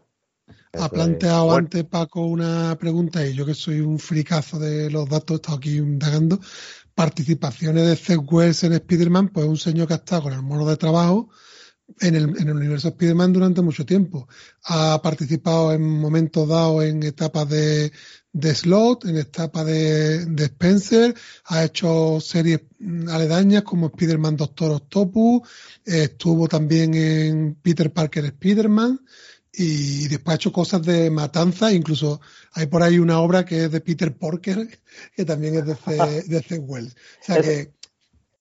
Speaker 4: eso
Speaker 5: Ha
Speaker 4: es-
Speaker 5: planteado
Speaker 4: bueno,
Speaker 5: antes Paco una pregunta y yo que soy un fricazo de los datos, he estado aquí indagando. Participaciones de Zed Wells en Spider-Man, pues un señor que ha estado con el mono de trabajo en el, en el universo Spider-Man durante mucho tiempo. Ha participado en momentos dados en etapas de, de Slot, en etapas de, de Spencer, ha hecho series aledañas como Spider-Man Doctor Octopus, eh, estuvo también en Peter Parker Spider-Man y después ha hecho cosas de matanza, incluso hay por ahí una obra que es de Peter Porker, que también es de C, de C. Wells. O sea que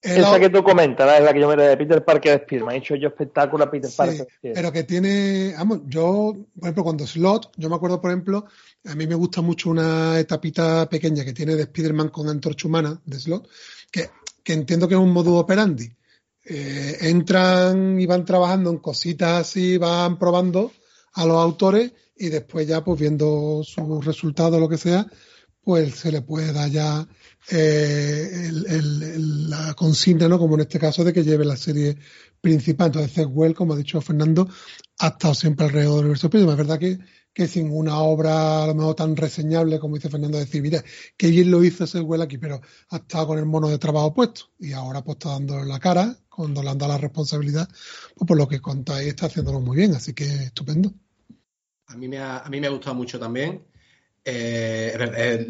Speaker 3: Esa que tú comentas, es la que yo me de Peter Parker de Spiderman. He hecho yo espectáculo a Peter
Speaker 5: Sí,
Speaker 3: Parker.
Speaker 5: Pero que tiene, vamos, yo, por ejemplo, cuando Slot, yo me acuerdo, por ejemplo, a mí me gusta mucho una etapita pequeña que tiene de Spider-Man con Antorcha Humana, de Slot, que, que entiendo que es un modus operandi. Eh, entran y van trabajando en cositas así, van probando a los autores y después ya, pues viendo sus resultados, lo que sea, pues se le puede dar ya eh, la consigna, ¿no? Como en este caso de que lleve la serie principal. Entonces, Zedwell, como ha dicho Fernando, ha estado siempre alrededor del universo Spiderman. Es verdad que, que sin una obra a lo mejor tan reseñable como dice Fernando, decir, mira, que bien lo hizo Zedwell aquí, pero ha estado con el mono de trabajo puesto y ahora pues está dando la cara, cuando le han dado la responsabilidad, pues por lo que contáis está haciéndolo muy bien, así que estupendo.
Speaker 1: A mí me ha, a mí me ha gustado mucho también. Eh, eh,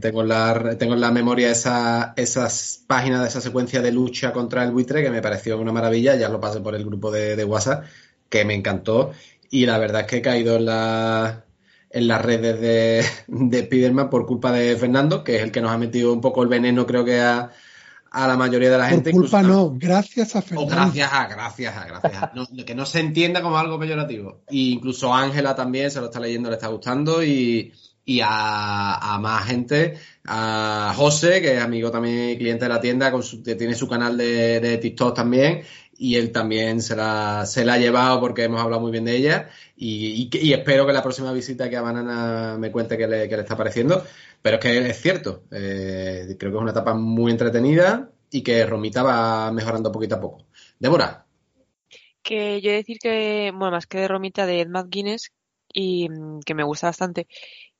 Speaker 1: tengo en la, tengo en la memoria esa, esas páginas de esa secuencia de lucha contra el buitre que me pareció una maravilla. Ya lo pasé por el grupo de, de WhatsApp, que me encantó. Y la verdad es que he caído en, la, en las redes de, de Spiderman por culpa de Fernando, que es el que nos ha metido un poco el veneno, creo que a, a la mayoría de la
Speaker 5: Por
Speaker 1: gente.
Speaker 5: culpa
Speaker 1: incluso-
Speaker 5: no, gracias a
Speaker 1: o
Speaker 5: Fernando.
Speaker 1: gracias a, gracias a, gracias a. No, que no se entienda como algo peyorativo. Y incluso Ángela también se lo está leyendo, le está gustando. Y, y a, a más gente, a José, que es amigo también cliente de la tienda, con su- que tiene su canal de, de TikTok también. Y él también se la, se la ha llevado porque hemos hablado muy bien de ella. Y, y que- y espero que la próxima visita que a Banana me cuente qué le, qué le está pareciendo. Pero es que es cierto. eh, creo que es una etapa muy entretenida y que Romita va mejorando poquito a poco. Débora.
Speaker 6: Que yo decir que, bueno, más que de Romita, de Ed McGuinness, y mm, que me gusta bastante,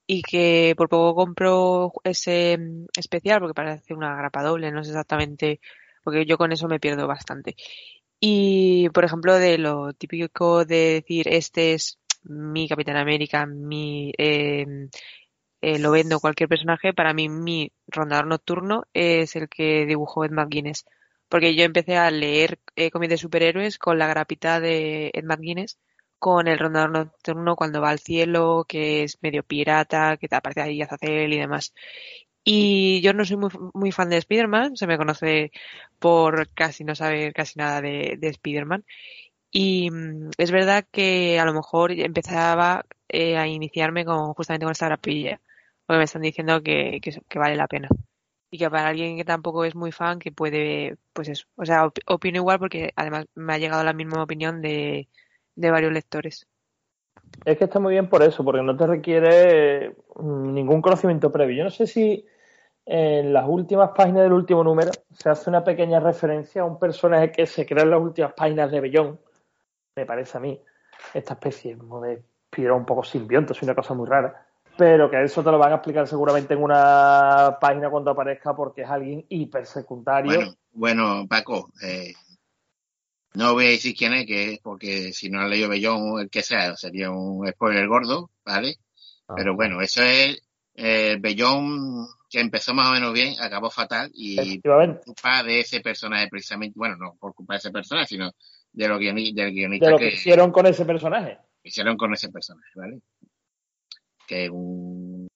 Speaker 6: y que por poco compro ese mm, especial porque parece una grapa doble, no sé exactamente, porque yo con eso me pierdo bastante. Y, por ejemplo, de lo típico de decir, este es mi Capitán América, mi, eh, eh, lo vendo cualquier personaje, para mí mi rondador nocturno es el que dibujó Ed McGuinness. Porque yo empecé a leer eh, cómics de superhéroes con la grapita de Ed McGuinness, con el rondador nocturno cuando va al cielo, que es medio pirata, que te aparece ahí Azazel y demás. Y yo no soy muy, muy fan de Spider-Man, se me conoce por casi no saber casi nada de, de Spider-Man. Y mm, es verdad que a lo mejor empezaba eh, a iniciarme con justamente con esta grapilla, porque me están diciendo que, vale la pena. Y que para alguien que tampoco es muy fan, que puede, pues eso. O sea, op opino igual porque además me ha llegado la misma opinión de, de varios lectores.
Speaker 3: Es que está muy bien por eso, porque no te requiere ningún conocimiento previo. Yo no sé si en las últimas páginas del último número se hace una pequeña referencia a un personaje que se crea en las últimas páginas de Bellón, me parece a mí, esta especie como de piedra un poco simbionte, es una cosa muy rara, pero que eso te lo van a explicar seguramente en una página cuando aparezca porque es alguien hipersecundario.
Speaker 2: Bueno, bueno Paco, eh, no voy a decir quién es, que es porque si no ha leído Bellón o el que sea, sería un spoiler gordo, ¿vale? Ah. Pero bueno, eso es eh, Bellón que empezó más o menos bien, acabó fatal y por culpa de ese personaje precisamente, bueno, no por culpa de ese personaje, sino de lo guioni del guionista
Speaker 3: de lo que, que hicieron con ese personaje.
Speaker 2: Hicieron con ese personaje, ¿vale? Que es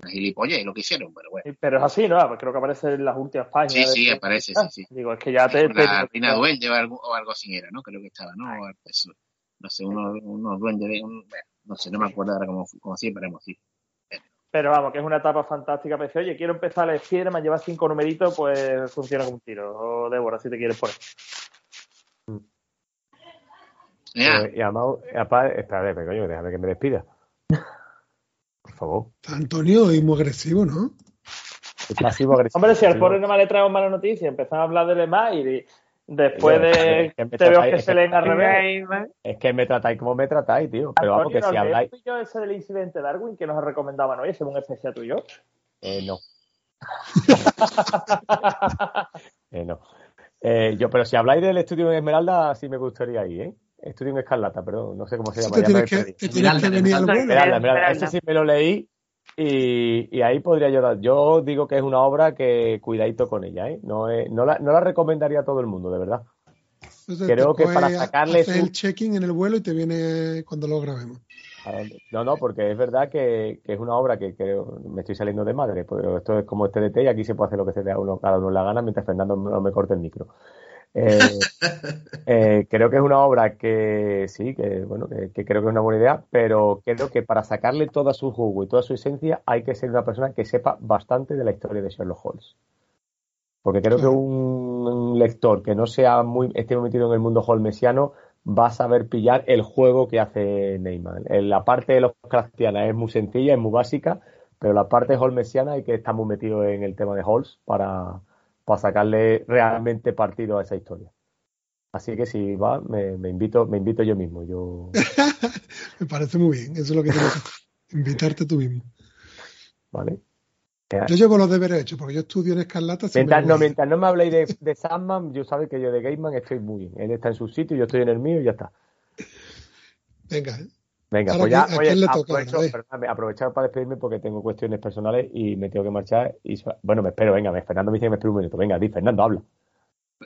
Speaker 2: un gilipollas lo que hicieron, pero bueno.
Speaker 3: Pero es así, ¿no? Pues creo que aparece en las últimas páginas.
Speaker 2: Sí, sí, este... aparece, ah, sí, sí.
Speaker 3: Digo, es que ya te...
Speaker 2: La te... Reina Duende o algo, o algo así era, ¿no? Creo que estaba, ¿no? Eso, no sé, unos, unos duendes de... Un, bueno, no sé, no me acuerdo ahora cómo, cómo siempre hemos sí.
Speaker 3: Pero vamos, que es una etapa fantástica. Dice, oye, quiero empezar a spider me lleva cinco numeritos, pues funciona como un tiro. O Débora, si te quieres poner.
Speaker 4: Yeah. Eh, y además, espérate, coño, déjame que me despida. Por favor.
Speaker 5: Antonio, y muy agresivo, ¿no?
Speaker 3: Pasivo agresivo. Hombre, si al pobre no me le traigo mala noticia, empezamos a hablar de Lemay y después de
Speaker 4: es que
Speaker 3: te veo que se leen al revés.
Speaker 4: Es que me tratáis como me tratáis, tío. Pero vamos, que si habláis.
Speaker 3: yo ese del incidente de Darwin que nos recomendaban hoy, según especial tuyo?
Speaker 4: Eh, no. eh, no. Eh, yo, pero si habláis del estudio de Esmeralda, sí me gustaría ir, ¿eh? Estudio en Escarlata, pero no sé cómo se llama.
Speaker 5: Te tienes que, te tienes que venir al
Speaker 4: Esmeralda, Esmeralda. Ese sí me lo leí y, y, ahí podría yo dar. Yo digo que es una obra que cuidadito con ella, ¿eh? No, es, no, la, no la recomendaría a todo el mundo, de verdad.
Speaker 5: Entonces,
Speaker 4: Creo que para sacarle.
Speaker 5: Su... el check-in en el vuelo y te viene cuando lo grabemos.
Speaker 4: No, no, porque es verdad que, que es una obra que creo, me estoy saliendo de madre, pero esto es como este DT y aquí se puede hacer lo que se dé a uno, cada uno la gana mientras Fernando no me corte el micro. Eh, eh, creo que es una obra que sí, que bueno, que, que, creo que es una buena idea, pero creo que para sacarle toda su jugo y toda su esencia hay que ser una persona que sepa bastante de la historia de Sherlock Holmes. Porque creo que un, un lector que no sea muy esté metido en el mundo holmesiano va a saber pillar el juego que hace Neyman. La parte de los Craftiana es muy sencilla, es muy básica, pero la parte holmesiana hay que estar muy metido en el tema de Holmes para, para sacarle realmente partido a esa historia. Así que si va, me, me invito, me invito yo mismo. Yo...
Speaker 5: me parece muy bien, eso es lo que tengo que invitarte tú mismo.
Speaker 4: Vale.
Speaker 5: Yo llevo los deberes hechos, porque yo estudio en Escarlata.
Speaker 4: Mientras no, mientras no me habléis de, de Sandman, yo sabes que yo de Gateman estoy muy bien. Él está en su sitio, yo estoy en el mío y ya está.
Speaker 5: Venga,
Speaker 4: Venga,
Speaker 5: Ahora,
Speaker 4: pues ya
Speaker 5: ¿a toca
Speaker 4: aprovecho, perdóname, aprovechar para despedirme porque tengo cuestiones personales y me tengo que marchar. Y bueno, me espero, venga, Fernando me dice que me espero un minuto. Venga, di, Fernando, habla.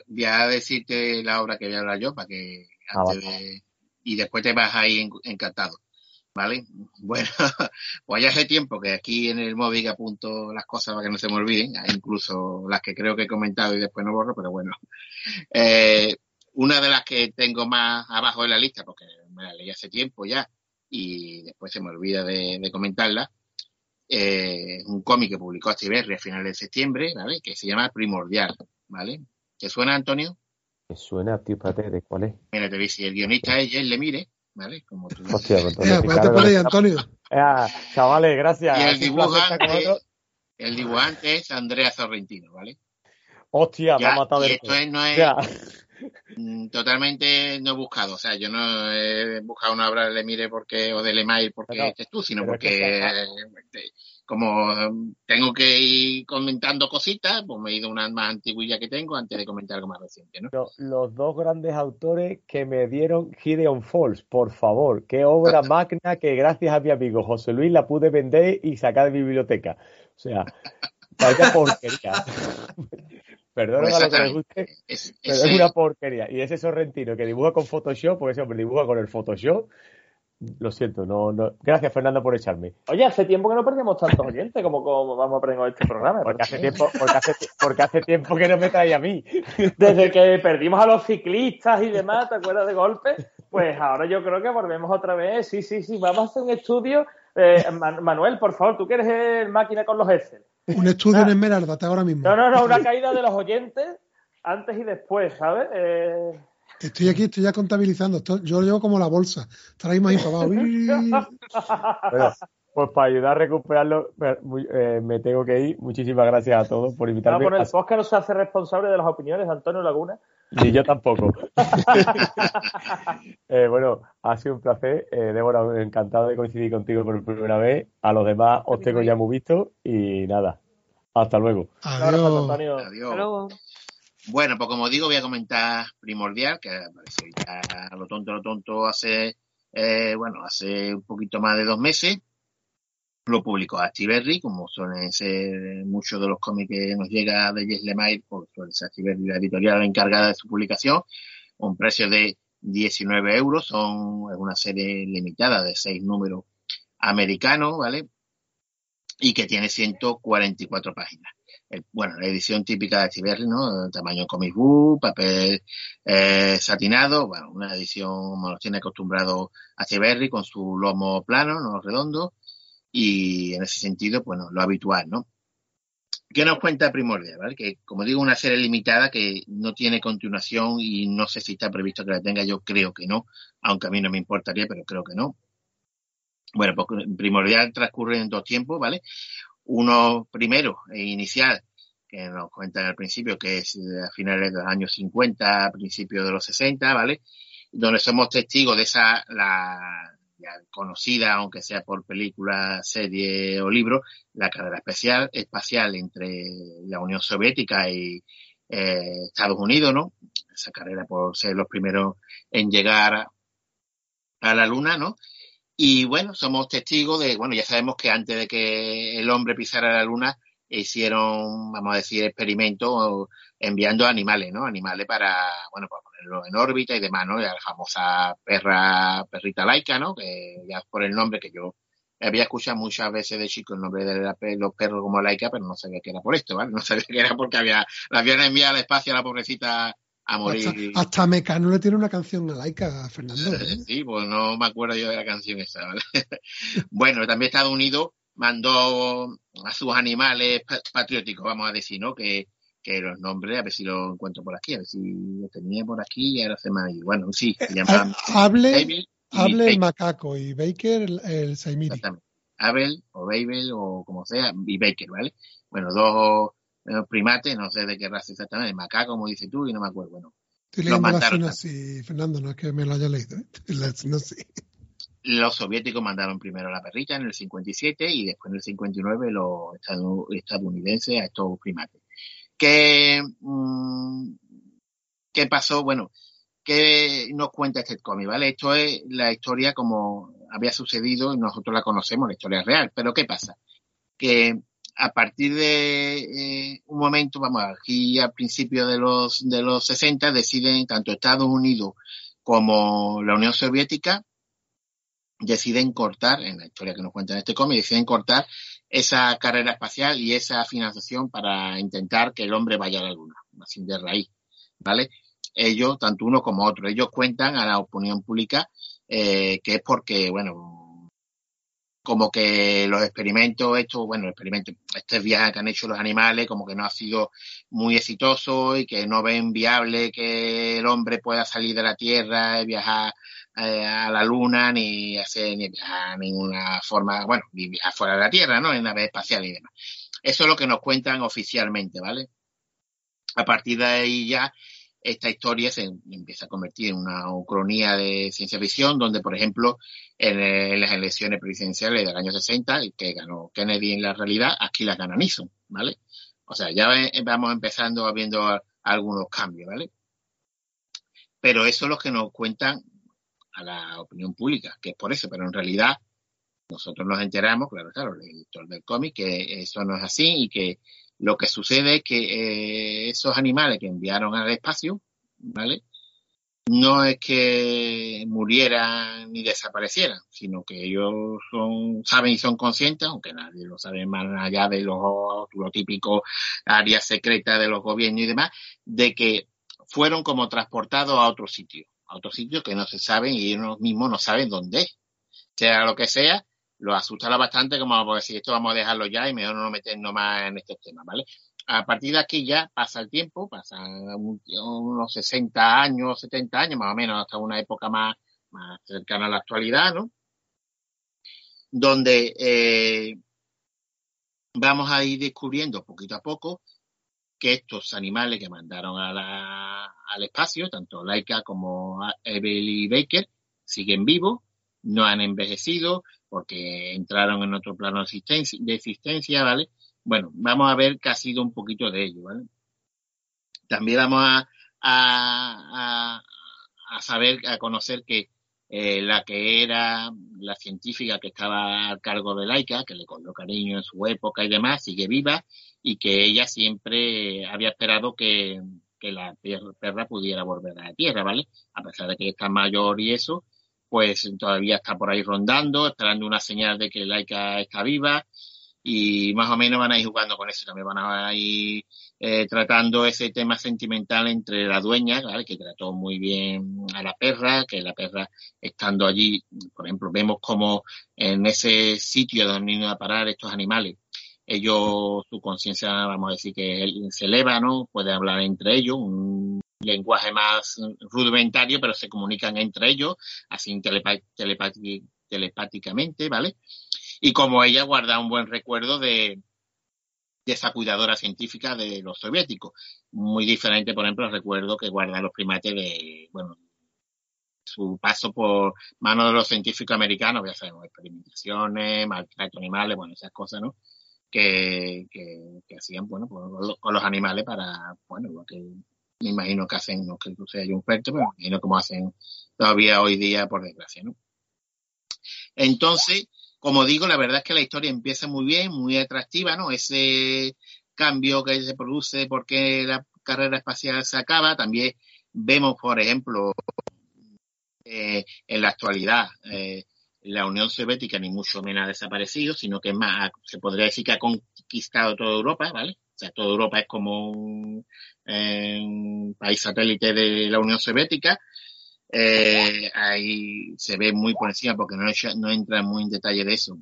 Speaker 2: Voy a decirte la obra que voy a hablar yo para que
Speaker 4: Ah,
Speaker 2: antes de, y después te vas ahí en- encantado. ¿Vale? Bueno, pues ya hace tiempo que aquí en el móvil apunto las cosas para que no se me olviden, incluso las que creo que he comentado y después no borro, pero bueno. Eh, una de las que tengo más abajo en la lista, porque me la leí hace tiempo ya, y después se me olvida de, de comentarla, eh, un cómic que publicó Astiberri a finales de septiembre, ¿vale? Que se llama Primordial, ¿vale? ¿Te suena, Antonio?
Speaker 4: Me suena, tío, espérate, ¿de cuál es?
Speaker 2: Mira, te dice, el guionista es James Lemire, ¿vale? Como tú
Speaker 4: Hostia, pues
Speaker 5: Eh, acuérdate
Speaker 4: claro,
Speaker 5: por ahí, Antonio.
Speaker 4: Ah, chavales, gracias.
Speaker 2: Y el dibujante-. El dibujante es Andrea Sorrentino, ¿vale?
Speaker 4: hostia, me
Speaker 2: Ya,
Speaker 4: ha matado
Speaker 2: y
Speaker 4: el
Speaker 2: esto es- no es
Speaker 4: Ya.
Speaker 2: Totalmente no buscado. O sea, yo no he buscado una obra de Lemire porque, o de Lemay porque
Speaker 4: Pero-
Speaker 2: estés tú, sino
Speaker 4: pero es que
Speaker 2: porque eh, como mm, tengo que ir comentando cositas, pues me he ido una más antiguilla que tengo antes de comentar algo más reciente, ¿no?
Speaker 4: Lo- los dos grandes autores que me dieron Gideon Falls, por favor, qué obra magna que gracias a mi amigo José Luis la pude vender y sacar de mi biblioteca. O sea, vaya porquería. Perdón
Speaker 2: Pues
Speaker 4: a lo que les guste,
Speaker 2: Es,
Speaker 4: pero es una porquería. Y ese sorrentino que dibuja con Photoshop, porque ese hombre dibuja con el Photoshop, lo siento, no, no. Gracias Fernando por echarme.
Speaker 3: Oye, hace tiempo que no perdíamos tantos oyentes como, como vamos a aprender este programa.
Speaker 4: Porque hace tiempo, porque hace, porque hace tiempo que no me trae a mí.
Speaker 3: Desde que perdimos a los ciclistas y demás, ¿te acuerdas de golpe? Pues ahora yo creo que volvemos otra vez. Sí, sí, sí, vamos a hacer un estudio. Eh, Man- Manuel, por favor, tú que eres el máquina con los Excel.
Speaker 5: Un estudio en Esmeralda, hasta ahora mismo.
Speaker 3: No, no, no, una caída de los oyentes antes y después, ¿sabes? Eh,
Speaker 5: Estoy aquí, estoy ya contabilizando. Esto- yo lo llevo como la bolsa. Ahí más para abajo.
Speaker 4: Pues para ayudar a recuperarlo, me- muy- eh, me tengo que ir. Muchísimas gracias a todos por
Speaker 3: no,
Speaker 4: invitarme.
Speaker 3: por el podcast no se hace responsable de las opiniones de Antonio Laguna.
Speaker 4: Ni yo tampoco. Eh, bueno, ha sido un placer. Eh, Débora, encantado de coincidir contigo por primera vez. A los demás os tengo ya muy visto y nada. Hasta luego.
Speaker 5: Adiós.
Speaker 3: Antonio.
Speaker 2: Adiós.
Speaker 6: Hasta luego.
Speaker 2: Bueno, pues como digo, voy a comentar Primordial, que apareció ya a lo tonto, lo tonto hace, eh, bueno, hace un poquito más de dos meses. Lo publicó Activerri, como suelen ser muchos de los cómics que nos llega de Jess Lemire, pues suele ser Activerri la editorial encargada de su publicación. Un precio de 19 euros, son, es una serie limitada de seis números americanos, ¿vale? Y que tiene 144 páginas bueno, la edición típica de Activerri, ¿no? Tamaño comic book, papel eh, satinado, bueno, una edición como nos tiene acostumbrado Activerri con su lomo plano, no redondo, y en ese sentido, bueno, lo habitual, ¿no? ¿Qué nos cuenta Primordial? ¿vale? Que, como digo, una serie limitada que no tiene continuación y no sé si está previsto que la tenga, yo creo que no, aunque a mí no me importaría, pero creo que no. Bueno, pues Primordial transcurre en dos tiempos, ¿vale? Uno primero, e inicial, que nos cuentan al principio, que es a finales de los años 50, a principios de los 60, ¿vale? Donde somos testigos de esa, la ya conocida, aunque sea por película, serie o libro, la carrera especial, espacial entre la Unión Soviética y eh, Estados Unidos, ¿no? Esa carrera por ser los primeros en llegar a, la Luna, ¿no? Y bueno, somos testigos de, bueno, ya sabemos que antes de que el hombre pisara la luna, hicieron, vamos a decir, experimentos enviando animales, ¿no? Animales para, bueno, para ponerlo en órbita y demás, ¿no? La famosa perra, perrita laica, ¿no? Que ya por el nombre que yo había escuchado muchas veces de chico el nombre de la, los perros como laica, pero no sabía que era por esto, ¿vale? No sabía que era porque había, la habían enviado al espacio a la pobrecita a morir.
Speaker 5: Hasta, hasta Mecano le tiene una canción a Laika, a Fernando. ¿eh?
Speaker 2: Sí, pues no me acuerdo yo de la canción esa, ¿vale? bueno, también Estados Unidos mandó a sus animales pa- patrióticos, vamos a decir, ¿no? Que, que los nombres, a ver si lo encuentro por aquí, a ver si lo tenía por aquí y ahora se me ha ido. Bueno, sí, se llaman
Speaker 5: Ha- Hable, el macaco y Baker el, el Saimiri.
Speaker 2: exactamente. Abel o Babel o como sea, y Baker, ¿vale? Bueno, dos eh, primates, no sé de qué raza exactamente, macaco, como dices tú, y no me acuerdo. Bueno,
Speaker 5: Estoy
Speaker 2: Lo
Speaker 5: leyendo la Fernando, no es que me lo haya leído. ¿eh? La
Speaker 2: los soviéticos mandaron primero a la perrita en el 57 y después en el 59 los estadounidenses a estos primates. ¿Qué, mm, ¿Qué pasó? Bueno, ¿qué nos cuenta este cómic? ¿Vale? Esto es la historia como había sucedido y nosotros la conocemos, la historia real. Pero ¿qué pasa? Que a partir de eh, un momento, vamos, aquí al principio de los, de los 60 deciden tanto Estados Unidos como la Unión Soviética deciden cortar, en la historia que nos cuentan en este cómic, deciden cortar esa carrera espacial y esa financiación para intentar que el hombre vaya a la luna, así de raíz, ¿vale? Ellos, tanto uno como otro, ellos cuentan a la opinión pública eh, que es porque, bueno, como que los experimentos, estos, bueno, los experimentos, este viaje que han hecho los animales, como que no ha sido muy exitoso y que no ven viable que el hombre pueda salir de la Tierra y viajar eh, a la Luna ni hacer ni viajar de ninguna forma, bueno, ni viajar fuera de la Tierra, ¿no? En naves espaciales y demás. Eso es lo que nos cuentan oficialmente, ¿vale? a partir de ahí ya esta historia se empieza a convertir en una cronía de ciencia ficción, donde, por ejemplo, en, las elecciones presidenciales del año 60, que ganó Kennedy en la realidad, aquí las gana Nixon, ¿vale? O sea, ya vamos empezando a algunos cambios, ¿vale? Pero eso es lo que nos cuentan a la opinión pública, que es por eso, pero en realidad nosotros nos enteramos, claro, claro, el editor del cómic, que eso no es así y que lo que sucede es que eh, esos animales que enviaron al espacio, ¿vale? No es que murieran ni desaparecieran, sino que ellos son, saben y son conscientes, aunque nadie lo sabe más allá de los, lo típico áreas secretas de los gobiernos y demás, de que fueron como transportados a otro sitio, a otro sitio que no se saben y ellos mismos no saben dónde. Sea lo que sea, lo asustará bastante como a decir esto vamos a dejarlo ya y mejor no meternos más en estos temas, ¿vale? A partir de aquí ya pasa el tiempo, pasan unos 60 años, 70 años más o menos, hasta una época más, más cercana a la actualidad, ¿no? Donde eh, vamos a ir descubriendo poquito a poco que estos animales que mandaron al espacio, tanto Laika como Evelyn Baker, siguen vivos, no han envejecido, porque entraron en otro plano de existencia, ¿vale? Bueno, vamos a ver que ha sido un poquito de ello, ¿vale? También vamos a, a, a, saber, a conocer que eh, la que era la científica que estaba a cargo de Laika, que le cogió cariño en su época y demás, sigue viva y que ella siempre había esperado que, que la perra pudiera volver a la Tierra, ¿vale? A pesar de que está mayor y eso, pues todavía está por ahí rondando, esperando una señal de que Laika está viva y más o menos van a ir jugando con eso, también van a ir eh, tratando ese tema sentimental entre la dueña, que trató muy bien a la perra, que la perra estando allí, por ejemplo, vemos como en ese sitio donde iban a parar estos animales, ellos, su conciencia, vamos a decir que se eleva, ¿no? Puede hablar entre ellos, un lenguaje más rudimentario, pero se comunican entre ellos, así telepáticamente, ¿vale? Y como ella guarda un buen recuerdo de, esa cuidadora científica de los soviéticos. Muy diferente, por ejemplo, el recuerdo que guardan los primates de, bueno, su paso por manos de los científicos americanos, ya sabemos, experimentaciones, maltrato animales, bueno, esas cosas, ¿no? Que, que, que hacían, bueno, con los animales para, bueno, lo que me imagino que hacen, no que seas yo un experto, pero me imagino cómo hacen todavía hoy día, por desgracia, ¿no? Entonces, como digo, la verdad es que la historia empieza muy bien, muy atractiva, ¿no? Ese cambio que se produce porque la carrera espacial se acaba, también vemos, por ejemplo, eh, en la actualidad, eh, la Unión Soviética ni mucho menos ha desaparecido, sino que más, se podría decir que ha conquistado toda Europa, ¿vale? O sea, toda Europa es como un, país satélite de la Unión Soviética. Eh, ahí se ve muy por encima porque no, no entra muy en detalle de eso.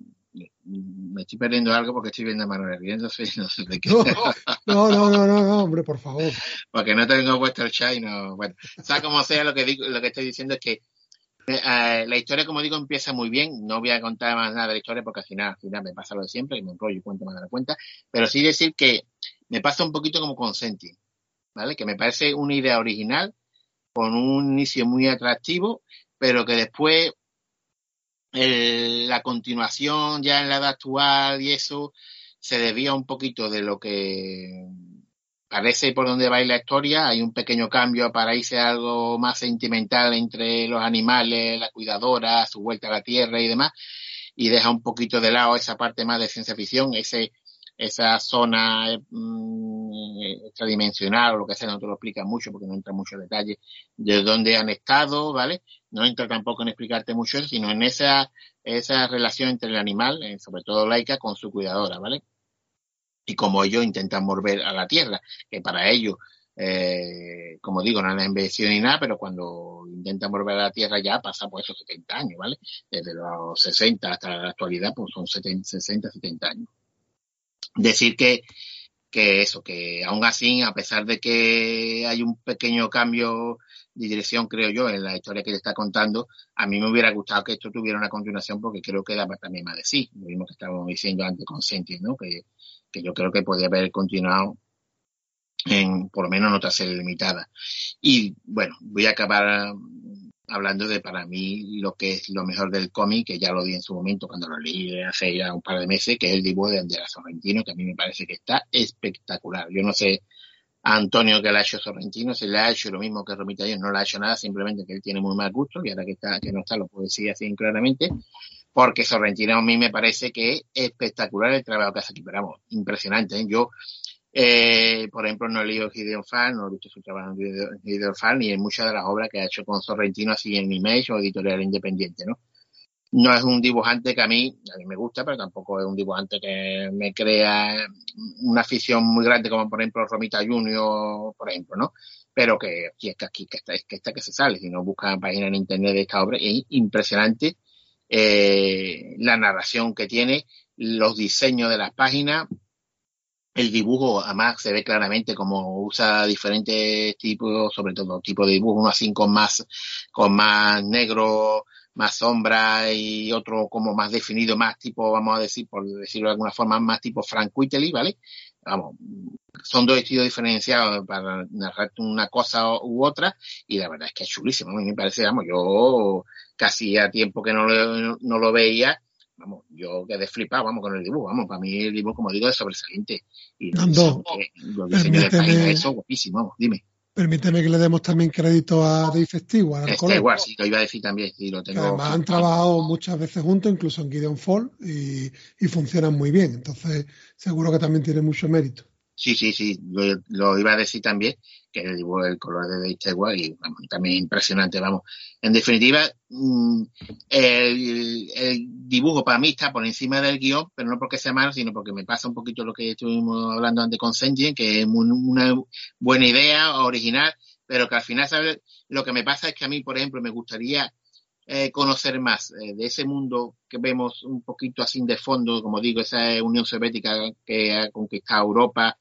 Speaker 2: Me estoy perdiendo algo porque estoy viendo a Manuel no sé de qué.
Speaker 5: No, no, no, no, no, hombre, por favor.
Speaker 2: Porque no tengo puesto el chat y no, bueno, sea como sea, lo que digo, lo que estoy diciendo es que eh, la historia, como digo, empieza muy bien. No voy a contar más nada de la historia porque al final, al final me pasa lo de siempre y me enrollo y cuento más de la cuenta. Pero sí decir que me pasa un poquito como con ¿vale? Que me parece una idea original, con un inicio muy atractivo, pero que después la continuación ya en la edad actual y eso se desvía un poquito de lo que parece por donde va la historia, hay un pequeño cambio para irse a algo más sentimental entre los animales, la cuidadora, su vuelta a la tierra y demás, y deja un poquito de lado esa parte más de ciencia ficción, ese esa zona mm, extradimensional o lo que sea, no te lo explica mucho porque no entra mucho detalle de dónde han estado, ¿vale? No entra tampoco en explicarte mucho eso, sino en esa, esa relación entre el animal, eh, sobre todo laica, con su cuidadora, ¿vale? y como ellos intentan volver a la Tierra, que para ellos, eh, como digo, no han envejecido ni nada, pero cuando intentan volver a la Tierra ya pasa por esos 70 años, ¿vale? Desde los 60 hasta la actualidad, pues son 70, 60, 70 años. Decir que, que eso, que aún así, a pesar de que hay un pequeño cambio de dirección, creo yo, en la historia que le está contando, a mí me hubiera gustado que esto tuviera una continuación porque creo que da también más de sí. Lo mismo que estábamos diciendo antes con Senti, ¿no? Que, que yo creo que podría haber continuado en por lo menos en otra serie limitada. Y bueno, voy a acabar hablando de para mí lo que es lo mejor del cómic, que ya lo di en su momento cuando lo leí hace ya un par de meses, que es el dibujo de Andrea Sorrentino, que a mí me parece que está espectacular. Yo no sé a Antonio que le ha hecho Sorrentino, si le ha hecho lo mismo que Romita Díaz, no le ha hecho nada, simplemente que él tiene muy mal gusto, y ahora que está, que no está, lo puedo decir así claramente, porque Sorrentino a mí me parece que es espectacular el trabajo que hace aquí, pero vamos, impresionante. ¿eh? Yo eh, por ejemplo, no he leído Gideon Fall, no he visto su trabajo en Gideon Fall, ni en muchas de las obras que ha hecho con Sorrentino, así en Image o Editorial Independiente, ¿no? No es un dibujante que a mí, a mí me gusta, pero tampoco es un dibujante que me crea una afición muy grande, como por ejemplo Romita Junior, por ejemplo, ¿no? Pero que, es que aquí, que está, es que está que se sale, si no buscan página en internet de esta obra, es impresionante eh, la narración que tiene, los diseños de las páginas, el dibujo, además, se ve claramente como usa diferentes tipos, sobre todo tipo de dibujo, uno así con más, con más negro, más sombra y otro como más definido, más tipo, vamos a decir, por decirlo de alguna forma, más tipo Frank Whiteley, ¿vale? Vamos, son dos estilos diferenciados para narrar una cosa u otra y la verdad es que es chulísimo, a mí me parece, vamos, yo casi a tiempo que no no lo veía vamos, yo quedé flipado, vamos, con el dibujo, vamos, para mí el dibujo, como digo, es sobresaliente. Y
Speaker 5: Nando,
Speaker 2: los diseños de página, eso, guapísimo, vamos, dime.
Speaker 5: Permíteme que le demos también crédito a Dave Stewart.
Speaker 2: Este igual, sí, lo iba a decir también, sí, lo tengo.
Speaker 5: además han trabajado muchas veces juntos, incluso en Gideon Fall, y, y funcionan muy bien. Entonces, seguro que también tiene mucho mérito.
Speaker 2: Sí, sí, sí, lo, iba a decir también, que el del color de Dave y vamos, también impresionante, vamos. En definitiva, mm, el, el, dibujo para mí está por encima del guion, pero no porque sea malo, sino porque me pasa un poquito lo que estuvimos hablando antes con Senjin, que es una buena idea, original, pero que al final, ¿sabes? Lo que me pasa es que a mí, por ejemplo, me gustaría eh, conocer más eh, de ese mundo que vemos un poquito así de fondo, como digo, esa Unión Soviética que ha conquistado Europa,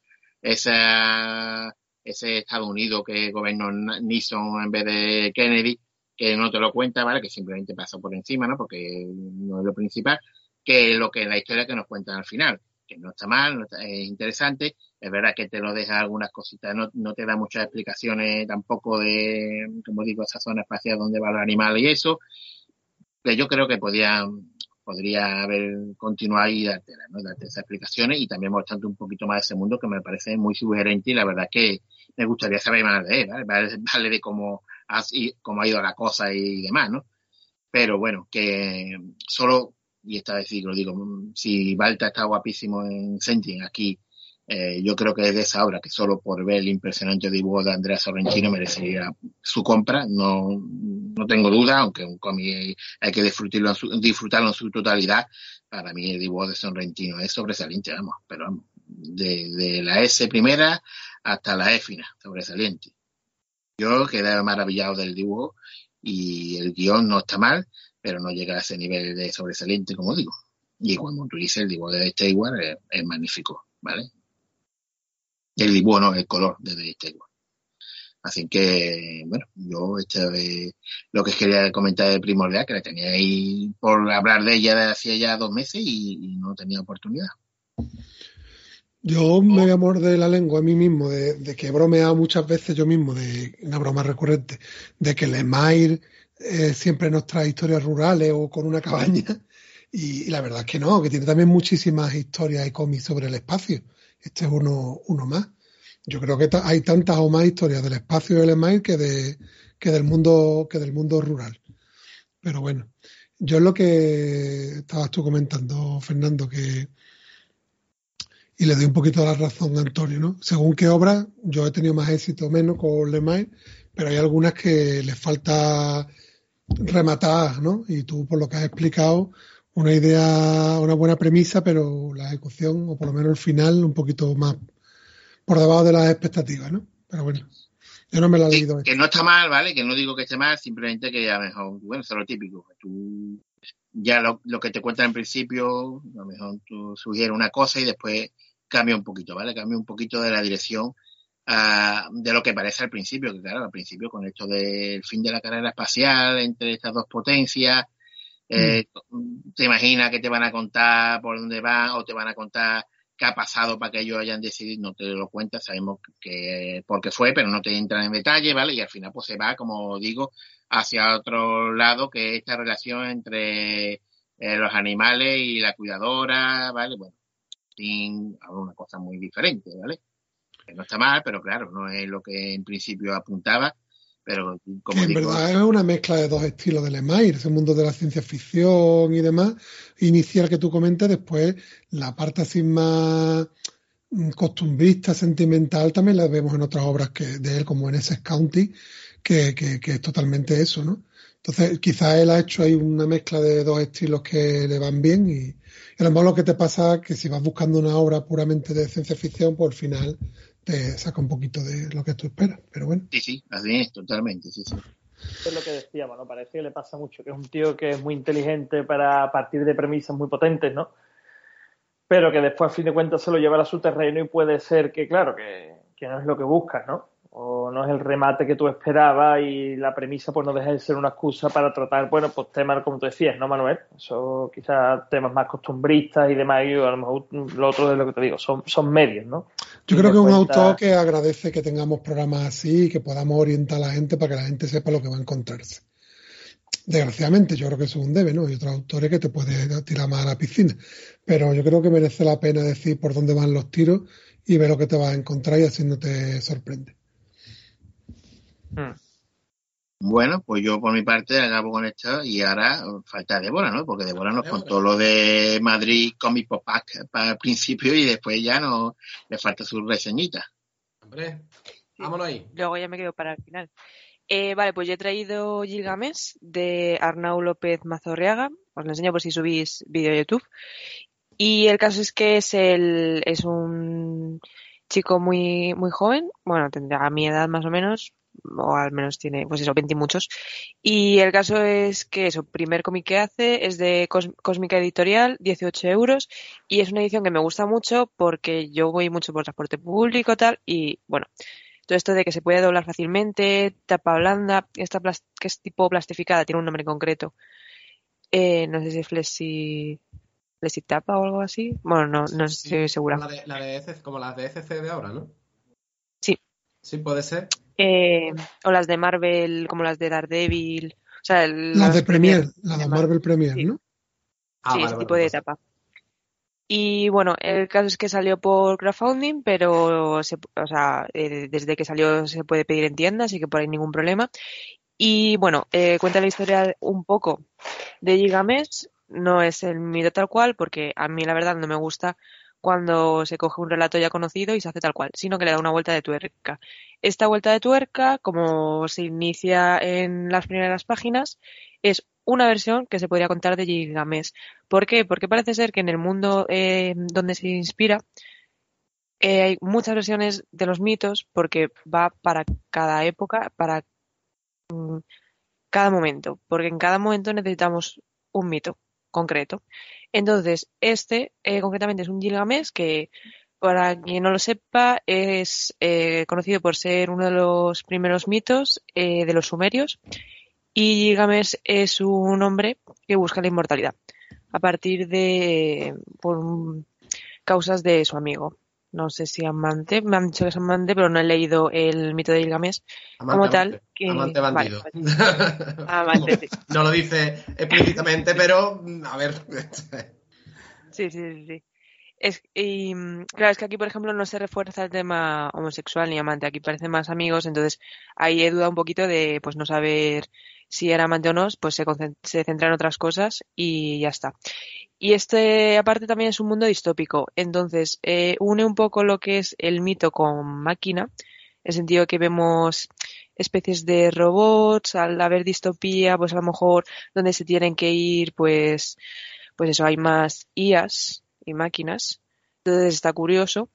Speaker 2: esa, ese Estados Unidos que gobernó Nixon en vez de Kennedy, que no te lo cuenta, ¿vale? Que simplemente pasa por encima, ¿no? Porque no es lo principal, que lo que es la historia que nos cuentan al final, que no está mal, no está, es interesante, es verdad que te lo deja algunas cositas, no, no te da muchas explicaciones tampoco de, como digo, esa zona espacial donde va el animal y eso, que yo creo que podían podría haber continuado y darte, ¿no? darte esas explicaciones y también mostrando un poquito más de ese mundo que me parece muy sugerente y la verdad que me gustaría saber más de él, ¿vale? Vale, de cómo ha, cómo ha ido la cosa y demás, ¿no? Pero bueno, que solo, y esta vez sí lo digo, si Balta está guapísimo en Sentient aquí eh, yo creo que es de esa obra que solo por ver el impresionante dibujo de Andrea Sorrentino merecería su compra. No, no tengo duda, aunque un cómic hay que disfrutarlo en, su, disfrutarlo en su totalidad. Para mí el dibujo de Sorrentino es sobresaliente, vamos, pero vamos, de, la S primera hasta la E final, sobresaliente. Yo quedé maravillado del dibujo y el guion no está mal, pero no llega a ese nivel de sobresaliente, como digo. Y cuando tú dices el dibujo de Stewart es, es magnífico, ¿vale? El dibujo, no, el color de este Así que, bueno, yo este, lo que quería comentar de Primordial, que la tenía ahí por hablar de ella de hacía ya dos meses y, no tenía oportunidad.
Speaker 5: Yo me voy a morder la lengua a mí mismo, de, de, que he bromeado muchas veces yo mismo, de una broma recurrente, de que Lemire eh, siempre nos trae historias rurales o con una cabaña. Y, y, la verdad es que no, que tiene también muchísimas historias y cómics sobre el espacio. Este es uno, uno más. Yo creo que hay tantas o más historias del espacio del email que, de, que, del mundo, que del mundo rural. Pero bueno, yo es lo que estabas tú comentando, Fernando, que y le doy un poquito la razón a Antonio, ¿no? Según qué obra, yo he tenido más éxito o menos con Lemay, pero hay algunas que les falta rematar, ¿no? Y tú, por lo que has explicado, una idea, una buena premisa, pero la ejecución, o por lo menos el final, un poquito más por debajo de las expectativas, ¿no? Pero bueno, yo no me la he leído.
Speaker 2: Que, que no está mal, ¿vale? Que no digo que esté mal, simplemente que a lo mejor, bueno, eso es lo típico. Tú ya lo, lo que te cuentan en principio, a lo mejor tú sugieres una cosa y después cambia un poquito, ¿vale? Cambia un poquito de la dirección de lo que parece al principio, que claro, al principio con esto del fin de la carrera espacial entre estas dos potencias, eh, mm. te imaginas que te van a contar por dónde van o te van a contar qué ha pasado para que ellos hayan decidido, no te lo cuentas, sabemos que por qué fue, pero no te entran en detalle, ¿vale? Y al final pues se va, como digo, hacia otro lado, que es esta relación entre eh, los animales y la cuidadora, ¿vale? Bueno, sin una cosa muy diferente, ¿vale? Que no está mal, pero claro, no es lo que en principio apuntaba, pero como
Speaker 5: en verdad es una mezcla de dos estilos de Lemire, ese mundo de la ciencia ficción y demás, inicial que tú comentas, después la parte así más costumbrista, sentimental, también la vemos en otras obras que, de él, como en ese County, que, que, que, es totalmente eso, ¿no? Entonces, quizás él ha hecho ahí una mezcla de dos estilos que le van bien y, y a lo mejor lo que te pasa es que si vas buscando una obra puramente de ciencia ficción, pues al final te saca un poquito de lo que tú esperas, pero bueno.
Speaker 2: Sí, sí, así es, totalmente, sí, sí.
Speaker 3: Es lo que decíamos, ¿no? Parece que le pasa mucho, que es un tío que es muy inteligente para partir de premisas muy potentes, ¿no? Pero que después, a fin de cuentas, se lo lleva a su terreno y puede ser que, claro, que, que no es lo que buscas, ¿no? o no es el remate que tú esperabas y la premisa pues no deja de ser una excusa para tratar, bueno, pues temas como tú decías, ¿no, Manuel? Eso quizás temas más costumbristas y demás, y a lo mejor lo otro de lo que te digo, son, son medios, ¿no?
Speaker 5: Yo creo que es un autor que agradece que tengamos programas así y que podamos orientar a la gente para que la gente sepa lo que va a encontrarse. Desgraciadamente, yo creo que eso es un debe, ¿no? Hay otros autores que te pueden tirar más a la piscina. Pero yo creo que merece la pena decir por dónde van los tiros y ver lo que te vas a encontrar y así no te sorprende.
Speaker 2: Hmm. Bueno, pues yo por mi parte acabo con esto y ahora falta Débora, ¿no? Porque Débora nos contó lo de Madrid Comic Pop Pack para el principio y después ya no le falta su reseñita.
Speaker 1: Hombre, vámonos ahí.
Speaker 6: Luego ya me quedo para el final. Eh, vale, pues yo he traído Gilgamesh de Arnau López Mazorriaga. Os lo enseño por si subís vídeo a YouTube. Y el caso es que es el es un chico muy muy joven, bueno, tendrá mi edad más o menos, o al menos tiene, pues eso, 20 y muchos. Y el caso es que eso, primer cómic que hace es de Cósmica Editorial, 18 euros, y es una edición que me gusta mucho porque yo voy mucho por transporte público tal, y bueno, todo esto de que se puede doblar fácilmente, tapa blanda, esta que es tipo plastificada, tiene un nombre concreto. Eh, no sé si es flexi, flexi tapa o algo así. Bueno, no, no sí, estoy segura.
Speaker 1: La de, la de como las de ECC de ahora, ¿no?
Speaker 6: Sí.
Speaker 1: Sí, puede ser.
Speaker 6: Eh, o las de Marvel, como las de Daredevil. O sea, el,
Speaker 5: las de Premier, las de Marvel Premier,
Speaker 6: sí.
Speaker 5: ¿no?
Speaker 6: Ah, sí, vale, ese vale, tipo de etapa. Y bueno, el caso es que salió por crowdfunding, pero se, o sea, eh, desde que salió se puede pedir en tiendas, así que por ahí ningún problema. Y bueno, eh, cuenta la historia un poco de Gigamesh, no es el mito tal cual, porque a mí la verdad no me gusta cuando se coge un relato ya conocido y se hace tal cual, sino que le da una vuelta de tuerca. Esta vuelta de tuerca, como se inicia en las primeras páginas, es una versión que se podría contar de Gilgamesh. ¿Por qué? Porque parece ser que en el mundo eh, donde se inspira eh, hay muchas versiones de los mitos porque va para cada época, para mm, cada momento, porque en cada momento necesitamos un mito concreto. Entonces, este eh, concretamente es un Gilgamesh que, para quien no lo sepa, es eh, conocido por ser uno de los primeros mitos eh, de los sumerios y Gilgamesh es un hombre que busca la inmortalidad a partir de por causas de su amigo. No sé si amante, me han dicho que es amante, pero no he leído el mito de Gilgamesh
Speaker 1: amante,
Speaker 6: como tal.
Speaker 1: Amante,
Speaker 6: Que...
Speaker 1: amante bandido.
Speaker 6: Vale, amante, sí.
Speaker 1: no lo dice explícitamente, pero a ver.
Speaker 6: Sí, sí, sí. sí. Es, y claro, es que aquí, por ejemplo, no se refuerza el tema homosexual ni amante. Aquí parecen más amigos, entonces ahí he dudado un poquito de pues no saber si era amante o no, pues se, se centra en otras cosas y ya está. Y este, aparte, también es un mundo distópico. Entonces, eh, une un poco lo que es el mito con máquina, en el sentido que vemos especies de robots, al haber distopía, pues a lo mejor donde se tienen que ir, pues, pues eso, hay más IAs y máquinas. Entonces está curioso.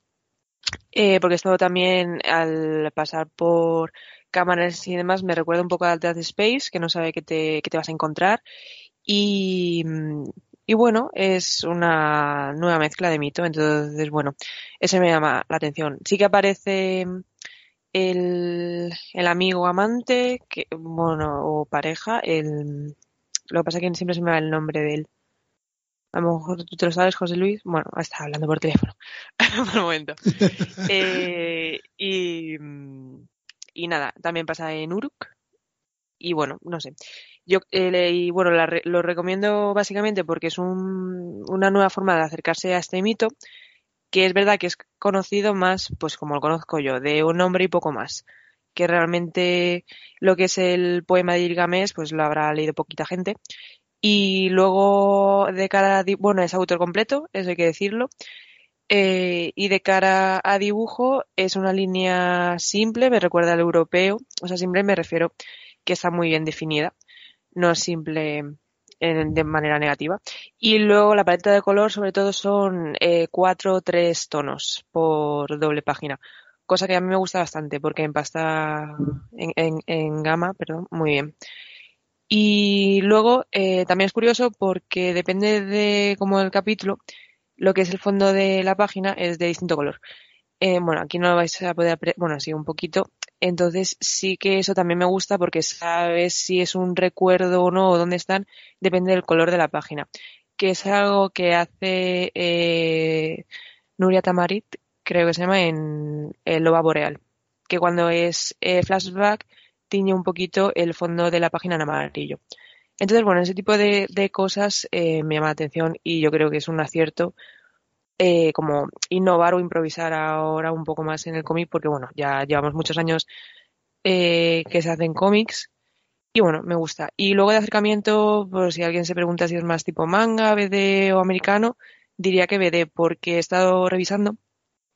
Speaker 6: Eh, porque esto también al pasar por cámaras y demás me recuerda un poco a Dead Space, que no sabe qué te, qué te vas a encontrar. Y, y bueno, es una nueva mezcla de mito, entonces bueno, ese me llama la atención. Sí que aparece el, el amigo amante, que, bueno, o pareja, el, lo que pasa es que siempre se me va el nombre de él. A lo mejor tú te lo sabes, José Luis. Bueno, está hablando por teléfono por un momento. Eh, y, y nada, también pasa en Uruk. Y bueno, no sé. Yo eh, y bueno, la lo recomiendo básicamente porque es un- una nueva forma de acercarse a este mito, que es verdad que es conocido más, pues como lo conozco yo, de un nombre y poco más. Que realmente lo que es el poema de Gilgamesh, pues lo habrá leído poquita gente. Y luego de cara a, bueno, es autor completo, eso hay que decirlo. Eh, y de cara a dibujo es una línea simple, me recuerda al europeo. O sea, simple me refiero que está muy bien definida, no es simple de manera negativa. Y luego la paleta de color, sobre todo, son eh, cuatro o tres tonos por doble página, cosa que a mí me gusta bastante porque en pasta, en, en, gama, perdón, muy bien. Y luego eh, también es curioso porque depende de como el capítulo, lo que es el fondo de la página es de distinto color. Eh, bueno, aquí no lo vais a poder, bueno, sí, un poquito. Entonces sí que eso también me gusta porque sabes si es un recuerdo o no o dónde están, depende del color de la página. Que es algo que hace eh, Nuria Tamarit, creo que se llama, en el Loba Boreal. Que cuando es eh, flashback tiñe un poquito el fondo de la página en amarillo. Entonces, bueno, ese tipo de, cosas eh, me llama la atención y yo creo que es un acierto eh, como innovar o improvisar ahora un poco más en el cómic porque, bueno, ya llevamos muchos años eh, que se hacen cómics y, bueno, me gusta. Y luego de acercamiento, por si alguien se pregunta si es más tipo manga, BD o americano, diría que BD porque he estado revisando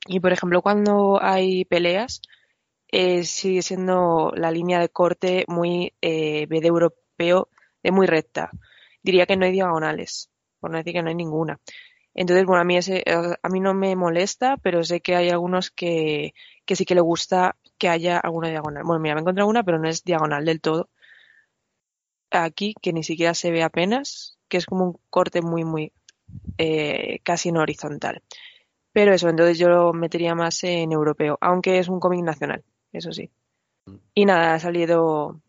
Speaker 6: y, por ejemplo, cuando hay peleas, eh, sigue siendo la línea de corte muy eh, BD europeo, de muy recta. Diría que no hay diagonales, por no decir que no hay ninguna. Entonces, bueno, a mí ese, a mí no me molesta, pero sé que hay algunos que, que sí que le gusta que haya alguna diagonal. Bueno, mira, me he encontrado una, pero no es diagonal del todo. Aquí, que ni siquiera se ve apenas, que es como un corte muy, muy, eh, casi en horizontal. Pero eso, entonces yo lo metería más en europeo, aunque es un cómic nacional, eso sí. Y nada, ha salido,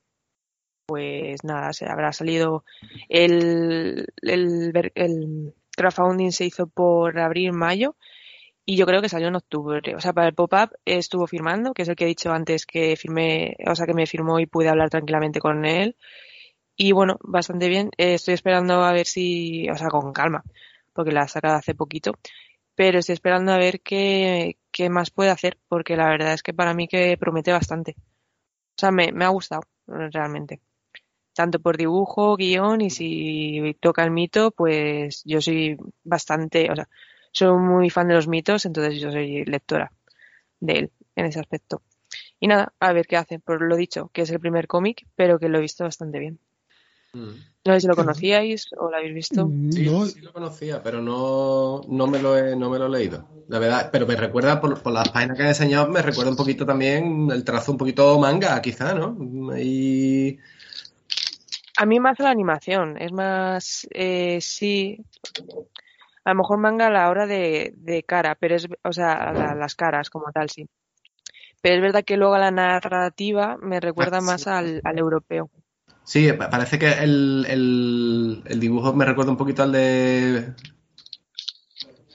Speaker 6: pues nada, se habrá salido el, el, el crowdfunding se hizo por abril, mayo, y yo creo que salió en octubre. O sea, para el pop-up estuvo firmando, que es el que he dicho antes que firmé, o sea, que me firmó y pude hablar tranquilamente con él. Y bueno, bastante bien. Eh, estoy esperando a ver si, o sea, con calma, porque la ha sacado hace poquito. Pero estoy esperando a ver qué, qué más puede hacer, porque la verdad es que para mí que promete bastante. O sea, me, me ha gustado, realmente. Tanto por dibujo, guion, y si toca el mito, pues yo soy bastante, o sea, soy muy fan de los mitos, entonces yo soy lectora de él en ese aspecto. Y nada, a ver qué hace. Por lo dicho, que es el primer cómic, pero que lo he visto bastante bien.
Speaker 1: Mm.
Speaker 6: No sé si lo conocíais o lo habéis visto.
Speaker 1: Sí,
Speaker 5: No,
Speaker 1: sí lo conocía, pero no, no, me lo he, no me lo he leído. La verdad, pero me recuerda, por, por las páginas que he enseñado, me recuerda un poquito también el trazo un poquito manga, quizá, ¿no? Y
Speaker 6: A mí más la animación, es más, eh, sí, a lo mejor manga a la hora de, de cara, pero es, o sea, la- las caras como tal, sí. Pero es verdad que luego la narrativa me recuerda
Speaker 1: Ah,
Speaker 6: más
Speaker 1: sí.
Speaker 6: al, al europeo.
Speaker 1: sí, pa- parece que el, el, el dibujo me recuerda un poquito al de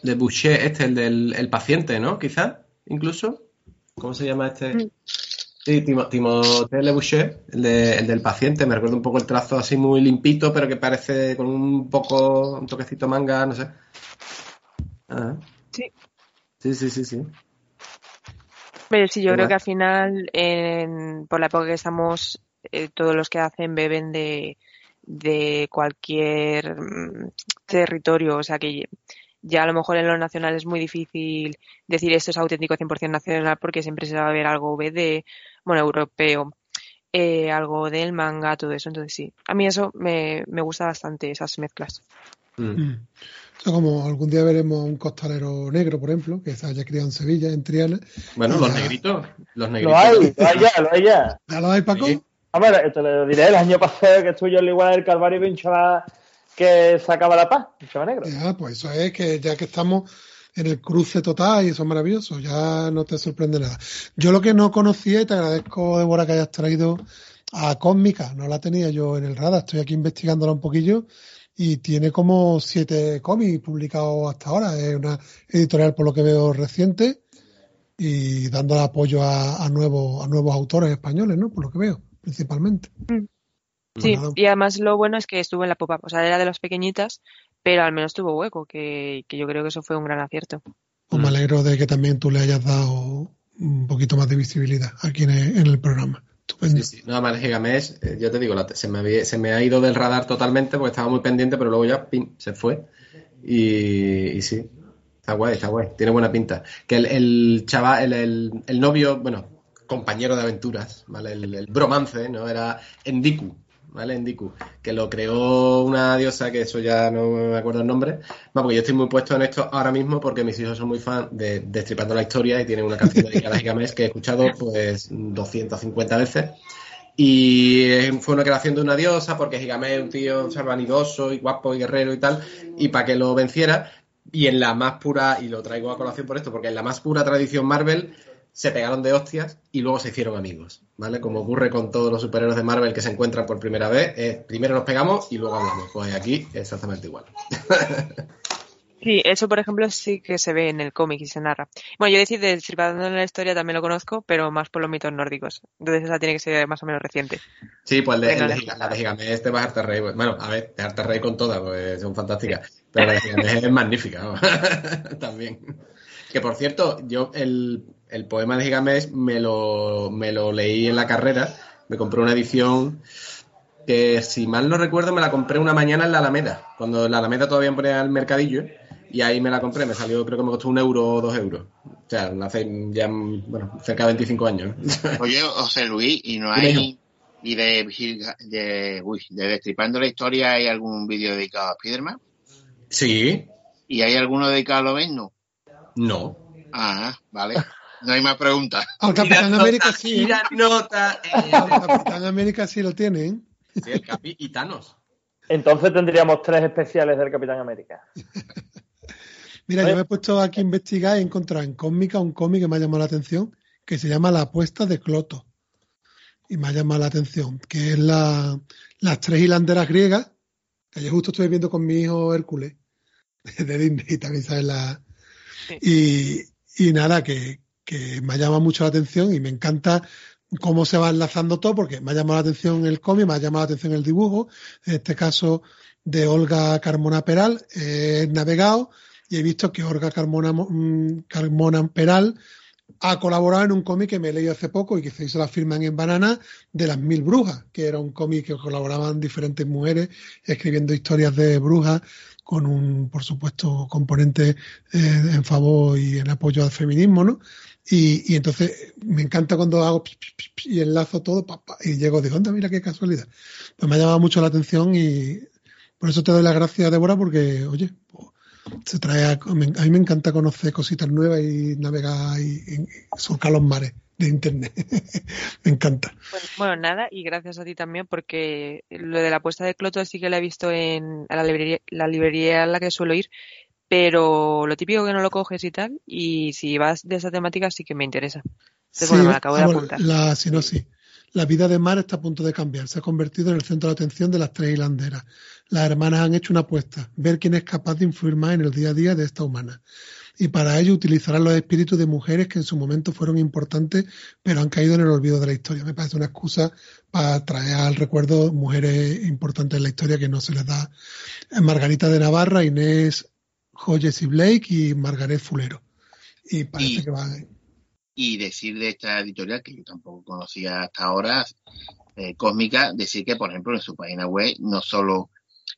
Speaker 1: de Boucher, este, el del el paciente, ¿no? Quizá, incluso. ¿Cómo se llama este?
Speaker 6: Mm.
Speaker 1: Sí, Timo- Timothée Le Boucher, el, de- el del paciente, me recuerda un poco el trazo así muy limpito, pero que parece con un poco, un toquecito manga, no sé. Ajá.
Speaker 6: Sí.
Speaker 1: Sí, sí, sí, sí.
Speaker 6: Pero sí, yo creo que al final, en- por la época que estamos, eh, todos los que hacen beben de, de cualquier mm, territorio. O sea que ya a lo mejor en lo nacional es muy difícil decir esto es auténtico 100% nacional porque siempre se va a ver algo BD, bueno, europeo, eh, algo del manga, todo eso. Entonces sí, a mí eso me, me gusta bastante, esas mezclas.
Speaker 1: Mm.
Speaker 5: Mm. O sea, como algún día veremos un costalero negro, por ejemplo, que se haya criado en Sevilla, en Triana.
Speaker 1: Bueno, los
Speaker 5: Ya.
Speaker 1: negritos. Los
Speaker 3: Lo
Speaker 1: negritos.
Speaker 3: hay, lo hay ya, lo hay ya.
Speaker 5: ¿Ya lo hay, Paco?
Speaker 1: Sí.
Speaker 3: A ver, te lo diré, el año pasado que estuve yo en la igual del Calvario y vi un chaval que sacaba la paz, un chaval negro.
Speaker 5: Ya, pues eso es que ya que estamos en el cruce total y eso es maravilloso, ya no te sorprende nada. Yo lo que no conocía, y te agradezco, Débora, que hayas traído a Cósmica, no la tenía yo en el radar, estoy aquí investigándola un poquillo y tiene como siete cómics publicados hasta ahora. Es una editorial, por lo que veo, reciente y dando apoyo a, a, nuevos, a nuevos autores españoles, ¿no? Por lo que veo, principalmente.
Speaker 6: Mm. Sí,
Speaker 5: Pues nada.
Speaker 6: y además lo bueno es que estuvo en la pop-up, o sea, era de las pequeñitas, pero al menos tuvo hueco, que, que yo creo que eso fue un gran acierto.
Speaker 5: Pues me alegro de que también tú le hayas dado un poquito más de visibilidad aquí en el, en el programa. Estupendo.
Speaker 1: Sí, sí. No, además Gigamés, eh, yo te digo, la- se, me había- se me ha ido del radar totalmente porque estaba muy pendiente, pero luego ya, pin, se fue. Y, y sí, está guay, está guay. Tiene buena pinta. Que el, el chaval, el, el- el novio, bueno, compañero de aventuras, ¿vale? El, el bromance, ¿no? Era Endiku, ¿vale? Endiku, que lo creó una diosa, que eso ya no me acuerdo el nombre. No, porque yo estoy muy puesto en esto ahora mismo porque mis hijos son muy fan de Destripando la Historia y tienen una canción dedicada a Gigamés que he escuchado pues 250 veces. Y fue una creación de una diosa porque Gigamés es un tío o vanidoso y guapo y guerrero y tal, y para que lo venciera, y en la más pura, y lo traigo a colación por esto, porque en la más pura tradición Marvel se pegaron de hostias y luego se hicieron amigos, ¿vale? Como ocurre con todos los superhéroes de Marvel que se encuentran por primera vez, eh, primero nos pegamos y luego hablamos. Pues aquí exactamente igual.
Speaker 6: Sí, eso por ejemplo sí que se ve en el cómic y se narra. Bueno, yo decir de Destripando en la historia también lo conozco, pero más por los mitos nórdicos. Entonces esa tiene que ser más o menos reciente.
Speaker 1: Sí, pues de, el de
Speaker 6: Venga,
Speaker 1: Giga- la de Gigamés te vas a hartar reír. Bueno, a ver, te hartar reír con todas, pues son fantásticas. Pero la de Gigamés es magnífica, también. Que por cierto, yo el, el poema de Gigamés me lo, me lo leí en la carrera. Me compré una edición que, si mal no recuerdo, me la compré una mañana en la Alameda. Cuando la Alameda todavía ponía el mercadillo. Y ahí me la compré, me salió, creo que me costó un euro o dos euros. O sea, hace ya, bueno, cerca de 25 años.
Speaker 2: Oye, José Luis, ¿y no hay... Y de, de, uy, de Destripando la Historia hay algún vídeo dedicado a Spiderman?
Speaker 1: sí,
Speaker 2: ¿Y hay alguno dedicado a Loven? No.
Speaker 1: no.
Speaker 2: Ah, vale. No hay más preguntas.
Speaker 5: Al Capitán América sí, ¿eh?
Speaker 1: Tira nota. eh.
Speaker 5: Al Capitán América sí lo tiene, ¿eh?
Speaker 1: Sí, el Capi y Thanos.
Speaker 3: Entonces tendríamos tres especiales del Capitán América.
Speaker 5: Mira,
Speaker 3: Oye.
Speaker 5: yo me he puesto aquí a investigar y he encontrado en Cósmica un cómic que me ha llamado la atención, que se llama La apuesta de Cloto. Y me ha llamado la atención, que es la, las tres hilanderas griegas, que ayer justo estuve viendo con mi hijo Hércules, de Disney, y también sabes la... Y, y nada, que, que me ha llamado mucho la atención y me encanta cómo se va enlazando todo, porque me ha llamado la atención el cómic, me ha llamado la atención el dibujo, en este caso de Olga Carmona Peral, he navegado y he visto que Olga Carmona, mm, Carmona Peral ha colaborado en un cómic que me he leído hace poco y que se hizo la firma en Banana de las mil brujas, que era un cómic que colaboraban diferentes mujeres escribiendo historias de brujas con un, por supuesto, componente eh, en favor y en apoyo al feminismo, ¿no? Y, y entonces me encanta cuando hago y enlazo todo pa, pa, y llego de onda, mira qué casualidad. Pues me ha llamado mucho la atención y por eso te doy las gracias, Débora, porque, oye, pues, se trae a, a, mí me encanta conocer cositas nuevas y navegar y surcar los mares de internet. me encanta.
Speaker 6: Bueno, bueno, nada, y gracias a ti también, porque lo de la apuesta de Cloto sí que la he visto en la librería, la librería a la que suelo ir, pero lo típico que no lo coges y tal, y si vas de esa temática sí que me interesa. Entonces,
Speaker 5: Sí,
Speaker 6: bueno, me la acabo de
Speaker 5: ah, bueno,
Speaker 6: apuntar.
Speaker 5: la sinopsis. La vida de Mar está a punto de cambiar. Se ha convertido en el centro de atención de las tres hilanderas. Las hermanas han hecho una apuesta, ver quién es capaz de influir más en el día a día de esta humana. Y para ello utilizarán los espíritus de mujeres que en su momento fueron importantes, pero han caído en el olvido de la historia. Me parece una excusa para traer al recuerdo mujeres importantes en la historia que no se les da. Margarita de Navarra, Inés Joyes y Blake y Margaret Fulero. Y parece
Speaker 2: Y-
Speaker 5: que va.
Speaker 2: Y decir de esta editorial, que yo tampoco conocía hasta ahora, eh, Cósmica, decir que, por ejemplo, en su página web no solo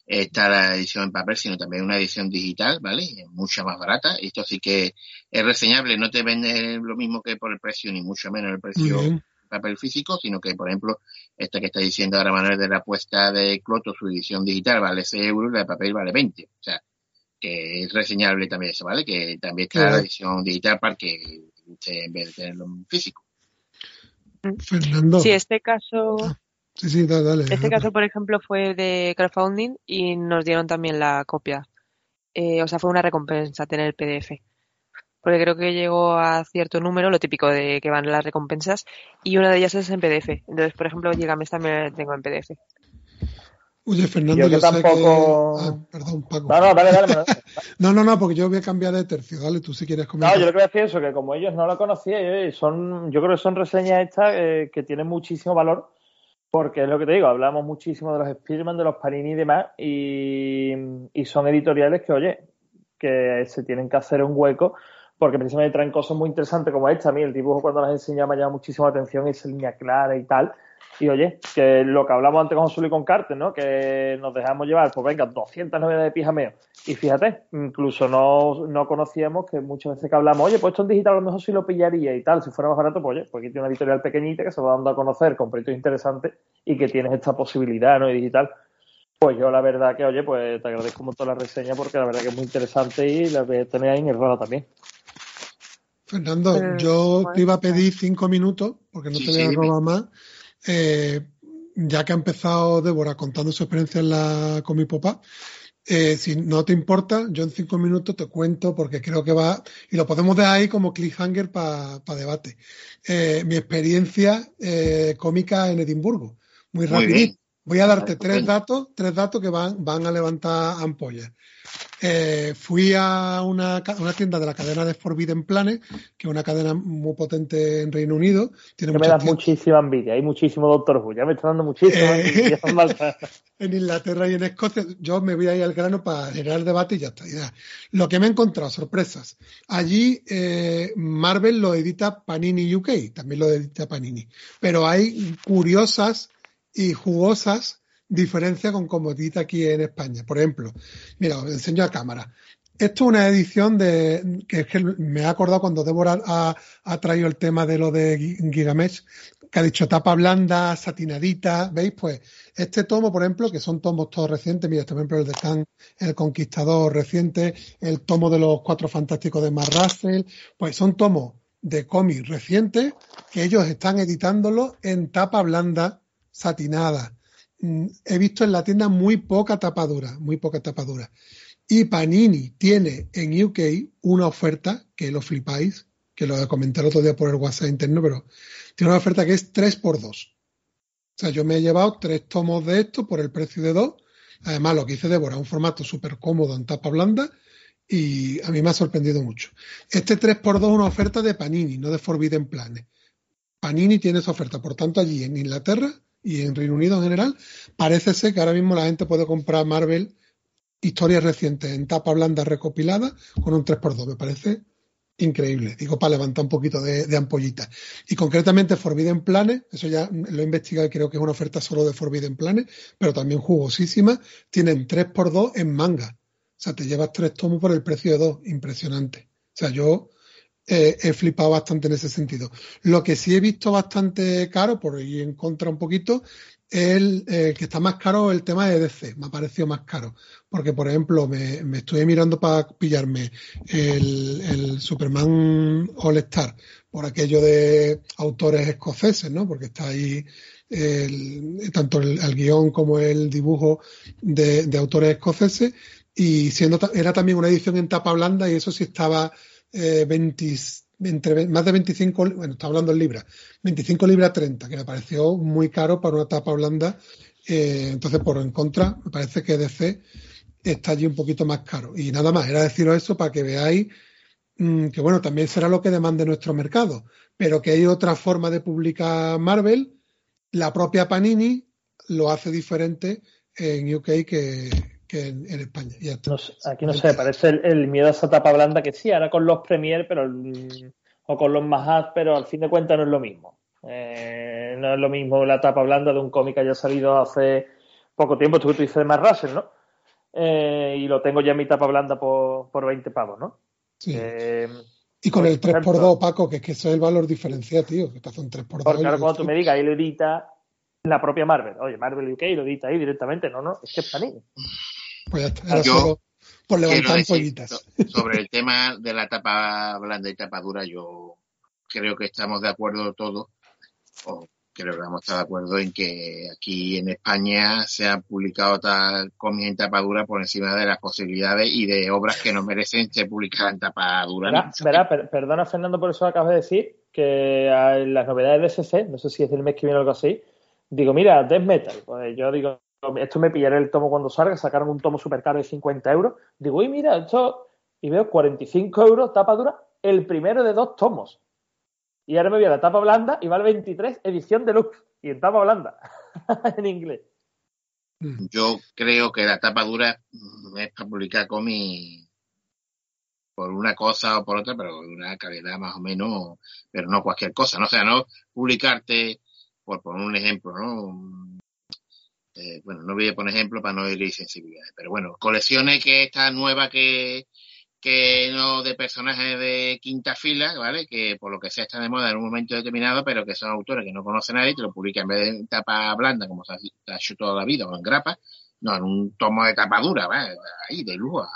Speaker 2: está la edición en papel, sino también una edición digital, ¿vale? Es mucho más barata. Esto sí que es reseñable, no te vende lo mismo que por el precio, ni mucho menos el precio
Speaker 5: bien.
Speaker 2: papel físico, sino que, por ejemplo, esta que está diciendo ahora Manuel de la apuesta de Cloto, su edición digital vale 6 euros, la de papel vale 20. O sea, que es reseñable también eso, ¿vale? Que también está
Speaker 5: Claro.
Speaker 2: la edición digital para que usted, en vez de tenerlo en físico.
Speaker 5: Fernando.
Speaker 6: Sí, este caso,
Speaker 5: Sí, sí, dale. dale.
Speaker 6: este caso, por ejemplo, fue de crowdfunding y nos dieron también la copia. Eh, o sea, fue una recompensa tener el PDF. Porque creo que llegó a cierto número, lo típico de que van las recompensas, y una de ellas es en PDF. Entonces, por ejemplo, Gigames también la tengo en PDF.
Speaker 5: Oye, Fernando,
Speaker 3: Yo
Speaker 5: sé
Speaker 3: tampoco-
Speaker 5: que... Ah, perdón, Paco.
Speaker 3: No, no, dale, dale. dale.
Speaker 5: No, no, no, porque yo voy a cambiar de tercio. Dale, tú si quieres comentar.
Speaker 3: No, yo lo que voy a decir es eso, que como ellos no lo conocían, yo, son, yo creo que son reseñas estas eh, que tienen muchísimo valor, porque es lo que te digo, hablamos muchísimo de los Spiderman, de los Panini y demás, y, son editoriales que, oye, que se tienen que hacer un hueco, porque precisamente traen cosas muy interesantes como esta. A mí el dibujo cuando las enseñaba me llama muchísimo la atención, esa línea clara y tal. Y oye, que lo que hablamos antes con José y con Carter, ¿no? Que nos dejamos llevar, pues venga, 200 novedades de pijameo. Y fíjate, incluso no, no conocíamos que muchas veces que hablamos, oye, pues esto en digital a lo mejor sí lo pillaría y tal, si fuera más barato, pues oye, pues aquí tiene una editorial pequeñita que se va dando a conocer con proyectos interesantes y que tienes esta posibilidad, ¿no? Y digital. Pues yo la verdad que, oye, pues te agradezco un montón la reseña porque la verdad que es muy interesante y la voy a tener ahí en el radar también.
Speaker 5: Fernando,
Speaker 6: Eh,
Speaker 5: yo
Speaker 6: bueno,
Speaker 5: te iba a pedir cinco minutos, porque no
Speaker 2: Sí,
Speaker 5: te voy a robar más. Eh, ya que ha empezado Débora contando su experiencia en la, con mi papá, eh, si no te importa, yo en cinco minutos te cuento, porque creo que va, y lo podemos dejar ahí como cliffhanger para debate. Eh, mi experiencia eh, cómica en Edimburgo. Muy
Speaker 2: Muy
Speaker 5: rapidito. Voy a darte
Speaker 2: Estupendo.
Speaker 5: tres datos, tres datos que van, van a levantar ampollas. Eh, fui a una, una tienda de la cadena de Forbidden Planet, que es una cadena muy potente en Reino Unido. Tiene
Speaker 3: Que me
Speaker 5: tiendas
Speaker 3: muchísima envidia, hay muchísimo Doctor Who, ya me está dando muchísima
Speaker 5: Eh.
Speaker 3: envidia.
Speaker 5: En Inglaterra y en Escocia. Yo me voy a ir al grano para generar debate y ya está. ya. Lo que me he encontrado, sorpresas. Allí eh, Marvel lo edita Panini UK, también lo edita Panini. Pero hay curiosas y jugosas diferencias con como edita aquí en España. Por ejemplo, mira, os enseño a cámara. Esto es una edición de que es que me he acordado cuando Débora ha, traído el tema de lo de Gi- Gigamesh, que ha dicho tapa blanda, satinadita, ¿veis? Pues este tomo, por ejemplo, que son tomos todos recientes, mira, por ejemplo, el de Khan, el Conquistador reciente, el tomo de los Cuatro Fantásticos de Mark Russell, pues son tomos de cómics recientes que ellos están editándolo en tapa blanda, satinada. Mm, He visto en la tienda muy poca tapadura, muy poca tapadura. Y Panini tiene en UK una oferta, que lo flipáis, que lo comenté el otro día por el WhatsApp interno, pero tiene una oferta que es 3x2. O sea, yo me he llevado tres tomos de esto por el precio de dos. Además, lo que hice Débora, un formato súper cómodo en tapa blanda y a mí me ha sorprendido mucho. Este 3x2 es una oferta de Panini, no de Forbidden Planet. Panini tiene esa oferta, por tanto, allí en Inglaterra y en Reino Unido en general, parece ser que ahora mismo la gente puede comprar Marvel historias recientes en tapa blanda recopilada con un 3x2. Me parece increíble. Digo, para levantar un poquito de, de ampollita. Y concretamente Forbidden Planet, eso ya lo he investigado y creo que es una oferta solo de Forbidden Planet, pero también jugosísima. Tienen 3x2 en manga. O sea, te llevas tres tomos por el precio de dos. Impresionante. O sea, yo he flipado bastante en ese sentido. Lo que sí he visto bastante caro, por ir en contra un poquito, es el que está más caro el tema de DC. Me ha parecido más caro. Porque, por ejemplo, me, me estoy mirando para pillarme el, el Superman All Star por aquello de autores escoceses, ¿no? Porque está ahí tanto el, el guion como el dibujo de, de autores escoceses y siendo era también una edición en tapa blanda y eso sí estaba eh, 20 entre ve- más de 25, bueno, está hablando en libras, 25 libras 30, que me pareció muy caro para una tapa blanda. Eh, entonces, por en contra, me parece que DC está allí un poquito más caro. Y nada más, era deciros eso para que veáis mm, que, bueno, también será lo que demande nuestro mercado, pero que hay otra forma de publicar Marvel. La propia Panini lo hace diferente en UK que, que en, en España. Ya está.
Speaker 3: No aquí no sé, parece el, el miedo a esa tapa blanda que sí, ahora con los Premier pero o con los Mahas, pero al fin de cuentas no es lo mismo. Eh, no es lo mismo la tapa blanda de un cómic que haya salido hace poco tiempo, tú, tú dices Mark Russell, ¿no? Eh, y lo tengo ya en mi tapa blanda por, por 20 pavos, ¿no?
Speaker 5: Sí.
Speaker 3: Eh,
Speaker 5: Y con el
Speaker 3: por ejemplo,
Speaker 5: 3x2, Paco, que es que eso es el valor diferencial, tío, que te hace un 3x2.
Speaker 3: Porque ahora
Speaker 5: y
Speaker 3: cuando tú me digas, ahí lo edita la propia Marvel. Oye, Marvel UK lo edita ahí directamente. No, no, es que es Panini.
Speaker 5: Pues ya está, era
Speaker 2: Yo
Speaker 5: solo por levantar pollitas.
Speaker 2: so- sobre el tema de la tapa blanda y tapa dura, yo creo que estamos de acuerdo todos, o creo que vamos a estar de acuerdo en que aquí en España se han publicado tal cómics en tapa dura por encima de las posibilidades y de obras que no merecen ser publicadas en tapa dura.
Speaker 3: Verá, verá, per- perdona Fernando por eso acabas de decir, que ah, las novedades de SC, no sé si es del mes que viene o algo así, digo, mira, Death Metal. Pues yo digo, esto me pillaré el tomo cuando salga, sacaron un tomo súper caro de 50 euros. Digo, uy, mira, esto, y veo 45 euros, tapa dura, el primero de dos tomos. Y ahora me voy a la tapa blanda y vale 23, edición deluxe, y en tapa blanda, en inglés.
Speaker 2: Yo creo que la tapa dura mm, es para publicar cómics por una cosa o por otra, pero de una calidad más o menos, pero no cualquier cosa, ¿no? O sea, no publicarte, por poner un ejemplo, ¿no? Eh, bueno, no voy a poner ejemplo para no herir sensibilidades, pero bueno, colecciones que esta nueva que, que no de personajes de quinta fila, ¿vale? Que por lo que sea están de moda en un momento determinado, pero que son autores que no conoce nadie y te lo publican en vez de tapa blanda, como se ha hecho toda la vida, o en grapa, no, en un tomo de tapa dura, ¿vale? Ahí, de lujo,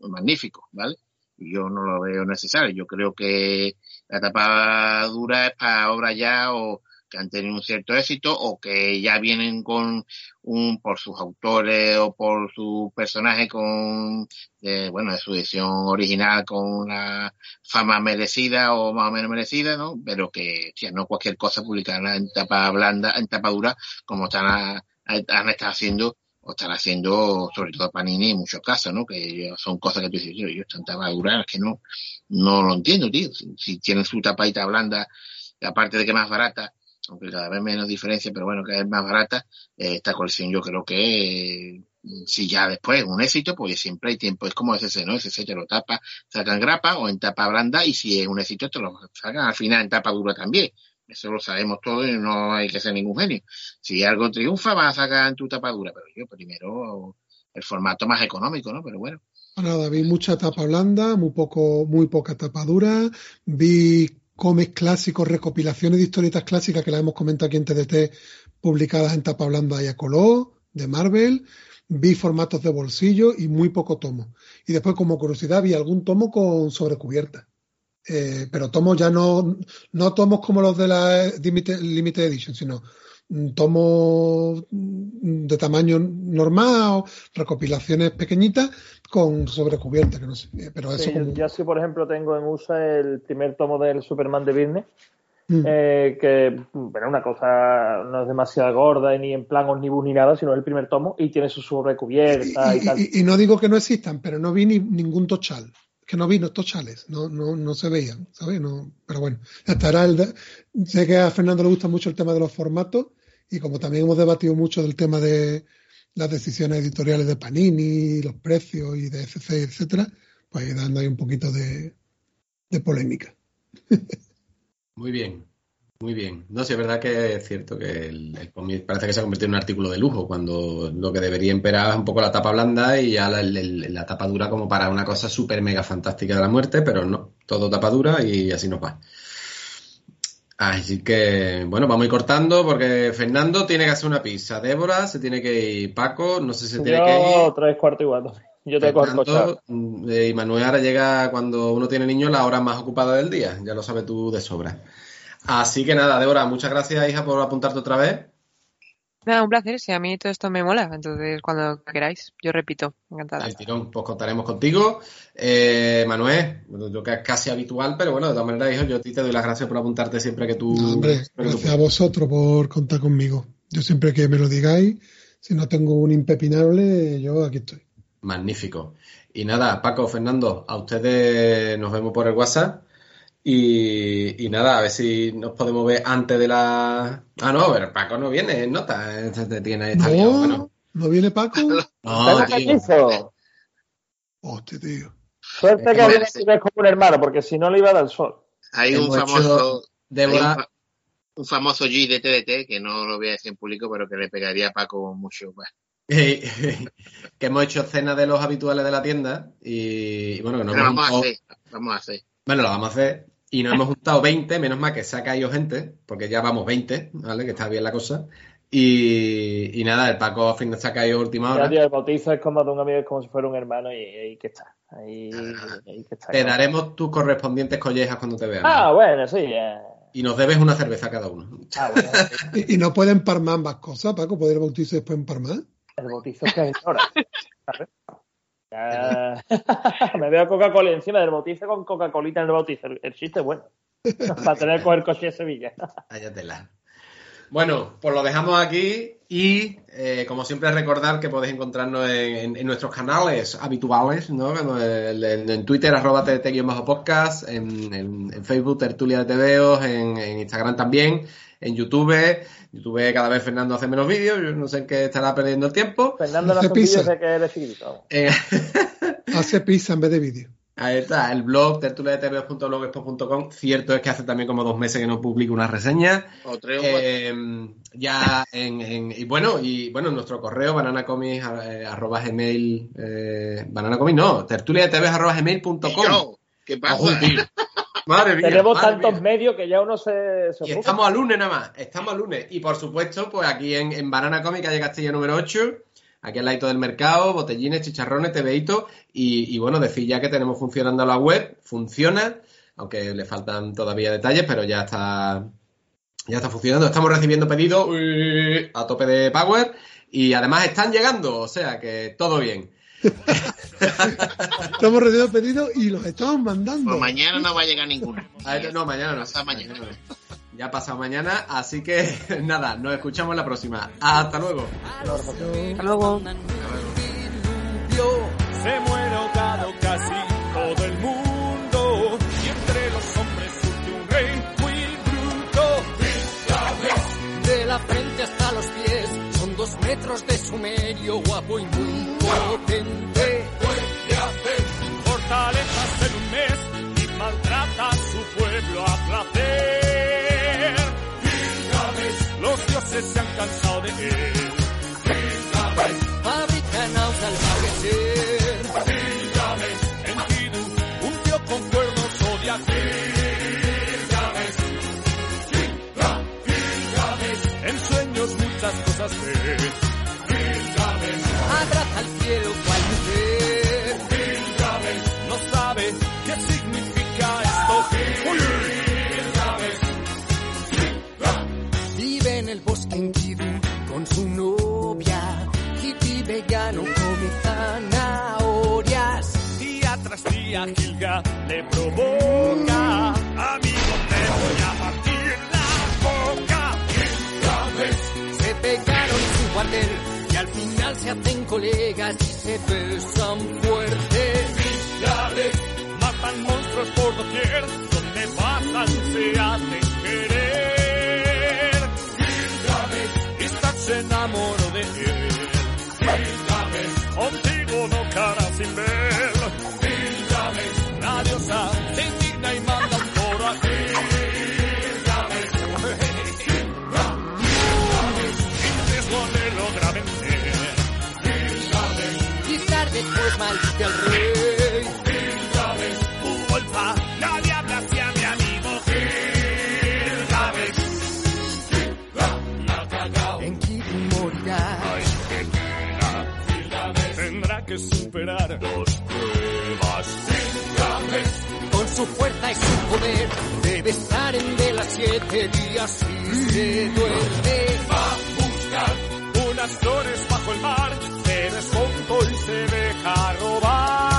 Speaker 2: magnífico, ¿vale? yo no lo veo necesario. Yo creo que la tapa dura es para obras ya o que han tenido un cierto éxito o que ya vienen con un por sus autores o por su personaje con eh, bueno de su edición original con una fama merecida o más o menos merecida no pero que ya no cualquier cosa publicarla en tapa blanda en tapa dura como están han estado haciendo o están haciendo, sobre todo Panini en muchos casos, ¿no? Que son cosas que tú dices, yo, yo están tapaduras que no, no lo entiendo, tío. Si, tienen su tapadita blanda, aparte de que más barata, aunque cada vez menos diferencia, pero bueno, cada vez más barata, eh, esta colección yo creo que si ya después un éxito, pues siempre hay tiempo, es como ese, ¿no? Ese te lo tapa, sacan grapa o en tapa blanda y si es un éxito te lo sacan al final en tapa dura también. Eso lo sabemos todos y no hay que ser ningún genio. Si algo triunfa, vas a sacar en tu tapadura, pero yo primero el formato más económico, ¿no? Pero bueno.
Speaker 5: Nada, vi mucha tapa blanda, muy poco, muy poca tapadura, vi cómics clásicos, recopilaciones de historietas clásicas que las hemos comentado aquí en TDT, publicadas en tapa blanda y a de Marvel, vi formatos de bolsillo y muy poco tomo. Y después, como curiosidad, vi algún tomo con sobrecubierta. Eh, pero tomos ya no, no tomos como los de la Limited, Edition, sino tomos mm, de tamaño normal, recopilaciones pequeñitas con sobrecubierta, que no sé. Eh, pero eso
Speaker 3: Ya sí, por ejemplo, tengo en USA el primer tomo del Superman de Disney, mm. eh, que bueno, una cosa no es demasiado gorda ni en plan omnibus ni nada, sino el primer tomo y tiene su sobrecubierta y, tal.
Speaker 5: Y, no digo que no existan, pero no vi ni, ningún tochal que no vino estos chales, no, no, no se veían, ¿sabes? No, pero bueno, estará el sé que a Fernando le gusta mucho el tema de los formatos y como también hemos debatido mucho del tema de las decisiones editoriales de Panini, los precios y de FC, etcétera, pues dando ahí un poquito de, polémica.
Speaker 1: Muy bien. Muy bien. No, sí, es verdad que es cierto que el, parece que se ha convertido en un artículo de lujo, cuando lo que debería imperar es un poco la tapa blanda y ya la, tapa dura como para una cosa súper mega fantástica de la muerte, pero no, todo tapa dura y así nos va. Así que, bueno, vamos a ir cortando porque Fernando tiene que hacer una pizza, Débora se tiene que ir, Paco, no sé si se tiene que ir.
Speaker 3: tres cuartos igual. Yo te
Speaker 1: Fernando, mm, Y Manuel ahora llega cuando uno tiene niños la hora más ocupada del día, ya lo sabes tú de sobra. Así que nada, Débora, muchas gracias, hija, por apuntarte otra vez.
Speaker 6: Nada, un placer, si a mí todo esto me mola, entonces cuando queráis, yo repito, encantada.
Speaker 1: El tirón, pues contaremos contigo. Eh, Manuel, yo que es casi habitual, pero bueno, de todas maneras, hijo, yo a ti te doy las gracias por apuntarte siempre que tú...
Speaker 5: hombre, gracias a vosotros por contar conmigo. Yo siempre que me lo digáis, si no tengo un impepinable, yo aquí estoy.
Speaker 1: Magnífico. Y nada, Paco, Fernando, a ustedes nos vemos por el WhatsApp. Y, nada, a ver si nos podemos ver antes de la. Ah, no, pero Paco no viene, nota. Este tiene,
Speaker 5: está no, bueno. ¿No viene Paco?
Speaker 3: No, tío.
Speaker 5: Hostia, tío.
Speaker 3: Suerte que viene es como un hermano, porque si no le iba a dar el sol.
Speaker 2: Hay un famoso. un, famoso G de TDT, que no lo voy a decir en público, pero que le pegaría a Paco mucho.
Speaker 1: que hemos hecho cena de los habituales de la tienda y, bueno, que no
Speaker 2: vamos, a hacer, vamos a hacer.
Speaker 1: Bueno, lo vamos a hacer y nos hemos juntado 20, menos mal que se ha caído gente, porque ya vamos 20, ¿vale? Que está bien la cosa. Y, nada, el Paco a fin de se ha caído última hora.
Speaker 3: el bautizo es como de un amigo, es como si fuera un hermano y ahí que está. Ahí,
Speaker 1: que está te daremos tus correspondientes collejas cuando te veamos.
Speaker 3: Ah, bueno, sí.
Speaker 1: Y nos debes una cerveza cada uno. Ah,
Speaker 5: bueno, ¿Y, no pueden parmar ambas cosas, Paco? ¿Poder el bautizo y después parmar?
Speaker 3: El bautizo es que es me veo Coca-Cola encima del bautizo con Coca-Colita en el bautizo. El, chiste es bueno. Para tener que coger coche de Sevilla.
Speaker 1: Váyatela. Bueno, pues lo dejamos aquí. Y eh, como siempre recordar que podéis encontrarnos en, en nuestros canales habituales, ¿no? En, Twitter, arroba podcast en, en, Facebook, Tertulia de TVOs, en, Instagram también, en YouTube. YouTube cada vez Fernando hace menos vídeos, yo no sé en qué estará perdiendo el tiempo.
Speaker 3: Fernando no hace vídeos de que eres
Speaker 5: eh, Hace pizza en vez de vídeo.
Speaker 1: Ahí está, el blog tertuliadetvos.blogspot.com. Cierto es que hace también como dos meses que no publico una reseña.
Speaker 2: O tres
Speaker 1: eh, Ya en, en, y bueno, y bueno, nuestro correo bananacomics eh, arroba gmail, eh, bananacomics no, tertuliadetvos
Speaker 2: ¿Qué pasa?
Speaker 3: madre mía, Tenemos tantos medios que ya uno se,
Speaker 1: y estamos al lunes nada más, estamos al lunes. Y por supuesto, pues aquí en, en Banana Comics, calle Castilla número 8, aquí al lado del mercado, botellines, chicharrones, tebeito y, y, bueno, decir ya que tenemos funcionando la web, funciona, aunque le faltan todavía detalles, pero ya está, ya está funcionando. Estamos recibiendo pedidos a tope de power y además están llegando, o sea que todo bien.
Speaker 5: Estamos recibiendo pedidos y los estamos mandando.
Speaker 2: Pues mañana no va a llegar ninguno.
Speaker 1: no, mañana no. Hasta mañana ya ha pasado mañana, así que nada, nos escuchamos la próxima. Hasta luego.
Speaker 6: Hasta luego.
Speaker 7: Se muere ahogado casi todo el mundo y entre los hombres surge un rey muy bruto.
Speaker 8: De la frente hasta los pies dos metros de sumerio, guapo y muy potente.
Speaker 7: Fortalezas en un mes y maltrata a su pueblo a placer se han cansado de él. Con
Speaker 8: su novia. Hippie vegano come zanahorias.
Speaker 7: Día tras día Gilga le provoca. Amigo, te voy a partir la boca.
Speaker 8: Se pegaron su cuartel y al final se hacen colegas y se besan
Speaker 7: esperar. Dos pruebas
Speaker 8: Con su fuerza y su poder debe estar en de las siete días y se duerme. Va a
Speaker 7: buscar unas flores bajo el mar, se desmontó y se deja robar.